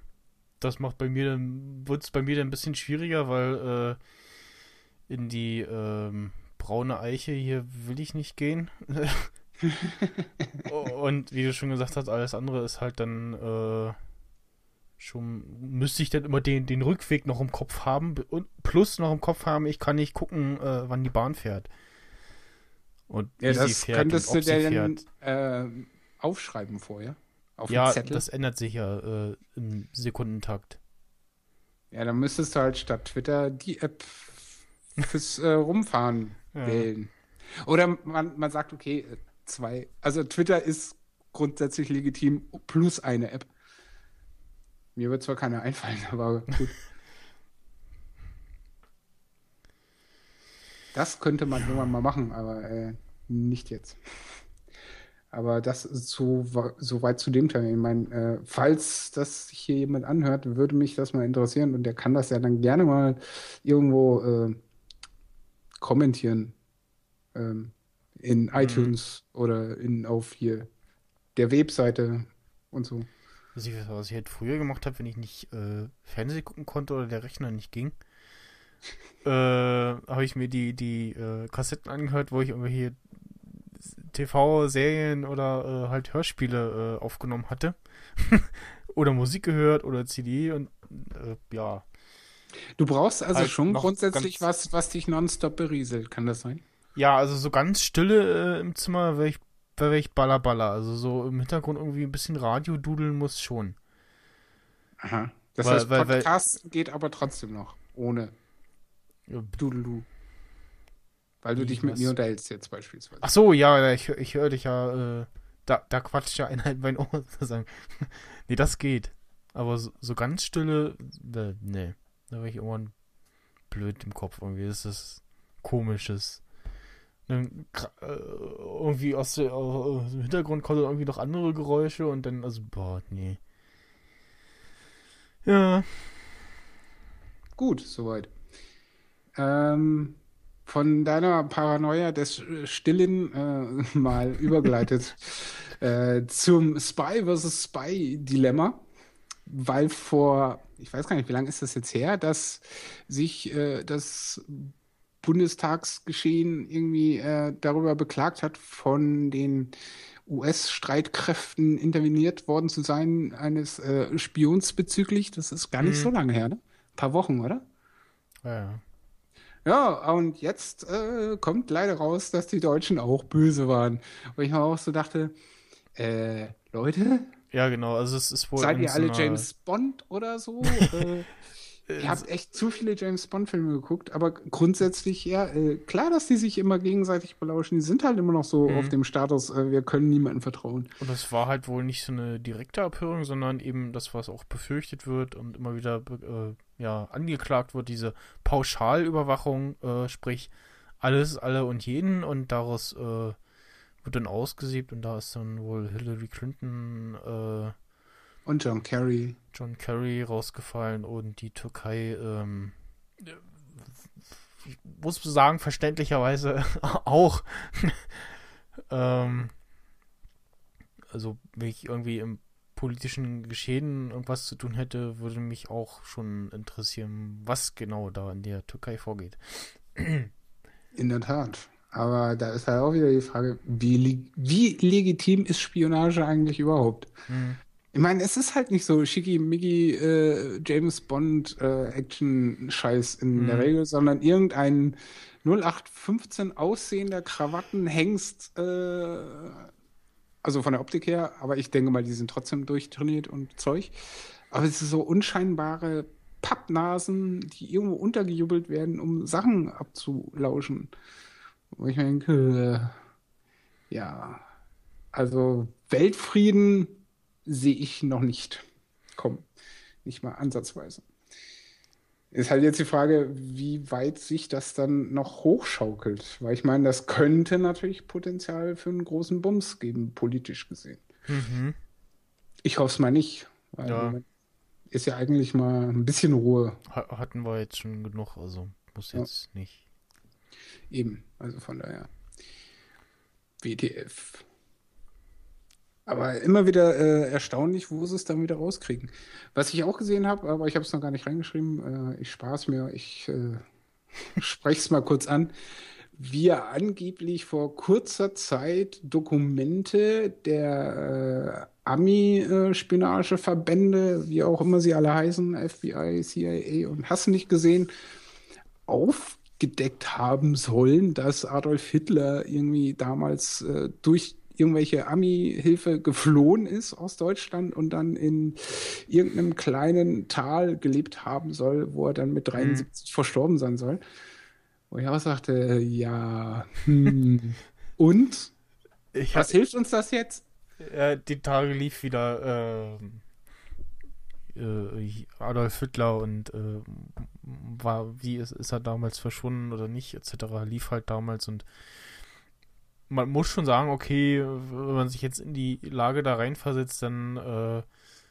Das macht bei mir dann, wird es bei mir dann ein bisschen schwieriger, weil äh, in die ähm, braune Eiche hier will ich nicht gehen. Und wie du schon gesagt hast, alles andere ist halt dann äh, schon, müsste ich dann immer den, den Rückweg noch im Kopf haben und plus noch im Kopf haben, ich kann nicht gucken, äh, wann die Bahn fährt. Und Ja, wie sie das fährt könntest du sie dir dann äh, aufschreiben vorher. Auf Ja, Zettel. das ändert sich ja äh, im Sekundentakt. Ja, dann müsstest du halt statt Twitter die App fürs äh, Rumfahren Ja. wählen. Oder man, man sagt, okay, äh, zwei. Also Twitter ist grundsätzlich legitim plus eine App. Mir wird zwar keine einfallen, aber gut. Das könnte man irgendwann mal machen, aber äh, nicht jetzt. Aber das ist so, so weit zu dem Teil. Ich meine, äh, falls das sich hier jemand anhört, würde mich das mal interessieren und der kann das ja dann gerne mal irgendwo äh, kommentieren. Ähm, in iTunes oder in auf hier der Webseite und so. Was ich, was ich halt früher gemacht habe, wenn ich nicht äh, Fernsehen gucken konnte oder der Rechner nicht ging, äh, habe ich mir die, die äh, Kassetten angehört, wo ich irgendwelche TV-Serien oder äh, halt Hörspiele äh, aufgenommen hatte. oder Musik gehört oder CD und äh, ja. Du brauchst also Halt schon grundsätzlich was, was dich nonstop berieselt, kann das sein? Ja, also so ganz stille äh, im Zimmer wäre ich, wär ich baller baller. Also so im Hintergrund irgendwie ein bisschen Radio dudeln muss schon. Aha. Das Weil- heißt, weil- weil- Podcast geht aber trotzdem noch, ohne Ja, Dudelu. Weil du dich mit was? mir unterhältst jetzt beispielsweise. Ach so, ja, ich, ich höre dich ja, äh, da, da quatscht ja einer in mein Ohr sozusagen. nee, das geht. Aber so, so ganz stille, äh, nee. Da wäre ich irgendwann blöd im Kopf irgendwie. Das ist komisches. Dann, äh, irgendwie aus, der, aus dem Hintergrund kommen irgendwie noch andere Geräusche und dann, also, boah, nee. Ja, Gut, soweit. Ähm, von deiner Paranoia des äh, Stillen äh, mal übergeleitet äh, zum Spy vs. Spy Dilemma, weil vor, ich weiß gar nicht, wie lange ist das jetzt her, dass sich äh, das Bundestagsgeschehen irgendwie äh, darüber beklagt hat, von den US-Streitkräften interveniert worden zu sein, eines äh, Spions bezüglich. Das ist gar nicht Mhm. so lange her, ne? Ein paar Wochen, oder? ja, ja. Und jetzt äh, kommt leider raus, dass die Deutschen auch böse waren. Wo ich mir auch so dachte, äh, Leute, Ja, genau, also es ist wohl seid ihr so alle einer- James Bond oder so? äh, ihr habt echt zu viele James Bond-Filme geguckt, aber grundsätzlich, ja, äh, klar, dass die sich immer gegenseitig belauschen. Die sind halt immer noch so Mhm. auf dem Status, äh, wir können niemandem vertrauen. Und das war halt wohl nicht so eine direkte Abhörung, sondern eben das, was auch befürchtet wird und immer wieder äh, ja, angeklagt wird, diese Pauschalüberwachung, äh, sprich alles, alle und jeden und daraus äh, wird dann ausgesiebt und da ist dann wohl Hillary Clinton, äh, Und John Kerry. John Kerry rausgefallen und die Türkei, ähm, ich muss sagen, verständlicherweise auch. ähm, also, wenn ich irgendwie im politischen Geschehen irgendwas zu tun hätte, würde mich auch schon interessieren, was genau da in der Türkei vorgeht. In der Tat. Aber da ist halt auch wieder die Frage, wie, wie legitim ist Spionage eigentlich überhaupt? Hm. Ich meine, es ist halt nicht so schickimicki äh, James Bond äh, Action-Scheiß in der Mhm. Regel, sondern irgendein 0815 aussehender Krawattenhengst, äh, also von der Optik her, aber ich denke mal, die sind trotzdem durchtrainiert und Zeug. Aber es ist so unscheinbare Pappnasen, die irgendwo untergejubelt werden, um Sachen abzulauschen. Wo ich denke, äh, ja, also Weltfrieden sehe ich noch nicht. Komm, nicht mal ansatzweise. Ist halt jetzt die Frage, wie weit sich das dann noch hochschaukelt. Weil ich meine, das könnte natürlich Potenzial für einen großen Bums geben, politisch gesehen. Mhm. Ich hoffe es mal nicht. Weil Ja. ist ja eigentlich mal ein bisschen Ruhe. Ha- Hatten wir jetzt schon genug, also muss Ja. jetzt nicht. Eben, also von daher. WTF. Aber immer wieder äh, erstaunlich, wo sie es dann wieder rauskriegen. Was ich auch gesehen habe, aber ich habe es noch gar nicht reingeschrieben, äh, ich spare es mir, ich äh, spreche es mal kurz an. Wir angeblich vor kurzer Zeit Dokumente der äh, Ami-Spionageverbände, wie auch immer sie alle heißen, FBI, CIA und hast nicht gesehen, aufgedeckt haben sollen, dass Adolf Hitler irgendwie damals äh, durch irgendwelche Ami-Hilfe geflohen ist aus Deutschland und dann in irgendeinem kleinen Tal gelebt haben soll, wo er dann mit 73 verstorben sein soll. Wo ich auch sagte, ja, hm, und? Ich Was hilft uns das jetzt? Ja, die Tage lief wieder ähm, äh, Adolf Hitler und äh, war, wie ist, ist er damals verschwunden oder nicht, etc. lief halt damals und man muss schon sagen, okay, wenn man sich jetzt in die Lage da reinversetzt, dann äh,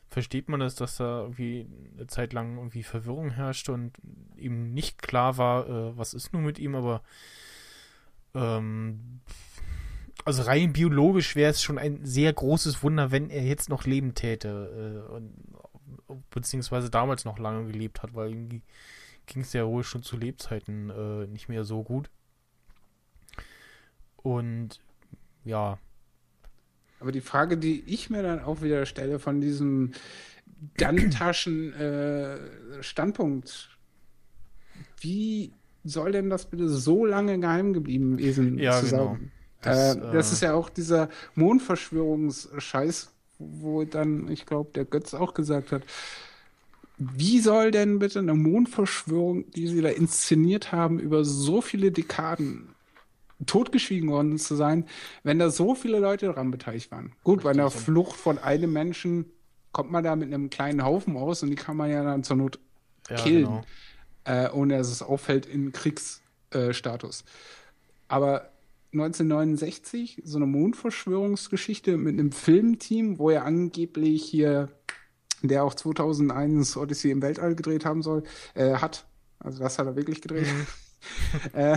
versteht man es, dass da irgendwie eine Zeit lang irgendwie Verwirrung herrschte und ihm nicht klar war, äh, was ist nun mit ihm, aber ähm, also rein biologisch wäre es schon ein sehr großes Wunder, wenn er jetzt noch leben täte. Äh, und, beziehungsweise damals noch lange gelebt hat, weil irgendwie ging es ja wohl schon zu Lebzeiten äh, nicht mehr so gut. Und ja. Aber die Frage, die ich mir dann auch wieder stelle von diesem Gantaschen äh, wie soll denn das bitte so lange geheim geblieben gewesen Ja, zu genau. Das, äh, das äh, ist ja auch dieser Mondverschwörungsscheiß, wo dann, ich glaube, der Götz auch gesagt hat, wie soll denn bitte eine Mondverschwörung, die sie da inszeniert haben, über so viele Dekaden totgeschwiegen worden zu sein, wenn da so viele Leute daran beteiligt waren? Gut, bei einer Flucht von einem Menschen kommt man da mit einem kleinen Haufen aus und die kann man ja dann zur Not Ja, killen, genau. äh, ohne dass es auffällt in Kriegsstatus. Aber 1969 so eine Mondverschwörungsgeschichte mit einem Filmteam, wo er angeblich hier, der auch 2001 Odyssey im Weltall gedreht haben soll, äh, hat. Also das hat er wirklich gedreht. äh,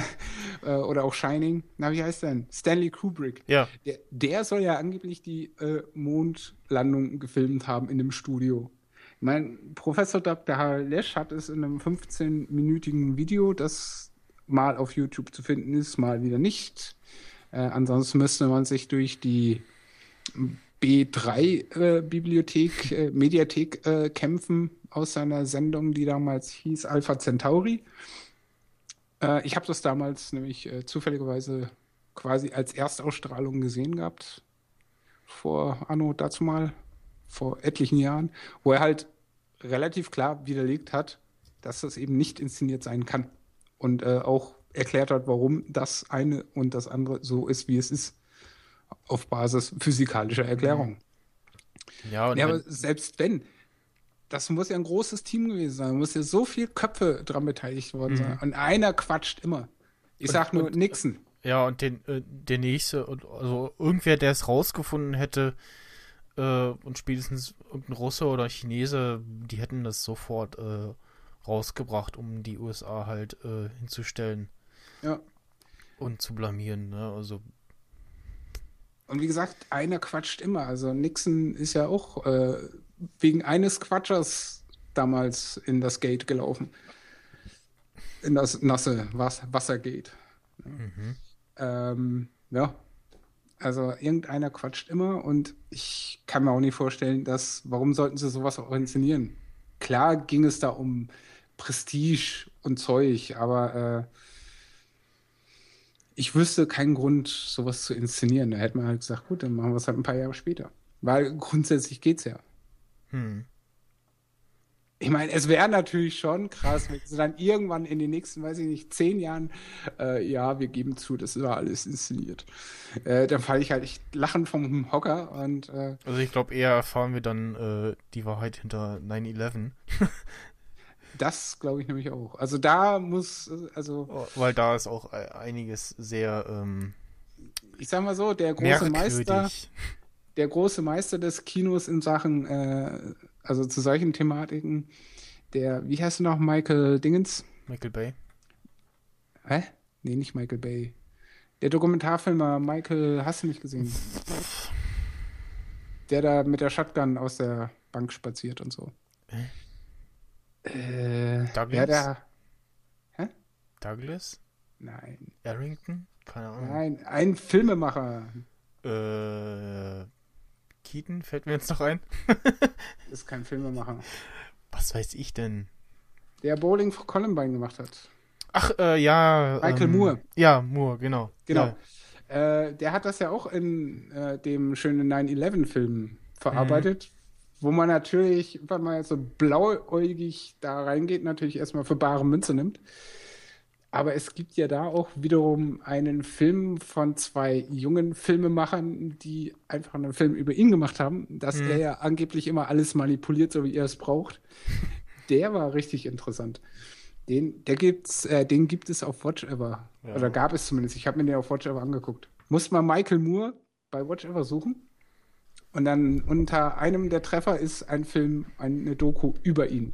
äh, oder auch Shining. Na, wie heißt denn? Stanley Kubrick. Ja, Der, der soll ja angeblich die äh, Mondlandung gefilmt haben in dem Studio. Ich meine, Professor Dr. Lesch hat es in einem 15-minütigen Video, das mal auf YouTube zu finden ist, mal wieder nicht. Äh, ansonsten müsste man sich durch die B3-Bibliothek, äh, Mediathek äh, kämpfen aus seiner Sendung, die damals hieß Alpha Centauri. Äh, ich habe das damals nämlich äh, zufälligerweise quasi als Erstausstrahlung gesehen gehabt. Vor Anno dazu mal, vor etlichen Jahren, wo er halt relativ klar widerlegt hat, dass das eben nicht inszeniert sein kann. Und äh, auch erklärt hat, warum das eine und das andere so ist, wie es ist. Auf Basis physikalischer Erklärung. ja, und Ja, aber selbst wenn, das muss ja ein großes Team gewesen sein. Da muss ja so viel Köpfe dran beteiligt worden sein. Und einer quatscht immer. Ich sag nur Nixon. Ja, und den, äh, der nächste, und- also irgendwer, der es rausgefunden hätte, äh, und spätestens irgendein Russe oder Chinese, die hätten das sofort äh, rausgebracht, um die USA halt äh, hinzustellen Ja. und zu blamieren. Ne? Also, Und wie gesagt, einer quatscht immer. Also Nixon ist ja auch äh, wegen eines Quatschers damals in das Gate gelaufen. In das nasse Was Wassergate. Ähm, ja. Also irgendeiner quatscht immer und ich kann mir auch nicht vorstellen, dass, warum sollten sie sowas auch inszenieren? Klar ging es da um Prestige und Zeug, aber äh, ich wüsste keinen Grund, sowas zu inszenieren. Da hätte man halt gesagt, gut, dann machen wir es halt ein paar Jahre später. Weil grundsätzlich geht's ja. Hm. Ich meine, es wäre natürlich schon krass, wenn sie dann irgendwann in den nächsten, weiß ich nicht, zehn Jahren, äh, ja, wir geben zu, das war alles inszeniert. Äh, dann falle ich halt echt lachend vom Hocker und äh, Also ich glaube, eher erfahren wir dann äh, die Wahrheit hinter 9-11. das glaube ich nämlich auch. Also da muss, äh, also Oh, Weil da ist auch äh, einiges sehr ähm, ich sag mal so, der große Meister, merkwürdig. der große Meister des Kinos in Sachen, äh, also zu solchen Thematiken, der, wie heißt du noch, Michael Dingens? Michael Bay. Hä? Nee, nicht Michael Bay. Der Dokumentarfilmer Michael, hast du nicht gesehen? Der da mit der Shotgun aus der Bank spaziert und so. Äh, Douglas? der? Douglas? Nein, Arrington? Keine Ahnung. nein, ein Filmemacher. Äh, Keaton fällt mir jetzt noch ein. Ist kein Filmemacher. Was weiß ich denn? Der Bowling for Columbine gemacht hat. Ach, äh, ja. Michael ähm, Moore. Ja, Moore, genau. Genau. Ja. Äh, der hat das ja auch in äh, dem schönen 9-11-Film verarbeitet, wo man natürlich, wenn man jetzt so blauäugig da reingeht, natürlich erstmal für bare Münze nimmt. Aber es gibt ja da auch wiederum einen Film von zwei jungen Filmemachern, die einfach einen Film über ihn gemacht haben, dass er ja angeblich immer alles manipuliert, so wie er es braucht. Der war richtig interessant. Den, der gibt's, äh, den gibt es auf Watch Ever. Ja. Oder gab es zumindest. Ich habe mir den auf Watch Ever angeguckt. Muss man Michael Moore bei Watch Ever suchen. Und dann unter einem der Treffer ist ein Film, eine Doku über ihn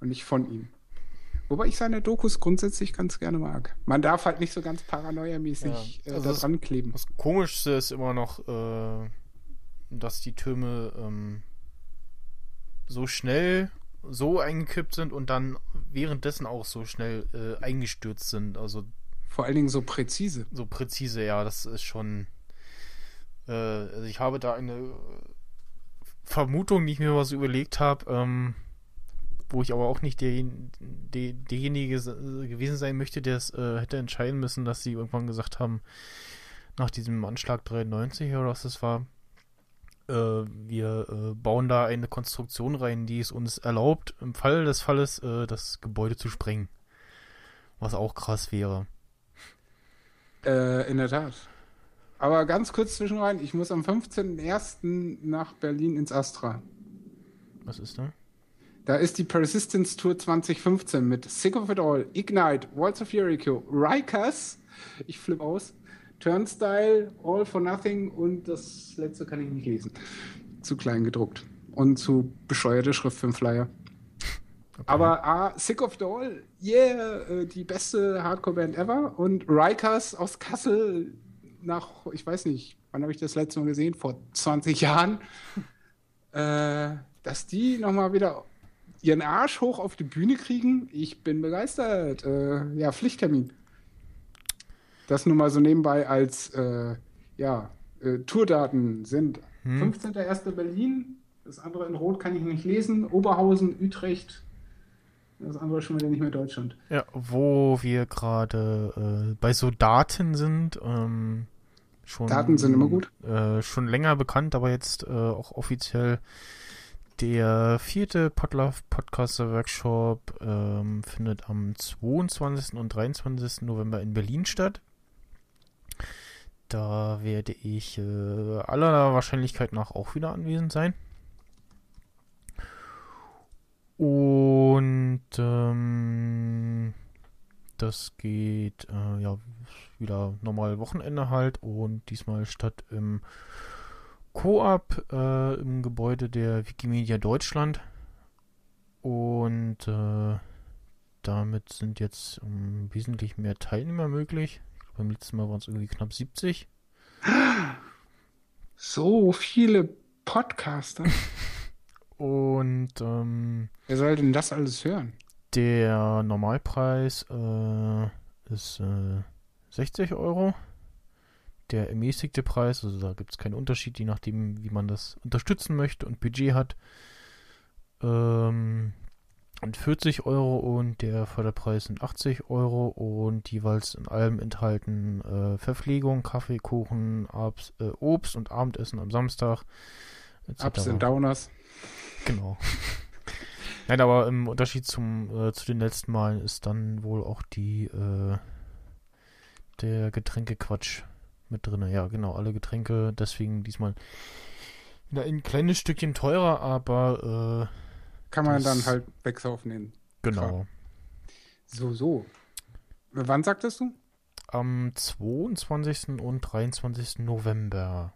und nicht von ihm. Wobei ich seine Dokus grundsätzlich ganz gerne mag. Man darf halt nicht so ganz paranoiamäßig Ja, äh, also da das- dran kleben. Das Komischste ist immer noch, äh, dass die Türme ähm, so schnell so eingekippt sind und dann währenddessen auch so schnell äh, eingestürzt sind. Also Vor allen Dingen so präzise. so präzise, ja, das ist schon. Äh, also ich habe da eine äh, Vermutung, die ich mir mal so überlegt habe, ähm, wo ich aber auch nicht der, der, derjenige se- gewesen sein möchte, der es äh, hätte entscheiden müssen, dass sie irgendwann gesagt haben, nach diesem Anschlag 93 oder was das war, äh, wir äh, bauen da eine Konstruktion rein, die es uns erlaubt, im Fall des Falles äh, das Gebäude zu sprengen. Was auch krass wäre. Äh, in der Tat. Aber ganz kurz zwischenrein, ich muss am 15.01. nach Berlin ins Astra. Was ist da? Da ist die Persistence Tour 2015 mit Sick of It All, Ignite, Walls of Jericho, Rikers, ich flippe aus, Turnstile, All for Nothing und das letzte kann ich nicht lesen. Zu klein gedruckt. Und zu bescheuerte Schrift für den Flyer. Aber ah, Sick of It All, yeah, äh, die beste Hardcore-Band ever. Und Rikers aus Kassel nach, ich weiß nicht, wann habe ich das letzte Mal gesehen? Vor 20 Jahren. Äh, dass die nochmal wieder ihren Arsch hoch auf die Bühne kriegen, ich bin begeistert. Äh, ja, Pflichttermin. Das nur mal so nebenbei als äh, ja, äh, Tourdaten sind. 15.01. Berlin, das andere in Rot kann ich nicht lesen, Oberhausen, Utrecht, das andere schon wieder nicht mehr Deutschland. Ja, wo wir gerade äh, bei so Daten sind. Ähm, schon, Daten sind immer gut. Äh, schon länger bekannt, aber jetzt äh, auch offiziell der vierte Podlove Podcaster Workshop ähm, findet am 22. und 23. November in Berlin statt. Da werde ich äh, aller Wahrscheinlichkeit nach auch wieder anwesend sein. Und ähm, das geht äh, ja wieder normal Wochenende halt und diesmal statt im Coop äh, im Gebäude der Wikimedia Deutschland. Und äh, damit sind jetzt ähm, wesentlich mehr Teilnehmer möglich. Ich glaub, beim letzten Mal waren es irgendwie knapp 70. So viele Podcaster. Und ähm, Wer soll denn das alles hören? Der Normalpreis äh, ist äh, 60 Euro. Der ermäßigte Preis, also da gibt es keinen Unterschied, je nachdem, wie man das unterstützen möchte und Budget hat, ähm, und 40 Euro und der Förderpreis sind 80 Euro und jeweils in allem enthalten äh, Verpflegung, Kaffee, Kuchen, Abs, äh, Obst und Abendessen am Samstag. Ups und Downers. Genau. Nein, aber im Unterschied zum, äh, zu den letzten Malen ist dann wohl auch die, äh, der Getränkequatsch mit drin. Ja, genau, alle Getränke, deswegen diesmal wieder ein kleines Stückchen teurer, aber Kann man dann halt wegsaufen äh, genau. So, so. Wann sagtest du? Am 22. und 23. November.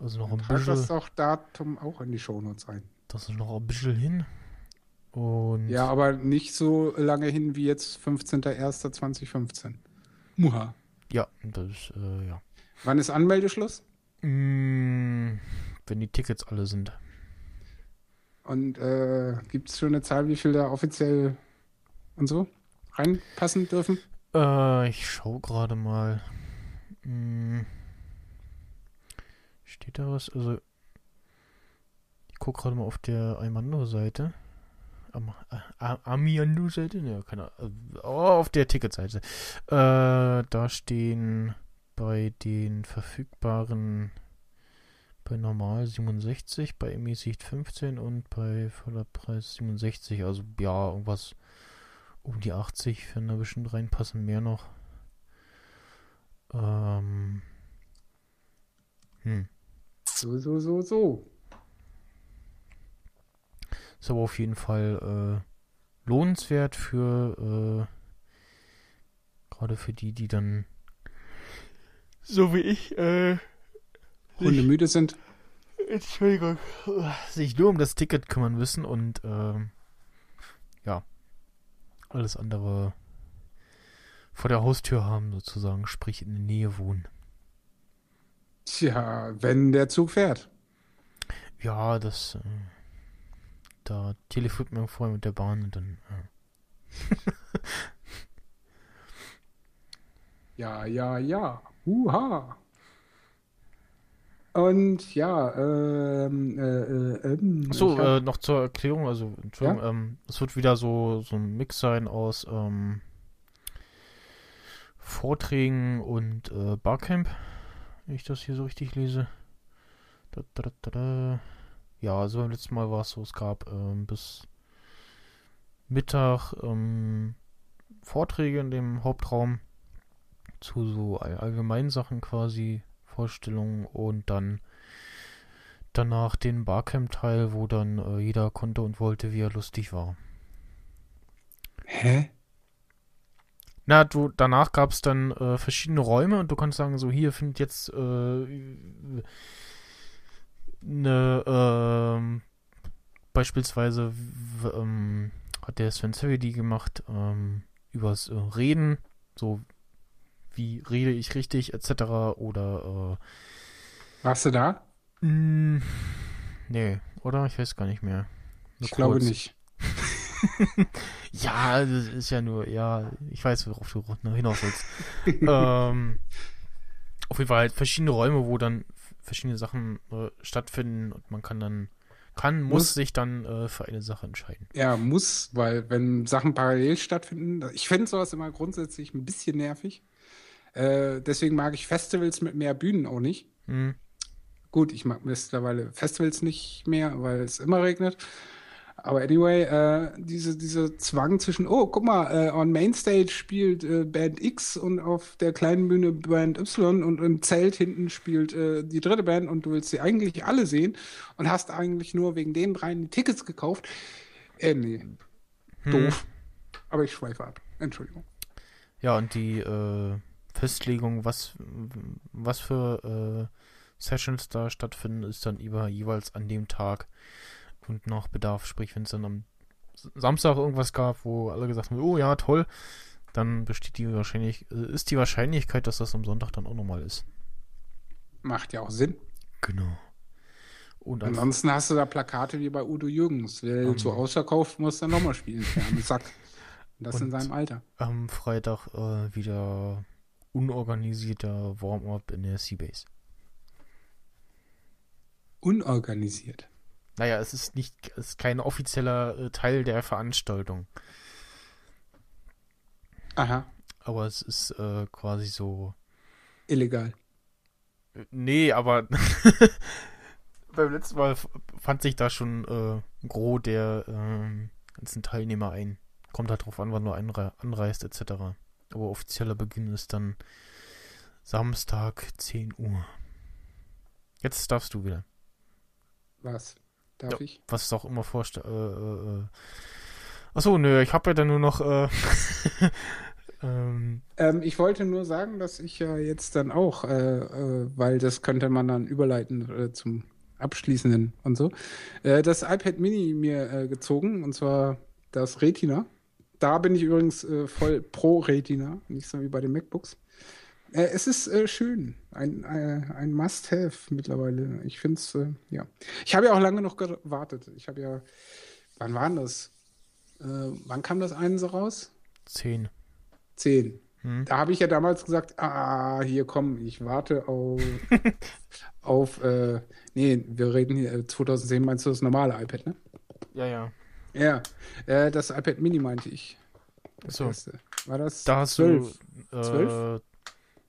Also noch ein Trag das bisschen, doch Datum auch in die Shownotes ein. das ist noch ein bisschen hin. Und Ja, aber nicht so lange hin wie jetzt 15.01.2015. Muha. Ja, das ist, äh, ja. Wann ist Anmeldeschluss? Mm, wenn die Tickets alle sind. Und äh, gibt es schon eine Zahl, wie viel da offiziell und so reinpassen dürfen? Äh, ich schau gerade mal. Hm. Steht da was? Also, ich guck gerade mal auf der Aimando-Seite. Am, äh, Amiando-Seite? Ja, keine Ahnung. Oh, auf der Ticketseite. Äh, da stehen bei den verfügbaren bei normal 67, bei ermäßigt 15 und bei Vollpreis 67. Also ja, irgendwas um die 80 wenn da bestimmt reinpassen, mehr noch. Ähm. Hm. So, so, so, so. Ist aber auf jeden Fall lohnenswert für äh, gerade für die, die dann so wie ich äh, Hunde müde sind. Entschuldigung, sich nur um das Ticket kümmern müssen und ähm, ja, alles andere vor der Haustür haben sozusagen, sprich in der Nähe wohnen. Tja, wenn der Zug fährt. Ja, das äh, da telefoniert man vorher mit der Bahn und dann äh, Ja, ja, ja. Huha. Und ja, ähm, äh, äh, ähm, Achso, ich hab- äh, noch zur Erklärung, also Entschuldigung, ähm, es wird wieder so, so ein Mix sein aus ähm, Vorträgen und äh, Barcamp, wenn ich das hier so richtig lese. Da, da, da, da. Ja, also beim letzten Mal war es so, es gab ähm, bis Mittag ähm, Vorträge in dem Hauptraum zu so all- allgemeinen Sachen quasi, Vorstellungen und dann danach den Barcamp-Teil, wo dann äh, jeder konnte und wollte, wie er lustig war. Hä? Na, du, danach gab es dann äh, verschiedene Räume und du kannst sagen, so hier findet jetzt äh, eine, ähm, beispielsweise ähm, hat der Sven Savedy gemacht, ähm, übers äh, Reden, so wie rede ich richtig, etc. Oder Warst du da? äh, mh, nee, oder? Ich weiß gar nicht mehr. Nur Ich glaube kurz. nicht. Ja, das ist ja nur, ja, ich weiß, worauf du hinaus willst. ähm, auf jeden Fall halt verschiedene Räume, wo dann verschiedene Sachen äh, stattfinden und man kann dann, kann, muss, Muss- sich dann äh, für eine Sache entscheiden. Ja, muss, weil wenn Sachen parallel stattfinden, ich finde sowas immer grundsätzlich ein bisschen nervig. Äh, deswegen mag ich Festivals mit mehr Bühnen auch nicht. Hm. Gut, ich mag mittlerweile Festivals nicht mehr, weil es immer regnet. Aber anyway, äh, diese, diese Zwang zwischen, oh, guck mal, äh, on Mainstage spielt äh, Band X und auf der kleinen Bühne Band Y und im Zelt hinten spielt äh, die dritte Band und du willst sie eigentlich alle sehen und hast eigentlich nur wegen den dreien die Tickets gekauft. Äh, nee, doof. Aber ich schweife ab. Entschuldigung. Ja, und die äh, Festlegung, was, was für äh, Sessions da stattfinden, ist dann über, jeweils an dem Tag und nach Bedarf. Sprich, wenn es dann am Samstag irgendwas gab, wo alle gesagt haben, oh ja, toll, dann besteht die wahrscheinlich, äh, ist die Wahrscheinlichkeit, dass das am Sonntag dann auch nochmal ist. Macht ja auch Sinn. Genau. Und Ansonsten hast du da Plakate wie bei Udo Jürgens. Wer Ähm. zu ausverkauft, muss dann nochmal spielen. Arme Sack. Und das in seinem Alter. am Freitag äh, wieder unorganisierter Warm-up in der Seabase. Unorganisiert. Naja, es ist nicht, es ist kein offizieller äh, Teil der Veranstaltung. Aha, Aber es ist äh, quasi so. illegal. äh, Nee, aber beim letzten Mal fand sich da schon äh, Gros der ähm, ganzen Teilnehmer ein. Kommt halt drauf an, wann du einre anreist, etc. Aber offizieller Beginn ist dann Samstag 10 Uhr. Jetzt darfst du wieder. Was? Darf Ja. ich? Was es auch immer vorstellt. Äh, äh, äh. Achso, nö, ich habe ja dann nur noch. Äh, ähm, Ähm, ich wollte nur sagen, dass ich ja jetzt dann auch, äh, äh, weil das könnte man dann überleiten zum Abschließenden und so, das iPad Mini mir gezogen und zwar das Retina. Da bin ich übrigens voll pro Retina, nicht so wie bei den MacBooks. Äh, es ist äh, schön, ein, äh, ein Must-Have mittlerweile. Ich finde es, äh, ja. Ich habe ja auch lange noch gewartet. Ich habe ja, wann war denn das? Äh, wann kam das eine so raus? 10. 10. Hm. Da habe ich ja damals gesagt, ah, hier komm, ich warte auf, auf äh, nee, wir reden hier, äh, 2010 meinst du das normale iPad, ne? Ja, ja. Ja, das iPad Mini meinte ich. Das So. erste. War das Da hast 12? du. Äh, Zwölf?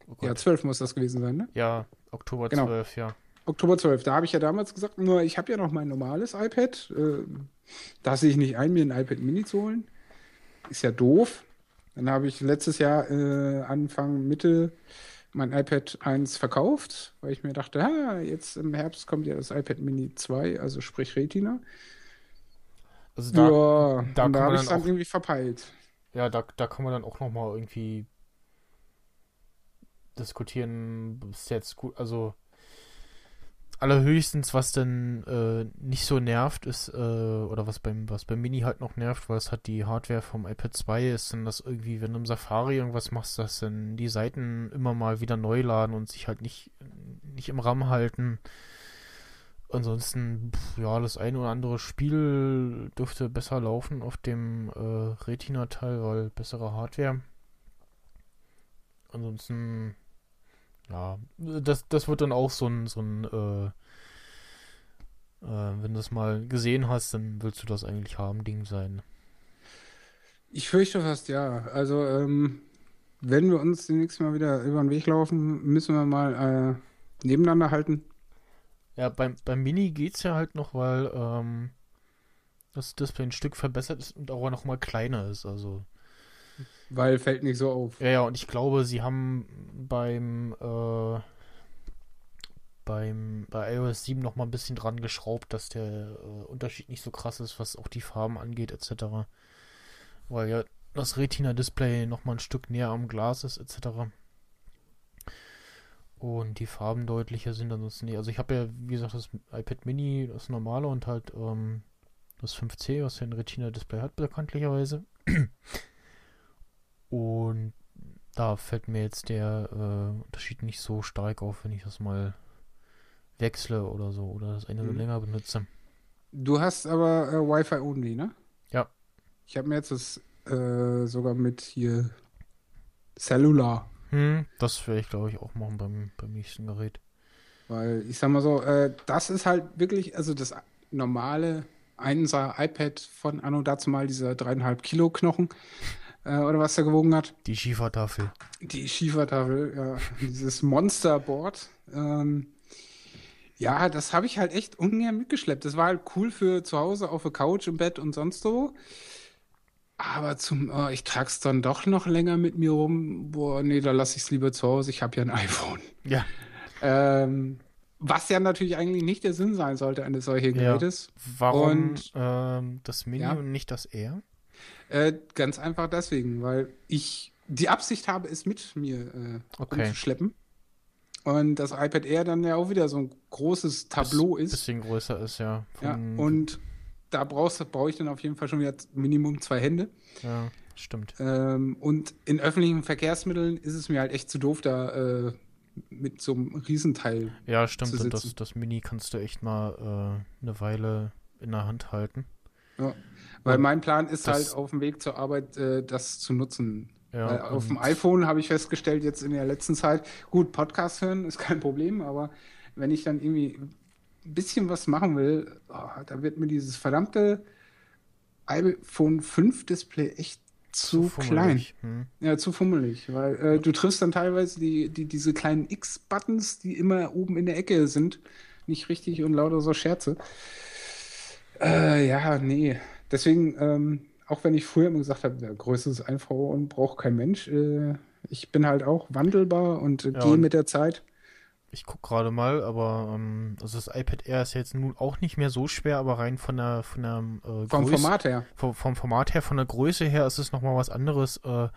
Oh. Ja, 12 muss das gewesen sein, ne? Ja, Oktober Genau. 12, ja. Oktober 12. Da habe ich ja damals gesagt, nur ich habe ja noch mein normales iPad. Äh, da sehe ich nicht ein, mir ein iPad Mini zu holen. Ist ja doof. Dann habe ich letztes Jahr äh, Anfang, Mitte mein iPad 1 verkauft, weil ich mir dachte, ha, jetzt im Herbst kommt ja das iPad Mini 2, also sprich Retina. Also da, ja, da da habe ich dann dann irgendwie verpeilt. ja, da, da kann man dann auch nochmal irgendwie diskutieren, ist jetzt gut, also allerhöchstens, was denn äh, nicht so nervt, ist, äh, oder was beim, was beim Mini halt noch nervt, weil es hat die Hardware vom iPad 2 ist, dann das irgendwie, wenn du im Safari irgendwas machst, dass dann die Seiten immer mal wieder neu laden und sich halt nicht, nicht im RAM halten. Ansonsten, pf, ja, das eine oder andere Spiel dürfte besser laufen auf dem äh, Retina-Teil, weil bessere Hardware. Ansonsten, ja, das, das wird dann auch so ein, so ein, äh, äh, wenn du es mal gesehen hast, dann willst du das eigentlich haben, Ding sein. Ich fürchte fast ja. Also, ähm, wenn wir uns demnächst mal wieder über den Weg laufen, müssen wir mal äh, nebeneinander halten. Ja, beim, beim Mini geht's ja halt noch, weil ähm, das Display ein Stück verbessert ist und auch noch mal kleiner ist. Also Weil fällt nicht so auf. ja, ja, und ich glaube, sie haben beim äh, beim bei iOS 7 noch mal ein bisschen dran geschraubt, dass der äh, Unterschied nicht so krass ist, was auch die Farben angeht etc. Weil ja das Retina-Display noch mal ein Stück näher am Glas ist etc. Und die Farben deutlicher sind ansonsten nicht. Also ich habe ja, wie gesagt, das iPad Mini, das normale und halt ähm, das 5C, was ja ein Retina-Display hat, bekanntlicherweise. Und da fällt mir jetzt der äh, Unterschied nicht so stark auf, wenn ich das mal wechsle oder so oder das eine Mhm. länger benutze. Du hast aber äh, Wi-Fi only, ne? Ja. Ich habe mir jetzt das äh, sogar mit hier Cellular, Hm, das werde ich glaube ich auch machen beim, beim nächsten Gerät. weil ich sag mal so, äh, das ist halt wirklich, also das normale 1er iPad von Anno dazu mal dieser dreieinhalb Kilo Knochen äh, oder was der gewogen hat. Die Schiefertafel. Die Schiefertafel, ja, dieses Monsterboard. Ähm, ja, das habe ich halt echt ungern mitgeschleppt. Das war halt cool für zu Hause auf der Couch, im Bett und sonst so. Aber zum, oh, ich trag's dann doch noch länger mit mir rum. Boah, nee, da lasse ich es lieber zu Hause. Ich habe ja ein iPhone. Ja. Ähm, was ja natürlich eigentlich nicht der Sinn sein sollte eines solchen Ja. Gerätes. Warum Und- ähm, das Mini Ja. und nicht das R? Äh, ganz einfach deswegen, weil ich die Absicht habe, es mit mir äh, Okay. umzuschleppen. Und das iPad Air dann ja auch wieder so ein großes Tableau Biss- ist. Bisschen größer ist, ja. Ja, und da brauchst, brauche ich dann auf jeden Fall schon wieder Minimum zwei Hände. ja, stimmt. Ähm, und in öffentlichen Verkehrsmitteln ist es mir halt echt zu doof, da äh, mit so einem Riesenteil. Ja, stimmt. zu Und das, sitzen. das Mini kannst du echt mal äh, eine Weile in der Hand halten. Ja. Weil mein Plan ist halt auf dem Weg zur Arbeit, äh, das zu nutzen. Ja, auf dem iPhone habe ich festgestellt, jetzt in der letzten Zeit, gut, Podcast hören ist kein Problem, aber wenn ich dann irgendwie ein bisschen was machen will, oh, da wird mir dieses verdammte iPhone 5 Display echt zu, klein. fummelig. Hm. Ja, zu fummelig, weil äh, du triffst dann teilweise die, die, diese kleinen X-Buttons, die immer oben in der Ecke sind, nicht richtig und lauter so Scherze. Äh, ja, nee. Deswegen, ähm, auch wenn ich früher immer gesagt habe, der Größe ist einfach und braucht kein Mensch, äh, ich bin halt auch wandelbar und äh, Ja, gehe mit der Zeit. Ich guck gerade mal, aber ähm, also das iPad Air ist jetzt nun auch nicht mehr so schwer, aber rein von der von der äh, Vom Größe- Format her. vom, vom Format her, von der Größe her ist es nochmal was anderes, äh,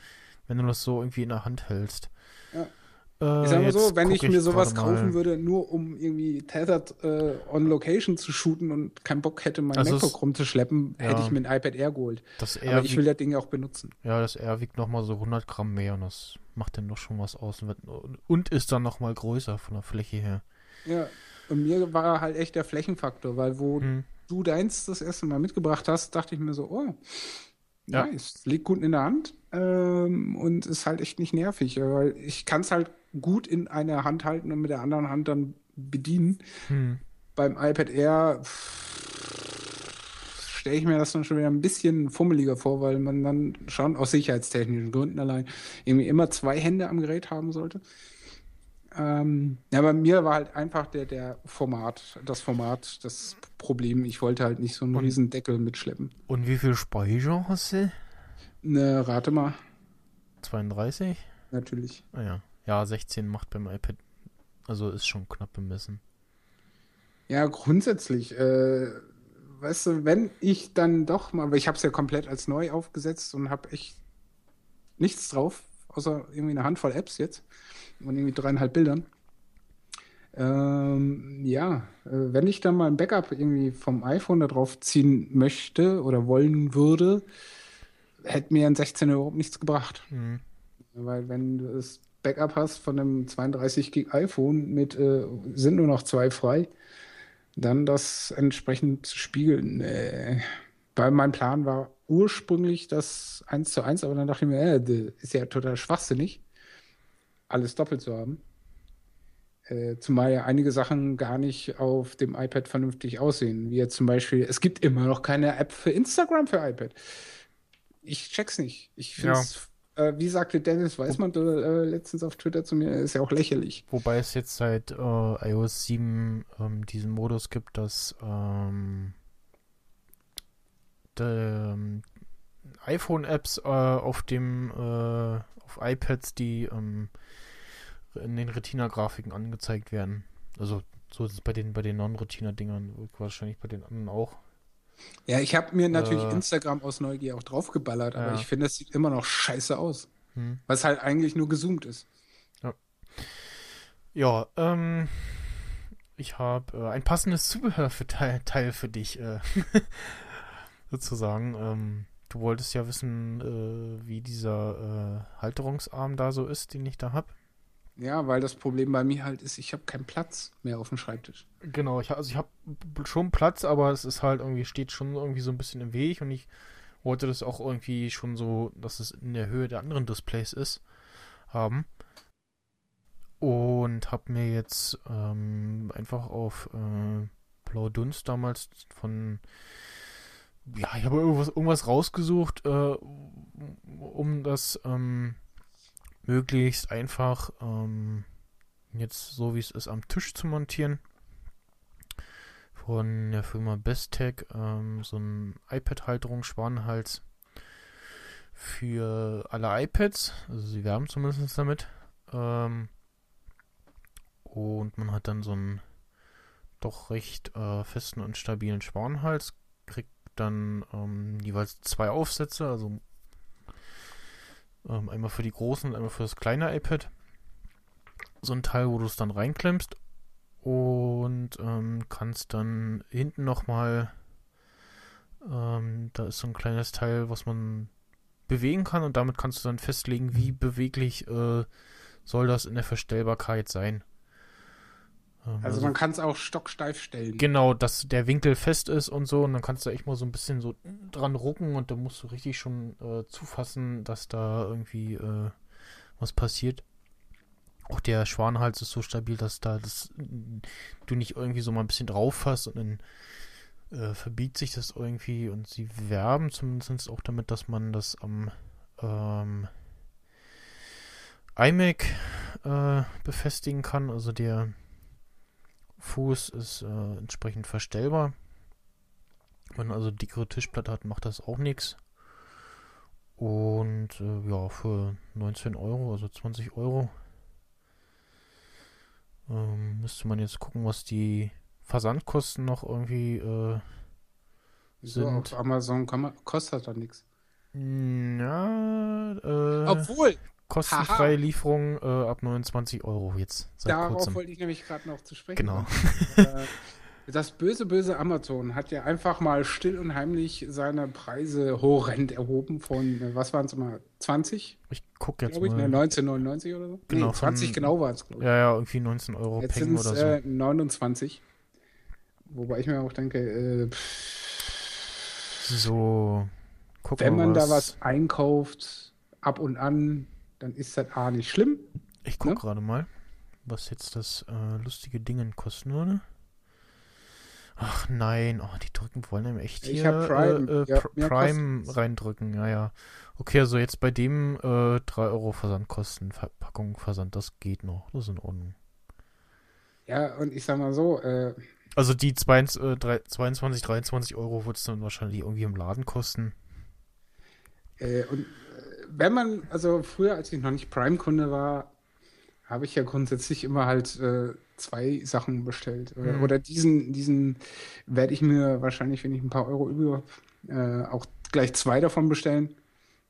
wenn du das so irgendwie in der Hand hältst. Ja. Äh, Ich sag mal so, wenn ich mir sowas kaufen würde, nur um irgendwie Tethered äh, on Location zu shooten und keinen Bock hätte, mein Also MacBook rumzuschleppen, Ja. hätte ich mir ein iPad Air geholt. Das Aber R ich will das Ding auch benutzen. ja, das R wiegt nochmal so 100 Gramm mehr und das macht dann doch schon was aus und, und ist dann nochmal größer von der Fläche her. Ja, und mir war halt echt der Flächenfaktor, weil wo Hm. du deins das erste Mal mitgebracht hast, dachte ich mir so, oh, Ja. nice, liegt gut in der Hand ähm, und ist halt echt nicht nervig, weil ich kann es halt gut in einer Hand halten und mit der anderen Hand dann bedienen. Hm. Beim iPad Air stelle ich mir das dann schon wieder ein bisschen fummeliger vor, weil man dann schon aus sicherheitstechnischen Gründen allein irgendwie immer zwei Hände am Gerät haben sollte. Ähm, ja, bei mir war halt einfach der, der Format, das Format, das Problem. Ich wollte halt nicht so einen Und- riesen Deckel mitschleppen. Und wie viel Speicher hast du? Ne, rate mal, 32? natürlich. Ah ja. Ja, 16 macht beim iPad. Also ist schon knapp bemessen. Ja, grundsätzlich, äh, weißt du, wenn ich dann doch mal, weil ich habe es ja komplett als neu aufgesetzt und habe echt nichts drauf, außer irgendwie eine Handvoll Apps jetzt und irgendwie dreieinhalb Bildern. Ähm, ja, äh, wenn ich dann mal ein Backup irgendwie vom iPhone da drauf ziehen möchte oder wollen würde, hätte mir ein 16 überhaupt nichts gebracht. Mhm. Weil wenn du das Backup hast von einem 32 Gig iPhone mit äh, sind nur noch zwei frei, dann das entsprechend zu spiegeln. Äh, weil mein Plan war ursprünglich das 1 zu 1, aber dann dachte ich mir, äh, ist ja total schwachsinnig, alles doppelt zu haben. Äh, zumal ja einige Sachen gar nicht auf dem iPad vernünftig aussehen. Wie jetzt zum Beispiel, es gibt immer noch keine App für Instagram für iPad. Ich check's nicht. Ich finde es, äh, wie sagte Dennis Weißmann äh, letztens auf Twitter zu mir, ist ja auch lächerlich. Wobei es jetzt seit äh, iOS 7 ähm, diesen Modus gibt, dass ähm, ähm, iPhone-Apps äh, auf dem äh, auf iPads, die ähm, in den Retina-Grafiken angezeigt werden. Also so ist es bei den bei den Non-Retina-Dingern wahrscheinlich bei den anderen auch. Ja, ich habe mir natürlich Äh. Instagram aus Neugier auch draufgeballert, aber Ja. ich finde, es sieht immer noch scheiße aus. Hm. Es halt eigentlich nur gezoomt ist. Ja, ähm, ich habe äh, ein passendes Zubehör für Teil, Teil für dich, äh, sozusagen. Ähm, du wolltest ja wissen, äh, wie dieser äh, Halterungsarm da so ist, den ich da habe. Ja, weil das Problem bei mir halt ist, ich habe keinen Platz mehr auf dem Schreibtisch. Genau, ich, also ich habe schon Platz, aber es ist halt irgendwie, steht schon irgendwie so ein bisschen im Weg und ich wollte das auch irgendwie schon so, dass es in der Höhe der anderen Displays ist, haben. Und habe mir jetzt ähm, einfach auf äh, Blau Dunst damals von, ja, ich habe irgendwas, irgendwas rausgesucht, äh, um das ähm, möglichst einfach ähm, jetzt so wie es ist am Tisch zu montieren von der Firma Besttech ähm, so ein iPad-Halterung Spanhals für alle iPads. Also sie werben zumindest damit. Ähm, und man hat dann so einen doch recht äh, festen und stabilen Spanhals. Kriegt dann ähm, jeweils zwei Aufsätze, also ähm, einmal für die großen und einmal für das kleine iPad. So ein Teil, wo du es dann reinklemmst und ähm, kannst dann hinten nochmal, ähm, da ist so ein kleines Teil, was man bewegen kann und damit kannst du dann festlegen, wie beweglich äh, soll das in der Verstellbarkeit sein. Ähm, Also man kann es auch stocksteif stellen. Genau, dass der Winkel fest ist und so und dann kannst du echt mal so ein bisschen so dran rucken und dann musst du richtig schon äh, zufassen, dass da irgendwie äh, was passiert. Auch der Schwanhals ist so stabil, dass da das du nicht irgendwie so mal ein bisschen drauf fasst und dann äh, verbiegt sich das irgendwie und sie werben zumindest auch damit, dass man das am ähm, iMac äh, befestigen kann. Also der Fuß ist äh, entsprechend verstellbar. Wenn man also dickere Tischplatte hat, macht das auch nichts. Und äh, ja, für 19 Euro, also 20 Euro, ähm, müsste man jetzt gucken, was die Versandkosten noch irgendwie äh, So, sind. auf Amazon kann man, kostet dann nichts. Ja, äh, Obwohl, kostenfreie haha. Lieferung äh, ab 29 Euro jetzt darauf kurzem. wollte ich nämlich gerade noch zu sprechen Genau. Äh, Das böse, böse Amazon hat ja einfach mal still und heimlich seine Preise horrend erhoben von, äh, was waren es mal, 20, Ich gucke jetzt ich, mal. ne, 1999 oder so? Genau, nee, 20 von- genau waren es, glaube ich. Ja, ja, irgendwie 19 Euro Jetzt Peng sind es oder so. äh, 29. Wobei ich mir auch denke, äh, pff, so, guck wenn man da was einkauft, ab und an, dann ist das A nicht schlimm. Ich guck ne? gerade mal, was jetzt das äh, lustige Dingen kosten würde. Ach nein, oh, die drücken wollen einem echt Ich hier Prime. Äh, äh, Ja, Prime reindrücken, ja, ja. Okay, also jetzt bei dem äh, 3 Euro Versandkosten, Verpackung, Versand, das geht noch, das ist in Ordnung. Ja, und ich sag mal so, äh, Also die 22, äh, drei- 22 23 Euro wird es dann wahrscheinlich irgendwie im Laden kosten. Äh, und wenn man, also früher, als ich noch nicht Prime-Kunde war, habe ich ja grundsätzlich immer halt äh, zwei Sachen bestellt. Oder, Mhm. oder diesen, diesen werde ich mir wahrscheinlich, wenn ich ein paar Euro über habe, äh, auch gleich zwei davon bestellen.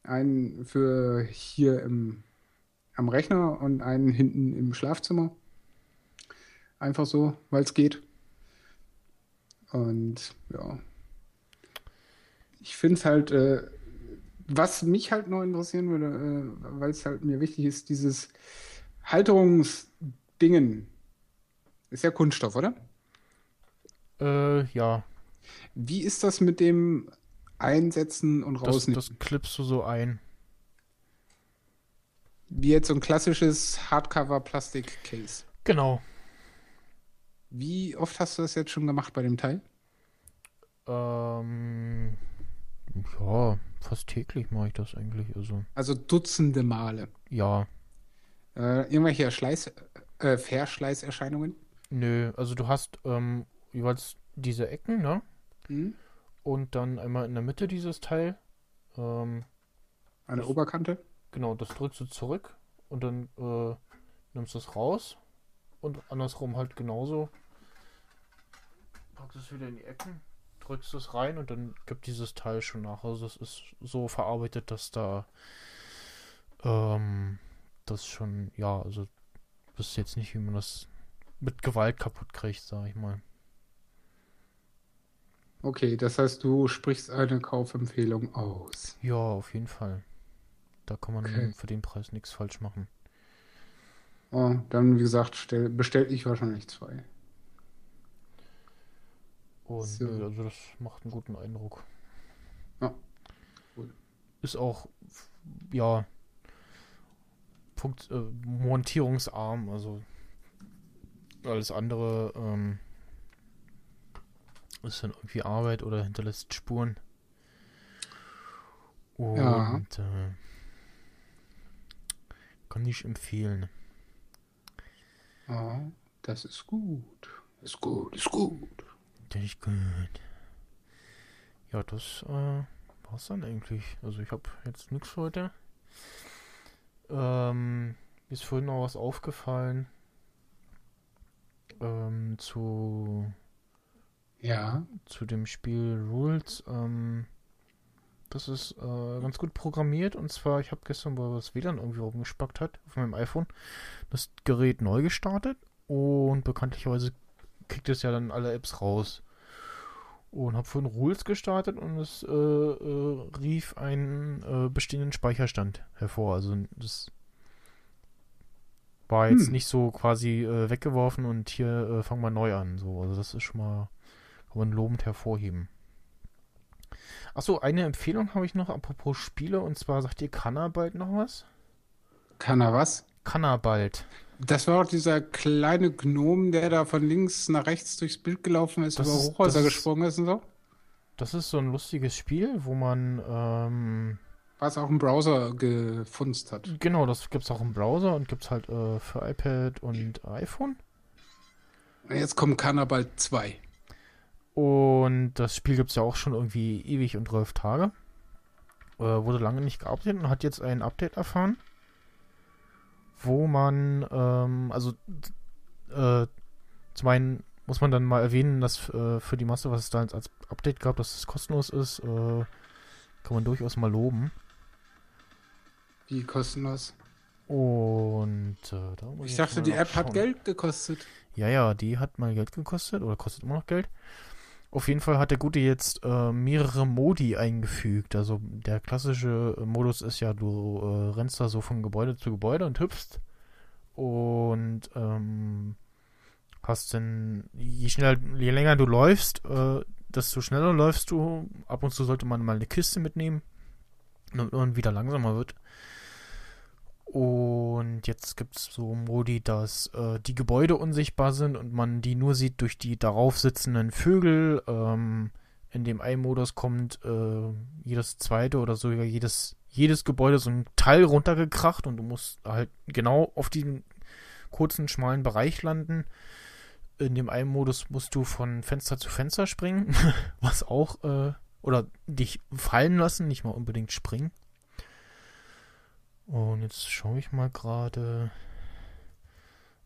Einen für hier im, am Rechner und einen hinten im Schlafzimmer. Einfach so, weil es geht. Und ja. Ich finde es halt, äh, was mich halt noch interessieren würde, äh, weil es halt mir wichtig ist, dieses Halterungsdingen. Ist ja Kunststoff, oder? Äh, ja. Wie ist das mit dem Einsetzen und Das, Rausnehmen? das klippst du so ein. Wie jetzt so ein klassisches Hardcover-Plastik-Case. Genau. Wie oft hast du das jetzt schon gemacht bei dem Teil? Ähm, ja, fast täglich mache ich das eigentlich. Also, Also Dutzende Male. ja. Äh, irgendwelche Schleiß, äh, Verschleißerscheinungen? Nö, also du hast ähm, jeweils diese Ecken, ne? Mhm. Und dann einmal in der Mitte dieses Teil. Ähm, An der Oberkante? genau, das drückst du zurück und dann äh, nimmst du es raus. Und andersrum halt genauso. Packst es wieder in die Ecken, drückst es rein und dann gibt dieses Teil schon nach. Also es ist so verarbeitet, dass da ähm, das schon, ja, also bist jetzt nicht, wie man das mit Gewalt kaputt kriegt, sag ich mal. Okay, das heißt, du sprichst eine Kaufempfehlung aus. Ja, auf jeden Fall. Da kann man Okay. für den Preis nichts falsch machen. Oh, dann, wie gesagt, stell, bestell ich wahrscheinlich zwei. Und So. also das macht einen guten Eindruck. Ja, cool. Ist auch, ja, Punkt, äh, montierungsarm, also alles andere ähm, ist dann irgendwie Arbeit oder hinterlässt Spuren. Und Ja. äh, kann ich empfehlen. Oh, das ist gut. Ist gut, ist gut. Ist gut. Ja, das äh, war's dann eigentlich. Also ich habe jetzt nichts heute. Ähm, mir ist vorhin noch was aufgefallen. Ähm, zu, Ja, zu dem Spiel Rules. Ähm, das ist äh, ganz gut programmiert. Und zwar, ich habe gestern, weil das WLAN irgendwie rumgespackt hat, auf meinem iPhone, das Gerät neu gestartet. Und bekanntlicherweise kriegt es ja dann alle Apps raus. Und habe vorhin Rules gestartet und es äh, äh, rief einen äh, bestehenden Speicherstand hervor. Also das war jetzt Hm. nicht so quasi äh, weggeworfen und hier äh, fangen wir neu an. So, also das ist schon mal kann man lobend hervorheben. Achso, eine Empfehlung habe ich noch, apropos Spiele, und zwar sagt ihr Kannabald noch was? kann er was? Kannabald. Das war doch dieser kleine Gnom, der da von links nach rechts durchs Bild gelaufen ist, Das über Hochhäuser ist- gesprungen ist und so. Das ist so ein lustiges Spiel, wo man, ähm, Was auch im Browser gefunzt hat. genau, das gibt's auch im Browser und gibt's halt äh, für iPad und iPhone. Jetzt kommt Cannabalt 2. Und das Spiel gibt's ja auch schon irgendwie ewig und 12 Tage. Äh, wurde lange nicht geupdatet und hat jetzt ein Update erfahren, wo man, ähm, also äh, zum einen muss man dann mal erwähnen, dass äh, für die Masse, was es da als Update gab, dass es kostenlos ist, äh, kann man durchaus mal loben. Wie kostenlos? Und äh, da muss Ich dachte, die App hat schauen. Geld gekostet. Ja, ja, die hat mal Geld gekostet oder kostet immer noch Geld. Auf jeden Fall hat der Gute jetzt äh, mehrere Modi eingefügt. Also der klassische äh, Modus ist ja, du äh, rennst da so von Gebäude zu Gebäude und hüpfst. Und ähm, hast dann, je schneller, je länger du läufst, äh, desto schneller läufst du. Ab und zu sollte man mal eine Kiste mitnehmen, damit man wieder langsamer wird. Und jetzt gibt es so Modi, dass äh, die Gebäude unsichtbar sind und man die nur sieht durch die darauf sitzenden Vögel. Ähm, in dem einen Modus kommt äh, jedes zweite oder sogar jedes, jedes Gebäude so ein Teil runtergekracht und du musst halt genau auf diesem kurzen, schmalen Bereich landen. In dem einen Modus musst du von Fenster zu Fenster springen, was auch, äh, oder dich fallen lassen, nicht mal unbedingt springen. Und jetzt schaue ich mal gerade.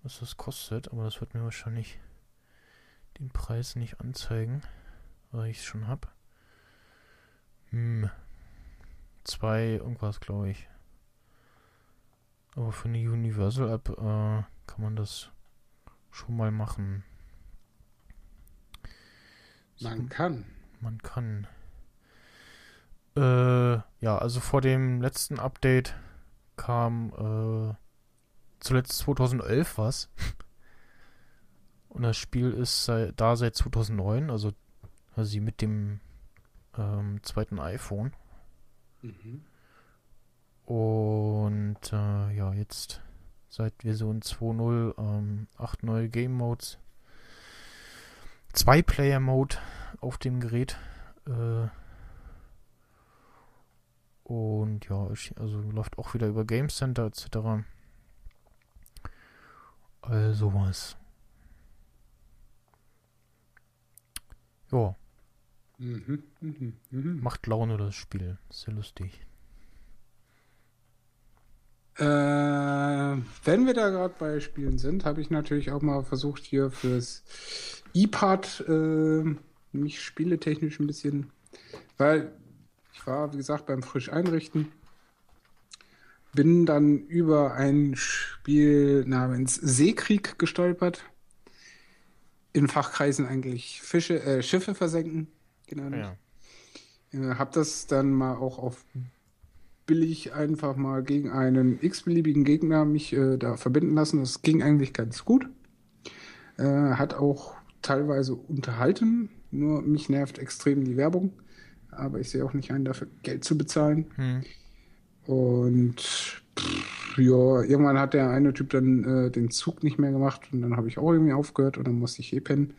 was das kostet, aber das wird mir wahrscheinlich den Preis nicht anzeigen, weil ich es schon habe. Hm. Zwei irgendwas, glaube ich. Aber für eine Universal App äh, kann man das schon mal machen. Man kann. Man kann. Äh, ja, also vor dem letzten Update kam äh, zuletzt 2011 was. Und das Spiel ist seit, da seit 2009, also quasi mit dem ähm, zweiten iPhone. Mhm. Und äh, ja, jetzt seit Version 2.0 ähm, acht neue Game Modes. Zwei Player Mode auf dem Gerät. Äh, und ja, ich, also läuft auch wieder über Game Center etc. Also was. Ja, Mhm. Mhm. Mhm. macht Laune das Spiel. Sehr lustig. Äh, wenn wir da gerade bei Spielen sind, habe ich natürlich auch mal versucht, hier fürs iPad äh, mich spieletechnisch ein bisschen, weil war, wie gesagt, beim frisch einrichten, bin dann über ein Spiel namens Seekrieg gestolpert. In Fachkreisen eigentlich Fische, äh, Schiffe versenken. Genau. Ja. Äh, hab das dann mal auch auf billig einfach mal gegen einen x-beliebigen Gegner mich äh, da verbinden lassen. Das ging eigentlich ganz gut. Äh, hat auch teilweise unterhalten, nur mich nervt extrem die Werbung. Aber ich sehe auch nicht ein, dafür Geld zu bezahlen. Hm. Und pff, ja, irgendwann hat der eine Typ dann äh, den Zug nicht mehr gemacht und dann habe ich auch irgendwie aufgehört und dann musste ich eh pennen.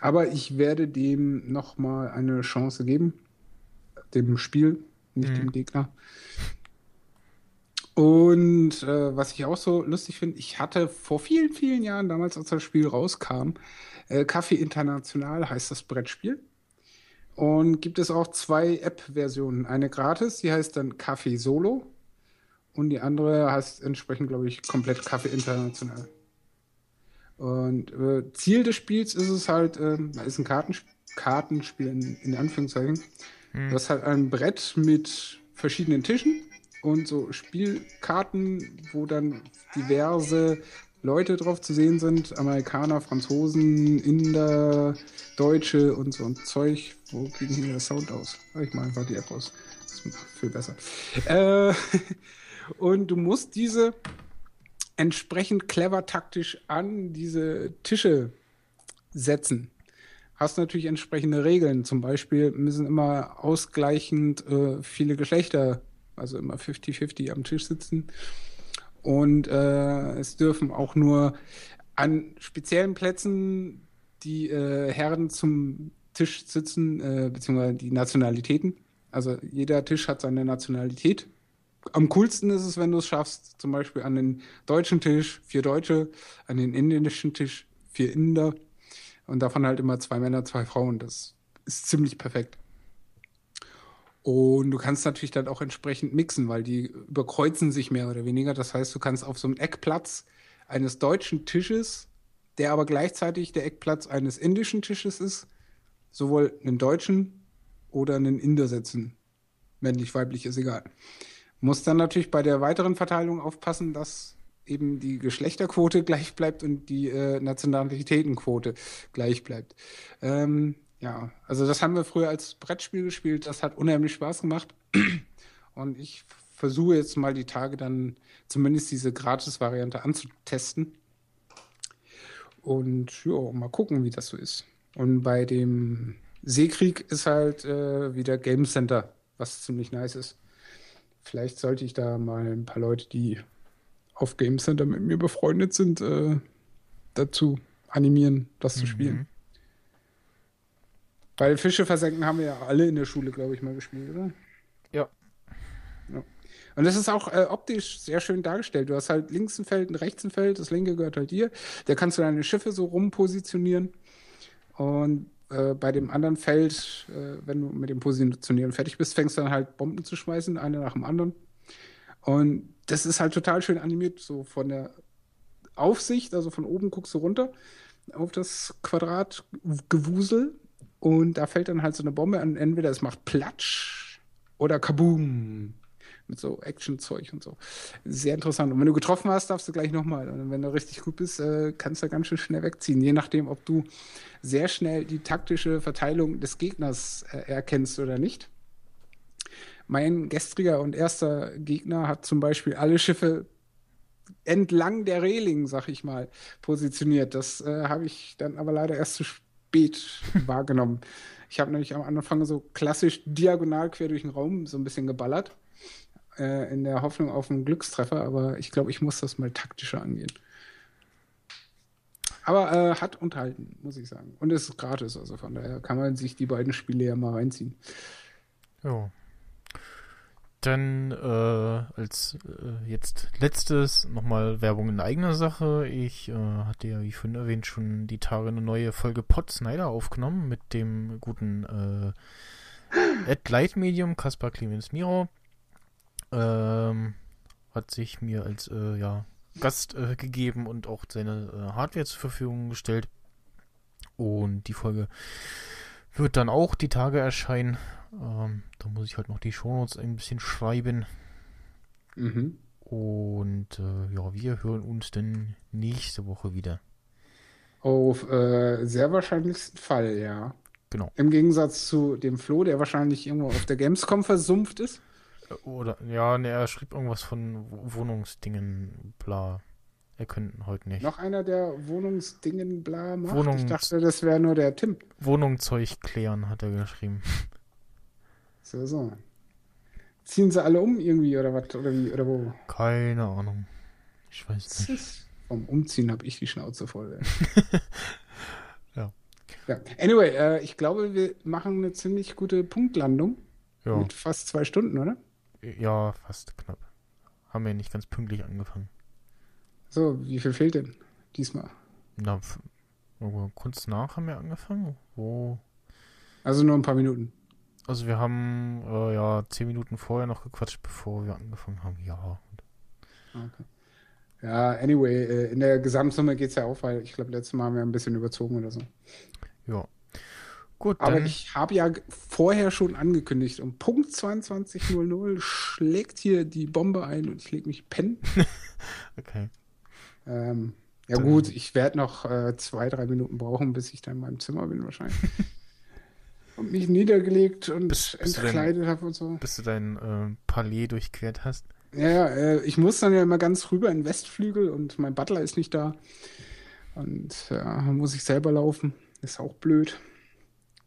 Aber ich werde dem nochmal eine Chance geben. Dem Spiel, nicht Mhm. dem Gegner. Und äh, was ich auch so lustig finde, ich hatte vor vielen, vielen Jahren, damals als das Spiel rauskam, äh, Kaffee International heißt das Brettspiel. Und gibt es auch zwei App-Versionen. Eine gratis, die heißt dann Kaffee Solo. Und die andere heißt entsprechend, glaube ich, komplett Kaffee International. Und äh, Ziel des Spiels ist es halt, ähm, ist ein Kartensp Kartenspiel in, in Anführungszeichen. Du hast halt ein Brett mit verschiedenen Tischen und so Spielkarten, wo dann diverse Leute drauf zu sehen sind. Amerikaner, Franzosen, Inder, Deutsche und so ein Zeug. Wo kriegen hier der Sound aus? Ich mache einfach die App aus. Das ist viel besser. Äh, und du musst diese entsprechend clever taktisch an diese Tische setzen. Hast natürlich entsprechende Regeln. Zum Beispiel müssen immer ausgleichend äh, viele Geschlechter, also immer 50-50 am Tisch sitzen. Und äh, es dürfen auch nur an speziellen Plätzen die äh, Herren zum Tisch sitzen, äh, beziehungsweise die Nationalitäten. Also jeder Tisch hat seine Nationalität. Am coolsten ist es, wenn du es schaffst, zum Beispiel an den deutschen Tisch vier Deutsche, an den indischen Tisch vier Inder und davon halt immer zwei Männer, zwei Frauen. Das ist ziemlich perfekt. Und du kannst natürlich dann auch entsprechend mixen, weil die überkreuzen sich mehr oder weniger. Das heißt, du kannst auf so einem Eckplatz eines deutschen Tisches, der aber gleichzeitig der Eckplatz eines indischen Tisches ist, sowohl einen deutschen oder einen Inder setzen. Männlich, weiblich ist egal. Muss dann natürlich bei der weiteren Verteilung aufpassen, dass eben die Geschlechterquote gleich bleibt und die äh, Nationalitätenquote gleich bleibt. Ähm, ja, also das haben wir früher als Brettspiel gespielt. Das hat unheimlich Spaß gemacht. Und ich versuche jetzt mal die Tage dann zumindest diese Gratis-Variante anzutesten. Und ja, mal gucken, wie das so ist. Und bei dem Seekrieg ist halt äh, wieder Game Center, was ziemlich nice ist. Vielleicht sollte ich da mal ein paar Leute, die auf Game Center mit mir befreundet sind, äh, dazu animieren, das zu spielen. Weil Fische versenken haben wir ja alle in der Schule, glaube ich, mal gespielt, oder? Ja. Ja. Und das ist auch äh, optisch sehr schön dargestellt. Du hast halt links ein Feld und rechts ein Feld. Das linke gehört halt dir. Da kannst du deine Schiffe so rumpositionieren. Und äh, bei dem anderen Feld, äh, wenn du mit dem Positionieren fertig bist, fängst du dann halt Bomben zu schmeißen, eine nach dem anderen. Und das ist halt total schön animiert, so von der Aufsicht, also von oben guckst du runter auf das Quadratgewusel und da fällt dann halt so eine Bombe an. Entweder es macht Platsch oder Kaboom. Mit so Action-Zeug und so. Sehr interessant. Und wenn du getroffen hast, darfst du gleich nochmal. Und wenn du richtig gut bist, äh, kannst du ganz schön schnell wegziehen. Je nachdem, ob du sehr schnell die taktische Verteilung des Gegners äh, erkennst oder nicht. Mein gestriger und erster Gegner hat zum Beispiel alle Schiffe entlang der Reling, sag ich mal, positioniert. Das äh, habe ich dann aber leider erst zu spät wahrgenommen. Ich habe nämlich am Anfang so klassisch diagonal quer durch den Raum so ein bisschen geballert, äh, in der Hoffnung auf einen Glückstreffer, aber ich glaube, ich muss das mal taktischer angehen. Aber äh, hat unterhalten, muss ich sagen. Und ist gratis, also von daher kann man sich die beiden Spiele ja mal reinziehen. Ja. Dann äh, als äh, jetzt letztes nochmal Werbung in eigener Sache. Ich äh, hatte ja, wie vorhin erwähnt, schon die Tage eine neue Folge Pod Snyder aufgenommen mit dem guten äh, Ed Light Medium, Kaspar Clemens Miro. Ähm, hat sich mir als äh, ja, Gast äh, gegeben und auch seine äh, Hardware zur Verfügung gestellt. Und die Folge wird dann auch die Tage erscheinen. Ähm, da muss ich halt noch die Shownotes ein bisschen schreiben. Mhm. Und äh, ja, wir hören uns dann nächste Woche wieder. Auf äh, sehr wahrscheinlichsten Fall, ja. Genau. Im Gegensatz zu dem Flo, der wahrscheinlich irgendwo auf der Gamescom versumpft ist. Äh, Oder, ja, ne, er schrieb irgendwas von Wo- Wohnungsdingen, bla. Er könnte heute nicht. Noch einer, der Wohnungsdingen bla macht. Wohnungs- Ich dachte, das wäre nur der Tim. Wohnungszeug klären, hat er geschrieben. So, so. Ziehen sie alle um irgendwie oder was? Oder wie? Oder wo? Keine Ahnung. Ich weiß nicht. Vom Umziehen habe ich die Schnauze voll. Ja. ja. Anyway, äh, ich glaube, wir machen eine ziemlich gute Punktlandung. Ja, Mit fast zwei Stunden, oder? ja, fast knapp. Haben wir nicht ganz pünktlich angefangen. So, wie viel fehlt denn diesmal? Na, kurz nach haben wir angefangen. Wo? Also nur ein paar Minuten. Also wir haben äh, ja zehn Minuten vorher noch gequatscht, bevor wir angefangen haben. Ja. Okay. Ja, anyway, äh, in der Gesamtsumme geht es ja auch, weil ich glaube, letztes Mal haben wir ein bisschen überzogen oder so. Ja. Gut, Aber dann. ich habe ja vorher schon angekündigt, um Punkt 22.00 schlägt hier die Bombe ein und ich lege mich pennen. Okay. Ähm, ja Dann- gut, ich werde noch äh, zwei, drei Minuten brauchen, bis ich dann in meinem Zimmer bin wahrscheinlich. und mich niedergelegt und Bist- entkleidet habe und so. Bis du dein äh, Palais durchquert hast. Ja, ja, äh, ich muss dann ja immer ganz rüber in den Westflügel und mein Butler ist nicht da. Und ja, muss ich selber laufen. Ist auch blöd.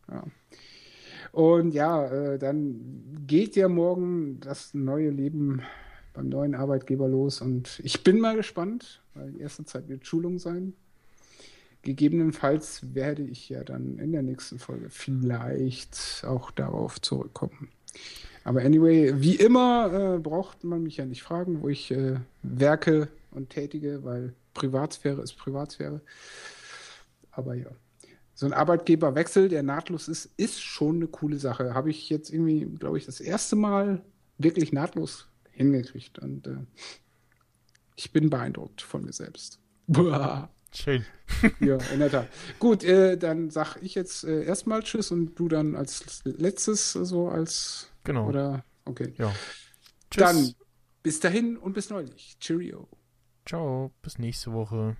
Ja. Und ja, äh, dann geht ja morgen das neue Leben beim neuen Arbeitgeber los. Und ich bin mal gespannt, weil die erste Zeit wird Schulung sein. Gegebenenfalls werde ich ja dann in der nächsten Folge vielleicht auch darauf zurückkommen. Aber anyway, wie immer äh, braucht man mich ja nicht fragen, wo ich äh, werke und tätige, weil Privatsphäre ist Privatsphäre. Aber ja, so ein Arbeitgeberwechsel, der nahtlos ist, ist schon eine coole Sache. Habe ich jetzt irgendwie, glaube ich, das erste Mal wirklich nahtlos hingekriegt. Und äh, ich bin beeindruckt von mir selbst. Buah. Schön. ja, in der Tat. Gut, äh, dann sag ich jetzt äh, erstmal Tschüss und du dann als letztes, so als. Genau. Oder, okay. Ja. Tschüss. Dann bis dahin und bis neulich. Cheerio. Ciao, bis nächste Woche.